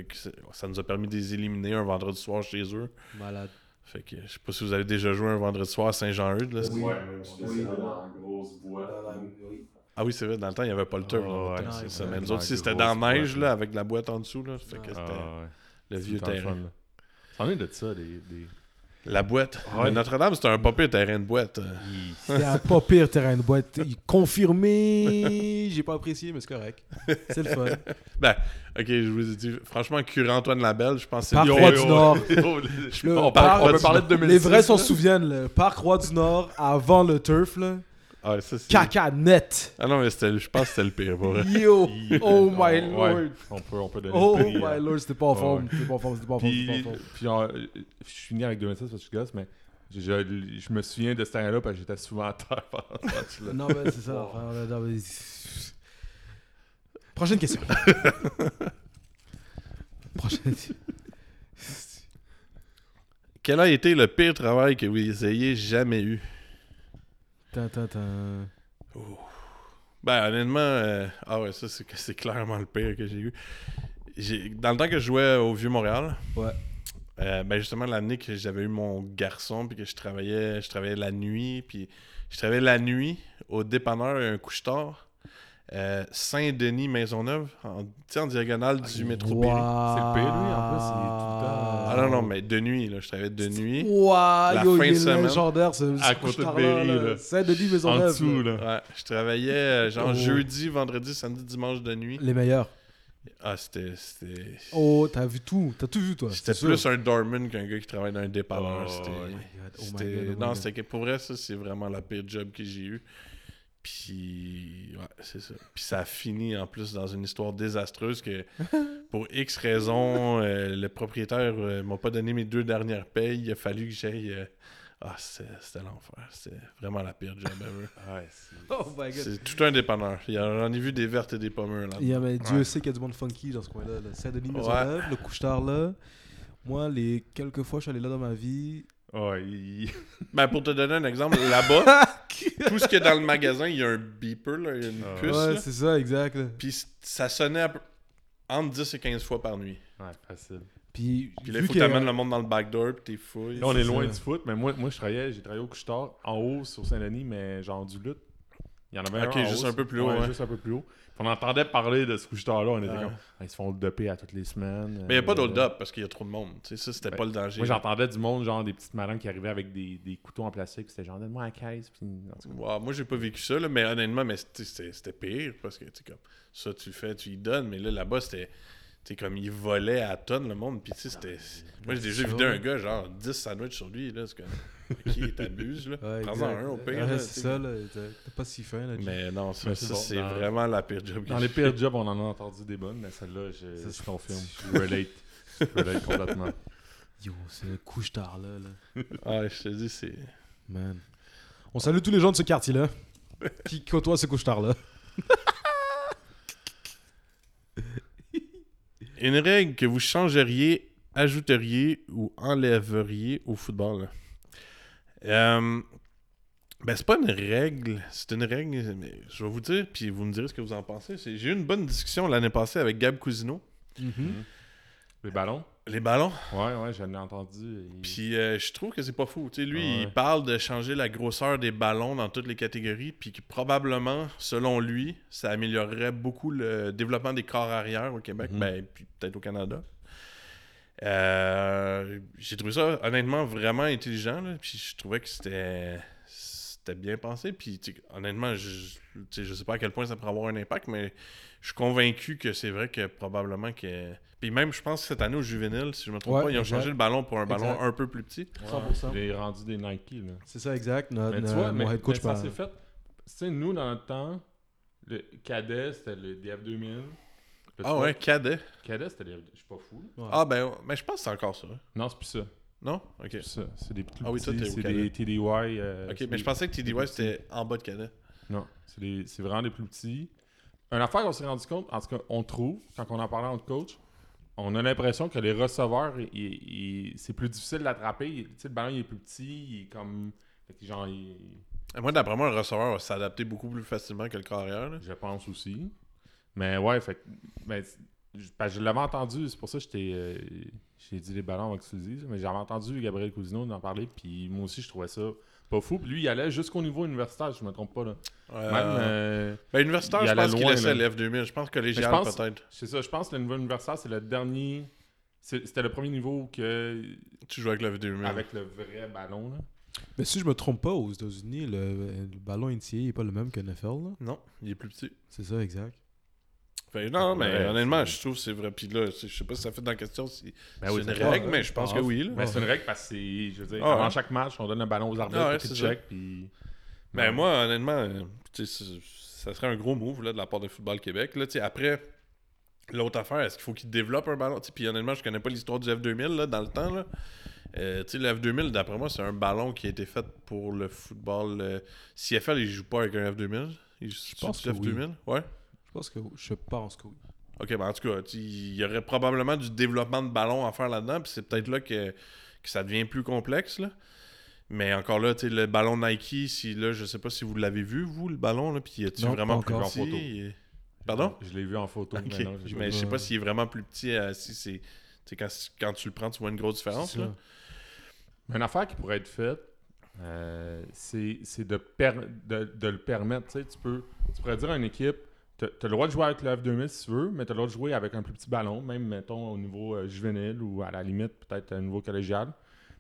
ça nous a permis de les éliminer un vendredi soir chez eux. Malade. Fait que je sais pas si vous avez déjà joué un vendredi soir à Saint-Jean-Eudes. là. Oui. Ouais, grosse. Ah oui, c'est vrai, dans le temps, il n'y avait pas le turf. Ouais, c'est ça. ouais, Mais nous autres, c'était dans la neige, là, avec la boîte en dessous, là, fait que Ah, c'était Ah, ouais. Le C'est vieux terrain. C'en est de ça, des. des... La boîte. Ouais. Notre-Dame, c'était un pas pire terrain de boîte. C'était un pas pire terrain de boîte. Confirmé. J'ai pas apprécié, mais c'est correct. C'est le fun. Ben, ok, je vous ai dit, franchement, Curé-Antoine Labelle, je pense que c'est Parc le- Roi du. Nord. On, parc- parle, on peut parler de 2006. Les vrais s'en souviennent. Le parc Roi du Nord avant le turf. Là. Ah, ça, Caca net. Ah non, mais c'était- je pense que c'était le pire. Pour vrai. Yo. Oh my lord. On peut, on peut donner Oh le prix, my euh. lord. C'était pas en forme. C'était pas en forme. C'était pas en forme. Puis, forme. je suis fini avec 2006 parce que je suis gosse, mais je, je- je me souviens de ce temps-là parce que j'étais souvent à terre pendant ce match-là. Non, mais c'est ça. Enfin, non, mais- Prochaine question. Prochaine. Quel a été le pire travail que vous ayez jamais eu? Tin, tin. Ben, honnêtement, euh, ah ouais, ça, c'est c'est clairement le pire que j'ai eu. J'ai- Dans le temps que je jouais au Vieux-Montréal, Ouais. euh, ben justement, l'année que j'avais eu mon garçon, puis que je travaillais, je travaillais la nuit, puis je travaillais la nuit au dépanneur, un couche-tard, euh, Saint-Denis, Maisonneuve, en, diagonale du métro Berry. C'est le pire, lui, en plus, il est tout le temps- Ah non, non, mais de nuit, là, je travaillais de nuit. Ouah, La yo, fin il de semaine. légendaire ce, ce À côté de Berry, là. Saint-Denis En Maisonneuve. dessous, là. là. Ouais, je travaillais euh, genre Oh. jeudi, vendredi, samedi, dimanche de nuit. Les meilleurs. Ah, c'était. C'était Oh, t'as vu tout. T'as tout vu, toi. c'était plus sûr. un doorman qu'un gars qui travaille dans un dépanneur. Oh, c'était. Oh oh non, c'était que pour vrai, ça, c'est vraiment la pire job que j'ai eu. Puis, ouais, c'est ça. Puis ça a fini en plus dans une histoire désastreuse que pour X raisons, euh, le propriétaire euh, m'a pas donné mes deux dernières payes. Il a fallu que j'aille. euh, Ah, c'était c'était l'enfer. C'était vraiment la pire job ever. Ouais, c'est- Oh my god. C'est tout un dépanneur. J'en ai vu des vertes et des pommures là. Il y a, mais Dieu Ouais. sait qu'il y a du monde funky dans ce coin-là. là. Saint-Denis Ouais. Le couche-tard là. Moi, les quelques fois que je suis allé là dans ma vie. Il- Ben, pour te donner un exemple, là-bas, tout ce qu'il y a dans le magasin, il y a un beeper, là, il y a une Ah. puce. ouais, c'est ça, exact. là. Puis ça sonnait à entre 10 et 15 fois par nuit. ouais, facile. Puis, Puis là, vu il faut que t'amènes le monde dans le backdoor, puis t'es. Là, on est loin ça. du foot, mais moi, moi je travaillais, j'ai travaillé au couche-tard en haut sur Saint-Denis, mais genre du lutte. Il y en avait Ok, un en juste haut, un peu plus haut, ouais. juste un peu plus haut. On entendait parler de ce couche-tard-là, on était Ouais. comme, Ah, ils se font doper à toutes les semaines. Mais il n'y a pas euh, d'hold-up parce qu'il y a trop de monde. Tu sais, ça, c'était Ben, pas le danger. Moi, j'entendais du monde, genre des petites madames qui arrivaient avec des, des couteaux en plastique, c'était genre, donne-moi la caisse, puis. Ouais, moi, j'ai pas vécu ça, là, mais honnêtement, mais c'était- pire parce que, comme ça, tu le fais, tu y donnes, mais là, là-bas, c'était. Tu sais, comme il volait à tonnes le monde, puis tu sais, c'était. Moi, j'ai déjà vidé un gars, genre 10 sandwichs sur lui, là, c'est comme. Ok, t'abuses, là? Ouais, Prends-en un au pire. Ouais, c'est ça, là. T'es t'es pas si fin, là. Mais non, ça, c'est ça, bon, c'est dans- vraiment la pire job Dans les pires jobs, on en a entendu des bonnes, mais celle-là, je, Ça, je confirme. Je relate. Je relate complètement. Yo, c'est le couche-tard, là, là. Ouais, je te dis, c'est. Man. On salue tous les gens de ce quartier-là qui côtoient ce couche-tard-là. Une règle que vous changeriez, ajouteriez ou enlèveriez au football? Euh, ben, c'est pas une règle. C'est une règle, mais je vais vous dire, puis vous me direz ce que vous en pensez. J'ai eu une bonne discussion l'année passée avec Gab Cousineau. Les ballons? Les ballons. Ouais, ouais, j'en ai entendu. Il- Puis euh, je trouve que c'est pas fou. Tu sais, lui, ouais. il parle de changer la grosseur des ballons dans toutes les catégories, puis que probablement, selon lui, ça améliorerait beaucoup le développement des corps arrière au Québec, Mhm. ben, puis peut-être au Canada. Euh, J'ai trouvé ça honnêtement vraiment intelligent, là, puis je trouvais que c'était c'était bien pensé. Puis, honnêtement, je, je sais pas à quel point ça pourrait avoir un impact, mais je suis convaincu que c'est vrai que probablement que. Puis même, je pense que cette année au juvénile, si je me trompe Ouais, pas, ils ont exact. changé le ballon pour un ballon Exact. un peu plus petit. 100%. Il est rendu des Nike. Là. C'est ça, exact. Notre, Mais tu euh, vois, mon mais, head coach mais ça s'est fait. Tu sais, nous, dans notre temps, le cadet, c'était le DF2000. Le Ah ouais, cadet. Cadet, c'était les. Je suis pas fou. Ouais. Ah ben, mais je pense que c'est encore ça. Non, c'est plus ça. Non? Ok. C'est ça. C'est des plus Ah oui, petits. toi, t'es au c'est des TDY. euh, Ok, mais des- je pensais que TDY c'était en bas de cadet. Non, c'est des- c'est vraiment des plus petits. Une affaire qu'on s'est rendu compte, en tout cas, on trouve, quand on en parlait entre coach, on a l'impression que les receveurs, c'est plus difficile d'attraper. Le ballon, il est plus petit, il est comme. fait que genre, il- Moi, d'après moi, le receveur va s'adapter beaucoup plus facilement que le carrière. là. je pense aussi. Mais ouais, fait mais, je, parce que je l'avais entendu, c'est pour ça que je t'ai, euh, j'ai dit les ballons avant que tu le dises, mais j'avais entendu Gabriel Cousineau en parler, puis moi aussi, je trouvais ça pas fou. Puis lui, il allait jusqu'au niveau universitaire, je me trompe pas. Là. Euh, Même. euh, ben, universitaire, il je pense qu'il laissait là. l'F2000. Je pense collégial, Mais je pense- peut-être. C'est ça, je pense que le niveau universitaire, c'est le dernier. c'est- C'était le premier niveau que Tu joues avec l'F2000. avec le vrai ballon. Là. Mais si je me trompe pas, aux États-Unis, le, le ballon NCAA n'est pas le même que NFL. là. Non, il est plus petit. C'est ça, exact. Fait, non, mais Ouais, honnêtement, je trouve que c'est vrai. Puis là, je sais pas si ça fait dans la question si Ben c'est oui, une règle, mais je pense que oui. là. Mais c'est une règle parce que c'est. Je veux dire, Ah avant ouais. chaque match, on donne un ballon aux arbitres, Ah ouais, puis check, puis. Ben moi, honnêtement, euh, ça serait un gros move là, de la part de Football Québec. Là, après, l'autre affaire, est-ce qu'il faut qu'il développe un ballon? Puis honnêtement, je connais pas l'histoire du F2000 là, dans le temps. Là. Euh, le F2000, d'après moi, c'est un ballon qui a été fait pour le football. euh, CFL, il joue pas avec un F2000. Il joue pense sur que du F2000? Ouais. Je pense que je pense que oui. Ok, ben en tout cas, il y aurait probablement du développement de ballon à faire là-dedans, puis c'est peut-être là que, que ça devient plus complexe. Là. Mais encore là, tu sais, le ballon Nike, si là, je sais pas si vous l'avez vu, vous, le ballon, là, puis est-tu Non, vraiment plus petit? En photo. Il- Pardon? Je l'ai vu en photo. Mais non, j'ai mais je sais pas s'il est vraiment plus petit, euh, si c'est. Quand, quand tu le prends, tu vois une grosse différence. Là. Une affaire qui pourrait être faite, euh, c'est c'est de, per- de, de le permettre. Tu sais, tu peux, tu pourrais dire à une équipe, tu as le droit de jouer avec le F2000 si tu veux, mais tu as le droit de jouer avec un plus petit ballon, même, mettons, au niveau euh, juvénile ou à la limite, peut-être au niveau collégial.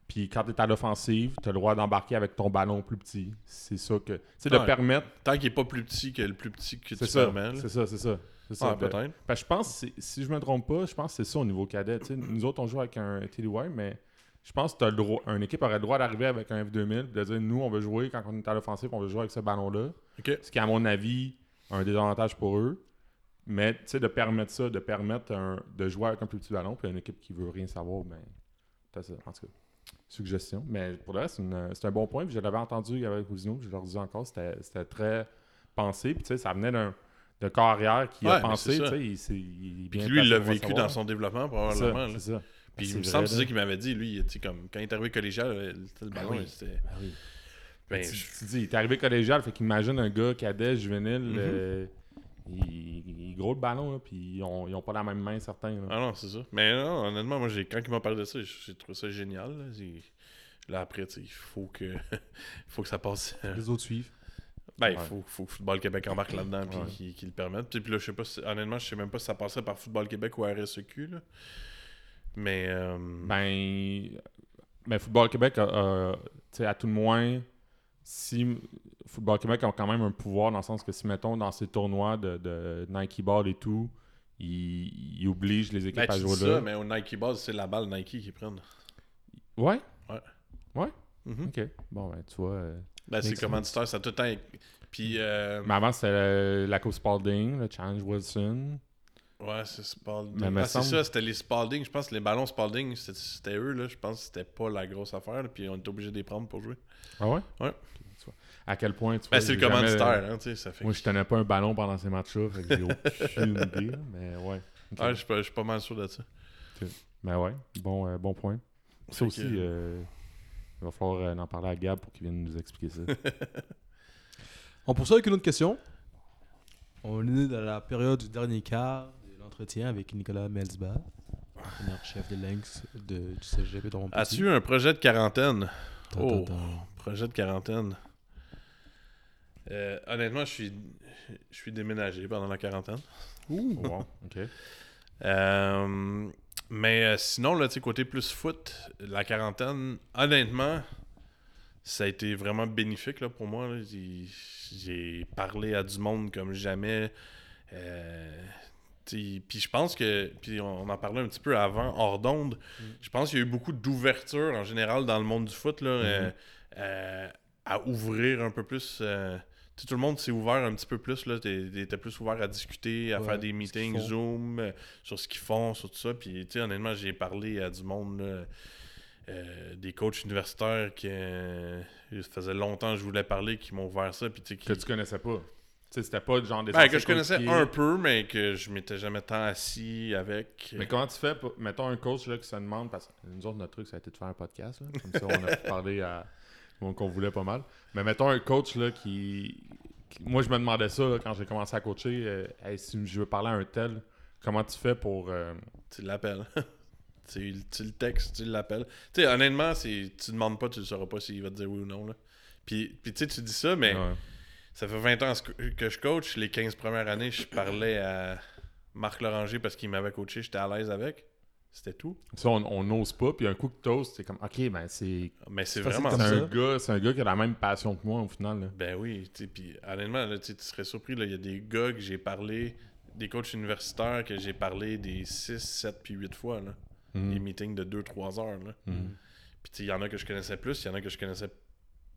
Puis quand tu es à l'offensive, tu as le droit d'embarquer avec ton ballon plus petit. C'est ça que. Tu sais, de Ouais. permettre. Tant qu'il est pas plus petit que le plus petit que tu ça. permets. C'est ça, c'est ça. C'est ça. Ah, peut-être. Que je pense, si je me trompe pas, je pense que c'est ça au niveau cadet. Nous autres, on joue avec un TDY, mais je pense que t'as le droit, une équipe aurait le droit d'arriver avec un F2000, de dire nous, on veut jouer, quand on est à l'offensive, on veut jouer avec ce ballon-là. Ok. Ce qui, à mon avis, un désavantage pour eux. Mais tu sais, de permettre ça, de permettre un- de jouer avec un plus petit ballon, puis une équipe qui veut rien savoir, ben, ça. En tout cas, suggestion. Mais pour le reste, c'est un bon point. Puis je l'avais entendu avec Cousineau, je leur dis encore, c'était c'était très pensé. Puis tu sais, ça venait d'un de corps arrière qui Ouais, a pensé, il, Puis lui, il l'a vécu savoir. dans son développement, probablement. c'est ça. Puis C'est il me semble c'est ça qu'il m'avait dit. Lui, comme, quand il est arrivé collégial, le, le ballon, oui. il- c'était. Oui. Ben, tu, je- tu dis, il est arrivé collégial, fait qu'imagine un gars cadet, juvénile, Mhm. euh, il, il est gros le ballon, là, puis ils ont, ils ont pas la même main, certains. là. Ah non, c'est ça. Mais non, honnêtement, moi, j'ai, quand il m'a parlé de ça, j'ai trouvé ça génial. Là, là, après, il faut que, il faut que ça passe. euh, Les autres suivent. Ben, il Ouais. faut, faut que Football Québec embarque là-dedans puis Ouais. qu'il le permette. Puis là, je sais pas si- honnêtement, je sais même pas si ça passerait par Football Québec ou RSEQ. Là. Mais. euh, Ben, ben, Football Québec, sais, à tout le moins, si Football Québec a quand même un pouvoir dans le sens que si, mettons, dans ces tournois de, de Nike Ball et tout, ils il obligent les équipes ben, à jouer là. ça, mais au Nike Ball, c'est la balle Nike qui prennent. Ouais? Mhm. Ok. Bon, ben, tu vois. euh, Ben, c'est Makes commanditaire, ça tout le temps. Puis. euh, Mais avant, c'était euh, la Coupe Spalding, le Challenge Wilson. Ouais, c'est Spalding. Mais me Ah, c'est semble- ça, c'était les Spalding. Je pense que les ballons Spalding, c'était c'était eux. Là. Je pense que c'était pas la grosse affaire. là, Puis on était obligé de les prendre pour jouer. Ah ouais? Ouais. À quel point tu Ben, c'est le jamais- commanditaire. Hein, tu sais, ça fait Moi, je tenais pas un ballon pendant ces matchs-là, fait que j'ai aucune idée, mais ouais. Ouais, je suis pas- je suis pas mal sûr de ça. Mais ouais, bon, euh, bon point. Ça Fait aussi, que- euh, il va falloir euh, en parler à Gab pour qu'il vienne nous expliquer ça. On poursuit avec une autre question. On est dans la période du dernier quart de l'entretien avec Nicolas Melsba, entraîneur-chef des Lynx de, du CGP de. As-tu eu un projet de quarantaine? Ta, ta, Oh, projet de quarantaine. Euh, honnêtement, je suis, je suis déménagé pendant la quarantaine. Ouh, wow, ok. Euh, mais euh, sinon, là, côté plus foot, la quarantaine, honnêtement, ça a été vraiment bénéfique là, pour moi. J'ai- parlé à du monde comme jamais. Euh, puis je pense que, puis on, en parlait un petit peu avant, hors d'onde, je pense qu'il y a eu beaucoup d'ouverture en général dans le monde du foot là, euh, euh, à ouvrir un peu plus. euh, t'sais, tout le monde s'est ouvert un petit peu plus. Là, t'étais plus ouvert à discuter, à Ouais, faire des meetings. Zoom, euh, sur ce qu'ils font, sur tout ça. Puis, tu sais, honnêtement, j'ai parlé à du monde, là, euh, des coachs universitaires qui euh, ça faisait longtemps que je voulais parler, qui m'ont ouvert ça. Puis, qui- Que tu connaissais pas. Sais, c'était pas le genre des Ben, que je connaissais un peu, mais que je m'étais jamais tant assis avec. Mais comment tu fais pour... Mettons un coach là, qui se demande, parce que nous autres, notre truc, ça a été de faire un podcast. Là. Comme ça, on a pu parler à bon, qu'on voulait pas mal. Mais mettons un coach là, qui... qui- Moi, je me demandais ça là, quand j'ai commencé à coacher. euh, Hey, si je veux parler à un tel, comment tu fais pour. euh, Tu l'appelles. tu, tu le textes, tu l'appelles. Tu sais, honnêtement, tu demandes pas, tu ne sauras pas s'il va te dire oui ou non. Là. Puis, puis tu sais, tu dis ça, mais ouais. ça fait 20 ans que je coach. Les 15 premières années, je parlais à Marc Loranger parce qu'il m'avait coaché. J'étais à l'aise avec. C'était tout. Ça, on on n'ose pas. Puis un coup que toast, c'est comme, OK, ben c'est. Mais c'est vraiment comme C'est ça. un, gars, c'est un gars qui a la même passion que moi au final. Là. Ben oui, tu sais, puis honnêtement, là, tu sais, tu serais surpris, là, il y a des gars que j'ai parlé, des coachs universitaires que j'ai parlé des 6, 7 puis 8 fois, là. Mhm. Des meetings de 2-3 heures, là. Mhm. Puis tu sais, il y en a que je connaissais plus, il y en a que je connaissais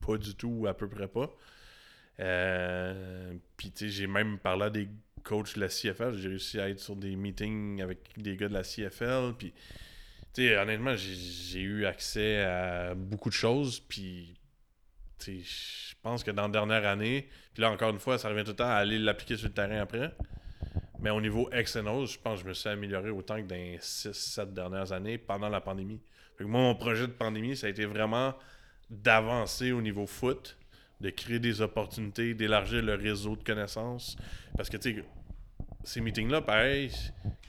pas du tout ou à peu près pas. Euh, puis tu sais, j'ai même parlé à des coachs de la CFL, j'ai réussi à être sur des meetings avec des gars de la CFL, puis tu sais, honnêtement, j'ai- eu accès à beaucoup de choses, puis tu sais, je pense que dans la dernière année, puis là encore une fois, ça revient tout le temps à aller l'appliquer sur le terrain après. Mais au niveau X and O's, je pense que je me suis amélioré autant que dans les 6-7 dernières années pendant la pandémie. Moi, mon projet de pandémie, ça a été vraiment d'avancer au niveau foot, de créer des opportunités, d'élargir le réseau de connaissances. Parce que, tu sais, ces meetings-là, pareil,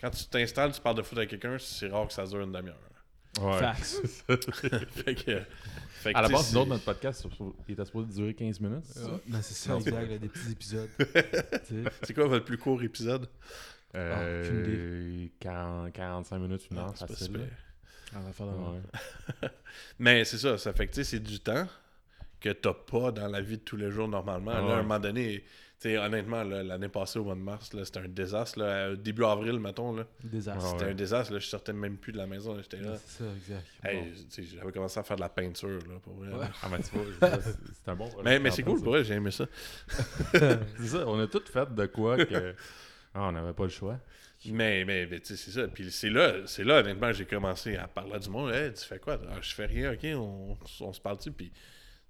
quand tu t'installes, tu parles de foot avec quelqu'un, c'est rare que ça dure une demi-heure. Ouais. Facts. fait que, fait que, À la base, c'est- nous autres, notre podcast, il était supposé durer 15 minutes. c'est ça? Ouais, ben, c'est ça, exact, là, des petits épisodes. Tu sais. c'est quoi votre plus court épisode? Euh, aucune 40 45 minutes, une heure, Ah, c'est pas facile. super. Ouais. Mais c'est ça, ça fait que tu sais, c'est du temps que t'as pas dans la vie de tous les jours normalement. Ah là, à un moment donné, tu sais, honnêtement, l'année passée, au mois de mars, là, c'était un désastre. Là, Euh, début avril, mettons, là, Désastre. Ah c'était ouais. un désastre. Là, je sortais même plus de la maison. J'étais là. Ouais, c'est ça, exact. Hey, Bon. j'avais commencé à faire de la peinture, là, pour vrai. Ouais. Ah, ben, tu vois, c'est un bon. Mais, mais c'est cool, pour vrai, j'ai aimé ça. C'est ça, on a tout fait de quoi que. Ah, on n'avait pas le choix. Mais, mais, mais, tu sais, c'est ça. Puis c'est là, c'est là, honnêtement, j'ai commencé à parler à du monde. Hey, tu fais quoi? Ah, je fais rien, ok, on, on se parle-tu? Puis,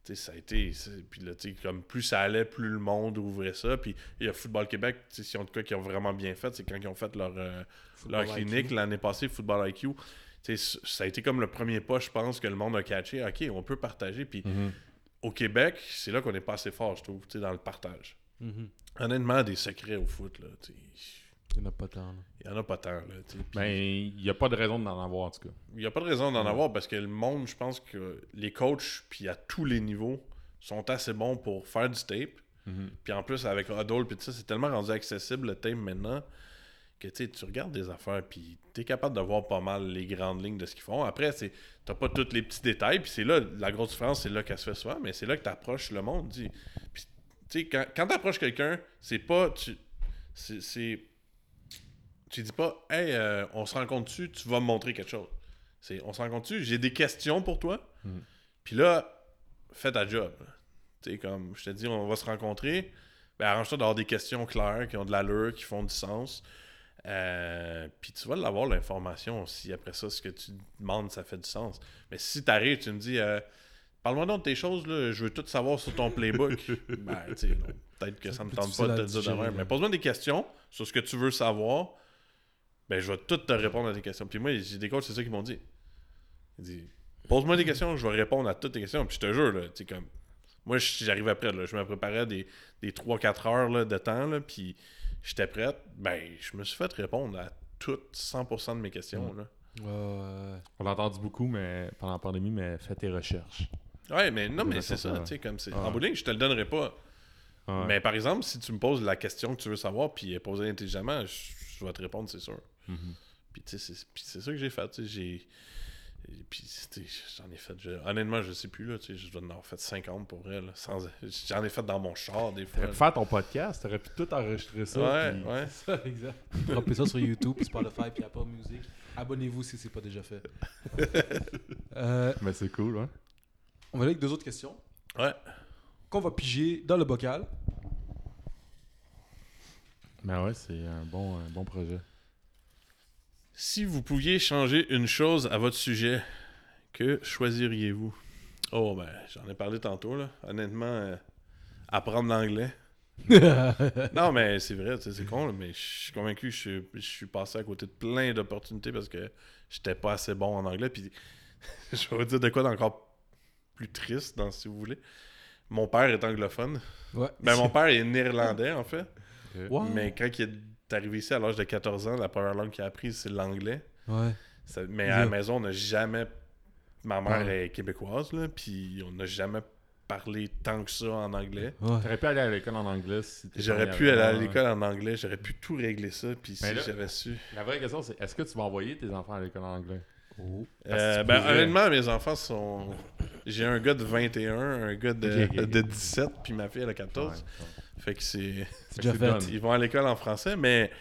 tu sais, ça a été. Puis là, comme plus ça allait, plus le monde ouvrait ça. Puis il y a Football Québec, tu sais, si en tout cas, qui ont vraiment bien fait, c'est quand ils ont fait leur, euh, leur clinique IQ. l'année passée, Football IQ. Ça a été comme le premier pas, je pense, que le monde a catché. Ok, on peut partager. Puis au Québec, c'est là qu'on est pas assez fort, je trouve, dans le partage. Mhm. Honnêtement, des secrets au foot, là, Il n'y en a pas tant. là. il y en a pas tant, là, Ben, il n'y a pas de raison d'en avoir, en tout cas. Il n'y a pas de raison d'en Ouais. avoir parce que le monde, je pense que les coachs, puis à tous les niveaux, sont assez bons pour faire du tape. Puis en plus, avec Huddle, puis tout ça, c'est tellement rendu accessible le tape maintenant que tu sais, tu regardes des affaires, puis tu es capable de voir pas mal les grandes lignes de ce qu'ils font. Après, tu n'as pas tous les petits détails, puis c'est là, la grosse différence, c'est là qu'elle se fait souvent, mais c'est là que tu approches le monde. dis. Puis, tu sais, quand, quand tu approches quelqu'un, c'est pas. Tu, c'est, c'est- tu dis pas, hey, euh, on se rencontre-tu, tu vas me montrer quelque chose. C'est, on se rencontre-tu, j'ai des questions pour toi. Mhm. Puis là, fais ta job. Tu sais, comme je te dis, on va se rencontrer. Ben, arrange-toi d'avoir des questions claires, qui ont de l'allure, qui font du sens. Euh, puis tu vas l'avoir l'information si après ça, ce que tu demandes, ça fait du sens. Mais si tu arrives, tu me dis, euh, parle-moi donc de tes choses, là, je veux tout savoir sur ton playbook. ben, tu sais, non, peut-être que ça me tente pas de te dire de même. Mais pose-moi des questions sur ce que tu veux savoir. Ben, je vais tout te répondre à tes questions. Puis moi, j'ai des coachs, c'est ça qu'ils m'ont dit. Ils disent, pose-moi des questions, je vais répondre à toutes tes questions. Puis je te jure, là, tu sais, comme. Moi, j'arrivais après, là. Je me préparais des, des 3-4 heures là, de temps, là, puis j'étais prête. Ben, je me suis fait répondre à toutes 100% de mes questions, Mm. là. Ouais, ouais, On l'a entendu beaucoup mais, pendant la pandémie, mais fais tes recherches. Ouais, mais non, mais c'est ça, tu sais, comme c'est. Ouais. En bout de ligne, je te le donnerai pas. Ouais. Mais par exemple, si tu me poses la question que tu veux savoir, puis elle est posée intelligemment, je, je vais te répondre, c'est sûr. Puis tu sais, c'est puis c'est ça que j'ai fait. tu sais, J'ai, puis, j'en ai fait. je- honnêtement, je sais plus, là. Tu sais, je dois en avoir fait 50 pour vrai, là. Sans, j'en ai fait dans mon char, des fois. T'aurais pu faire ton podcast, t'aurais pu tout enregistrer ça. Ouais, puis- ouais. Ça, exact. Droppez ça sur YouTube, Spotify, puis Apple Music. Abonnez-vous si c'est pas déjà fait. Euh, Mais c'est cool, hein. on va aller avec deux autres questions Ouais. Qu'on va piger dans le bocal. Mais ouais, c'est un bon, un bon projet. Si vous pouviez changer une chose à votre sujet, que choisiriez-vous? Oh, ben, j'en ai parlé tantôt, là. Honnêtement, euh, apprendre l'anglais. Non, mais c'est vrai, c'est con, là, mais je suis convaincu que je suis- je suis passé à côté de plein d'opportunités parce que j'étais pas assez bon en anglais. Puis je vais vous dire de quoi d'encore plus triste, dans, si vous voulez. Mon père est anglophone. ouais. Ben, mon père est néerlandais, en fait. Wow. Mais quand il est arrivé ici à l'âge de 14 ans, la première langue qu'il a apprise, c'est l'anglais. Ouais. Ça- mais Yeah. à la maison, on n'a jamais. Ma mère Ouais. est québécoise, là, puis on n'a jamais parlé tant que ça en anglais. Ouais. T'aurais pu aller à l'école en anglais si J'aurais pu aller à l'école en anglais, j'aurais pu tout régler ça, puis si j'avais su. La vraie question, c'est est-ce que tu vas envoyer tes enfants à l'école en anglais? Oh. Euh, ben, honnêtement, mes enfants sont. J'ai un gars de 21, un gars de, de 17, puis ma fille, elle a 14. Ouais, ouais. Fait que c'est. Ils vont à l'école en français, mais.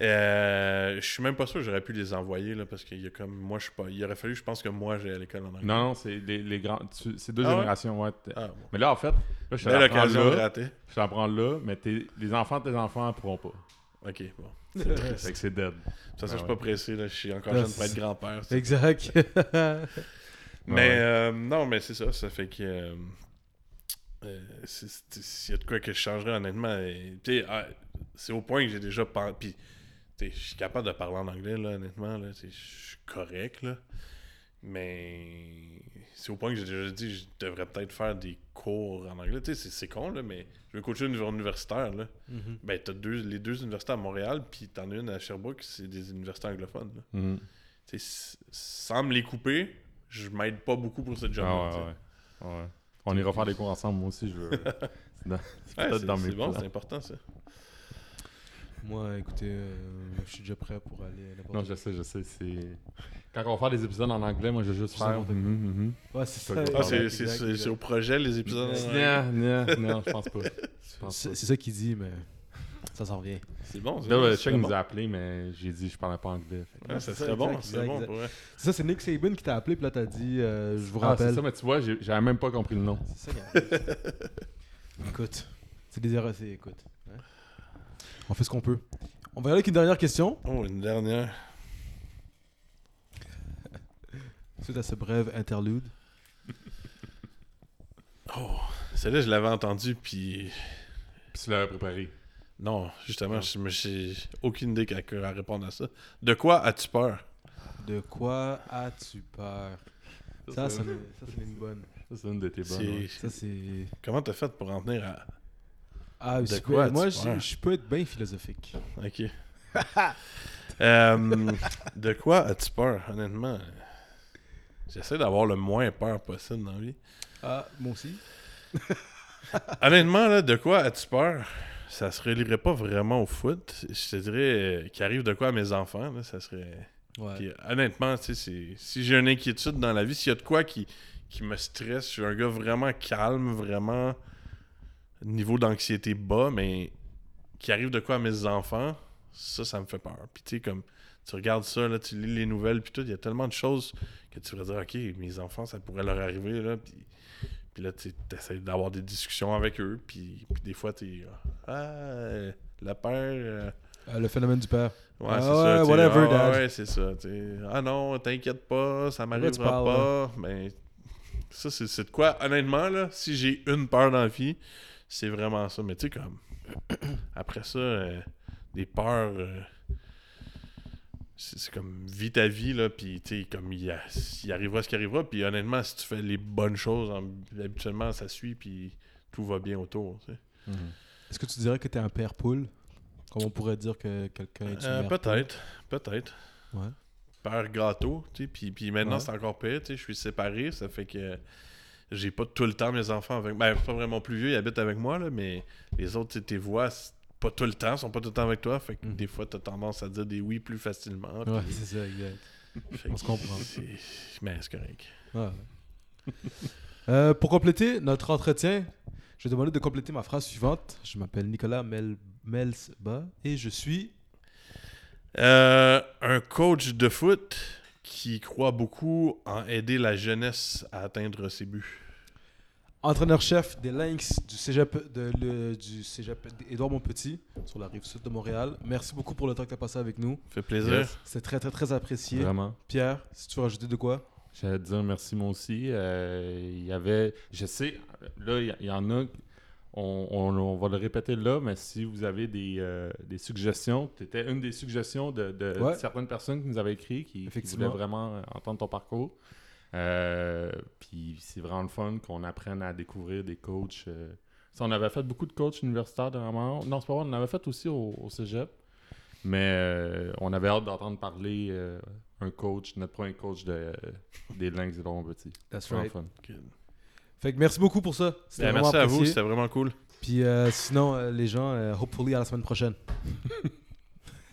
euh, je suis même pas sûr que j'aurais pu les envoyer là parce qu'il y a comme moi je suis pas il aurait fallu je pense que moi j'aille à l'école en anglais. Non, non, c'est les, les grands. C'est deux Ah générations, ouais. Ah, bon. Mais là, en fait, là, je te l'apprends là. Je là, mais tes- les enfants de tes enfants pourront pas. Ok, bon. Fait que c'est dead. De toute façon, Ah je suis pas pressé, là. je suis encore jeune pour être c'est- grand-père. c'est- Exact. Mais Ouais. euh, non, mais c'est ça, ça fait que. euh, euh, c'est- c'est- S'il y a de quoi que je changerais, honnêtement, tu sais, ah, c'est au point que j'ai déjà pensé. Puis, tu sais, je suis capable de parler en anglais, là, honnêtement, là, tu sais, je suis correct, là. Mais c'est au point que j'ai déjà dit je devrais peut-être faire des cours en anglais. Tu sais, c'est- con, là, mais je veux coacher une universitaire, là. Mhm. Ben, t'as deux, les deux universités à Montréal, puis t'en as une à Sherbrooke, c'est des universités anglophones, là. Mhm. Tu sais, sans me les couper, je m'aide pas beaucoup pour ce job Ah, ouais, ouais, ouais. On ira faire des cours ensemble, moi aussi, je veux. C'est dans- c'est peut-être dans mes c'est bon, c'est important ça. Moi, écoutez, euh, je suis déjà prêt pour aller à Non, je sais, je sais. C'est... Quand on va faire des épisodes en anglais, moi, je vais juste faire. Mhm, mhm. Ouais, c'est ça. Ah, Ah, c'est, c'est- c'est- c'est au projet, les épisodes? en anglais. Non, non, non, je pense pas. C'est pas. c'est ça qu'il dit, mais ça s'en vient. C'est bon. ça, Là, le c'est Chuck nous a appelé, mais j'ai dit je parlais pas anglais. Ouais, ça C'est ça, serait bon, exact, c'est exact, bon. C'est ça, c'est Nick Saban qui t'a appelé, puis là, t'as dit, euh, je vous Ah, c'est rappelle. ça, mais tu vois, j'ai- j'avais même pas compris le nom. C'est ça écoute, c'est des erreurs, c'est écoute. hein. On fait ce qu'on peut. On va y aller avec une dernière question, Oh, une dernière. suite à ce bref interlude. Oh, celle-là, je l'avais entendue, puis. Puis tu l'avais préparé. Non, justement, Ah. je me j'ai aucune idée qu'à à répondre à ça. De quoi as-tu peur? De quoi as-tu peur? Ça, ça, c'est une bonne. Ça, c'est une de tes bonnes. Ouais. Ça, c'est. Comment t'as fait pour en venir à. Ah, De quoi moi, je, peux être bien philosophique. Ok. Euh, de quoi as-tu peur, honnêtement? J'essaie d'avoir le moins peur possible dans la vie. Ah, moi aussi. Honnêtement, là, de quoi as-tu peur? Ça se relierait pas vraiment au foot. Je te dirais euh, qu'il arrive de quoi à mes enfants, là, ça serait. Ouais. Puis, honnêtement, tu sais, c'est- si j'ai une inquiétude dans la vie, s'il y a de quoi qui, qui me stresse, je suis un gars vraiment calme, vraiment niveau d'anxiété bas, mais qui arrive de quoi à mes enfants, ça, ça me fait peur. Puis tu sais, comme tu regardes ça, là, tu lis les nouvelles, puis tout, il y a tellement de choses que tu pourrais dire, ok, mes enfants, ça pourrait leur arriver, là, puis, puis là, tu essaies d'avoir des discussions avec eux, puis, puis des fois, tu es, ah, euh, père... euh, Euh, le phénomène du père. Ouais, Ah c'est ouais, ça. whatever, ah dad. Ouais, c'est ça. Ah non, t'inquiète pas, ça m'arrivera pas. Mais ça, c'est c'est de quoi, honnêtement, là, si j'ai une peur dans la vie, c'est vraiment ça. Mais tu sais, comme, après ça, euh, des peurs, euh, c'est comme, vis ta vie, là, puis tu sais, comme, il, il arrivera ce qui arrivera. Puis honnêtement, si tu fais les bonnes choses, en- habituellement, ça suit, puis tout va bien autour, tu sais. Mhm. Est-ce que tu dirais que t'es un père poule? Comme on pourrait dire que quelqu'un est Euh, peut-être, peut-être. Ouais. père gâteau, tu sais, puis, puis maintenant Ouais. c'est encore pire, tu sais, je suis séparé, ça fait que j'ai pas tout le temps mes enfants avec ben pas vraiment plus vieux, ils habitent avec moi là, mais les autres tes voix pas tout le temps, sont pas tout le temps avec toi, fait que Mhm. des fois t'as tendance à dire des oui plus facilement. Ouais, c'est ça, exact. Fait On se comprend. c'est- Mais c'est correct. Ouais. Euh, pour compléter notre entretien, je vais demander de compléter ma phrase suivante. Je m'appelle Nicolas Mel Melsba et je suis Euh, un coach de foot qui croit beaucoup en aider la jeunesse à atteindre ses buts. entraîneur-chef des Lynx du cégep, de, le- du cégep Édouard Montpetit sur la rive sud de Montréal. Merci beaucoup pour le temps que tu as passé avec nous. Fait plaisir. Yes. C'est très, très, très apprécié. Vraiment. Pierre, si tu veux rajouter de quoi? J'allais te dire merci moi aussi. Euh, Il y avait, je sais, là, il y, il y en a, on, on- on va le répéter là, mais si vous avez des, euh, des suggestions, tu étais une des suggestions de, de Ouais. certaines personnes qui nous avaient écrit, qui, voulaient vraiment entendre ton parcours. Euh, puis c'est vraiment le fun qu'on apprenne à découvrir des coachs. euh. Ça, on avait fait beaucoup de coachs universitaires dernièrement. Non, c'est pas vrai, on en avait fait aussi au, au cégep. Mais euh, on avait hâte d'entendre parler euh, un coach, notre premier coach de, des Lynx de Laurent Petit. That's Vraiment right. fun. Fait que merci beaucoup pour ça. Ben, vraiment merci à vous, c'était vraiment cool. Puis euh, sinon, euh, les gens, euh, hopefully à la semaine prochaine.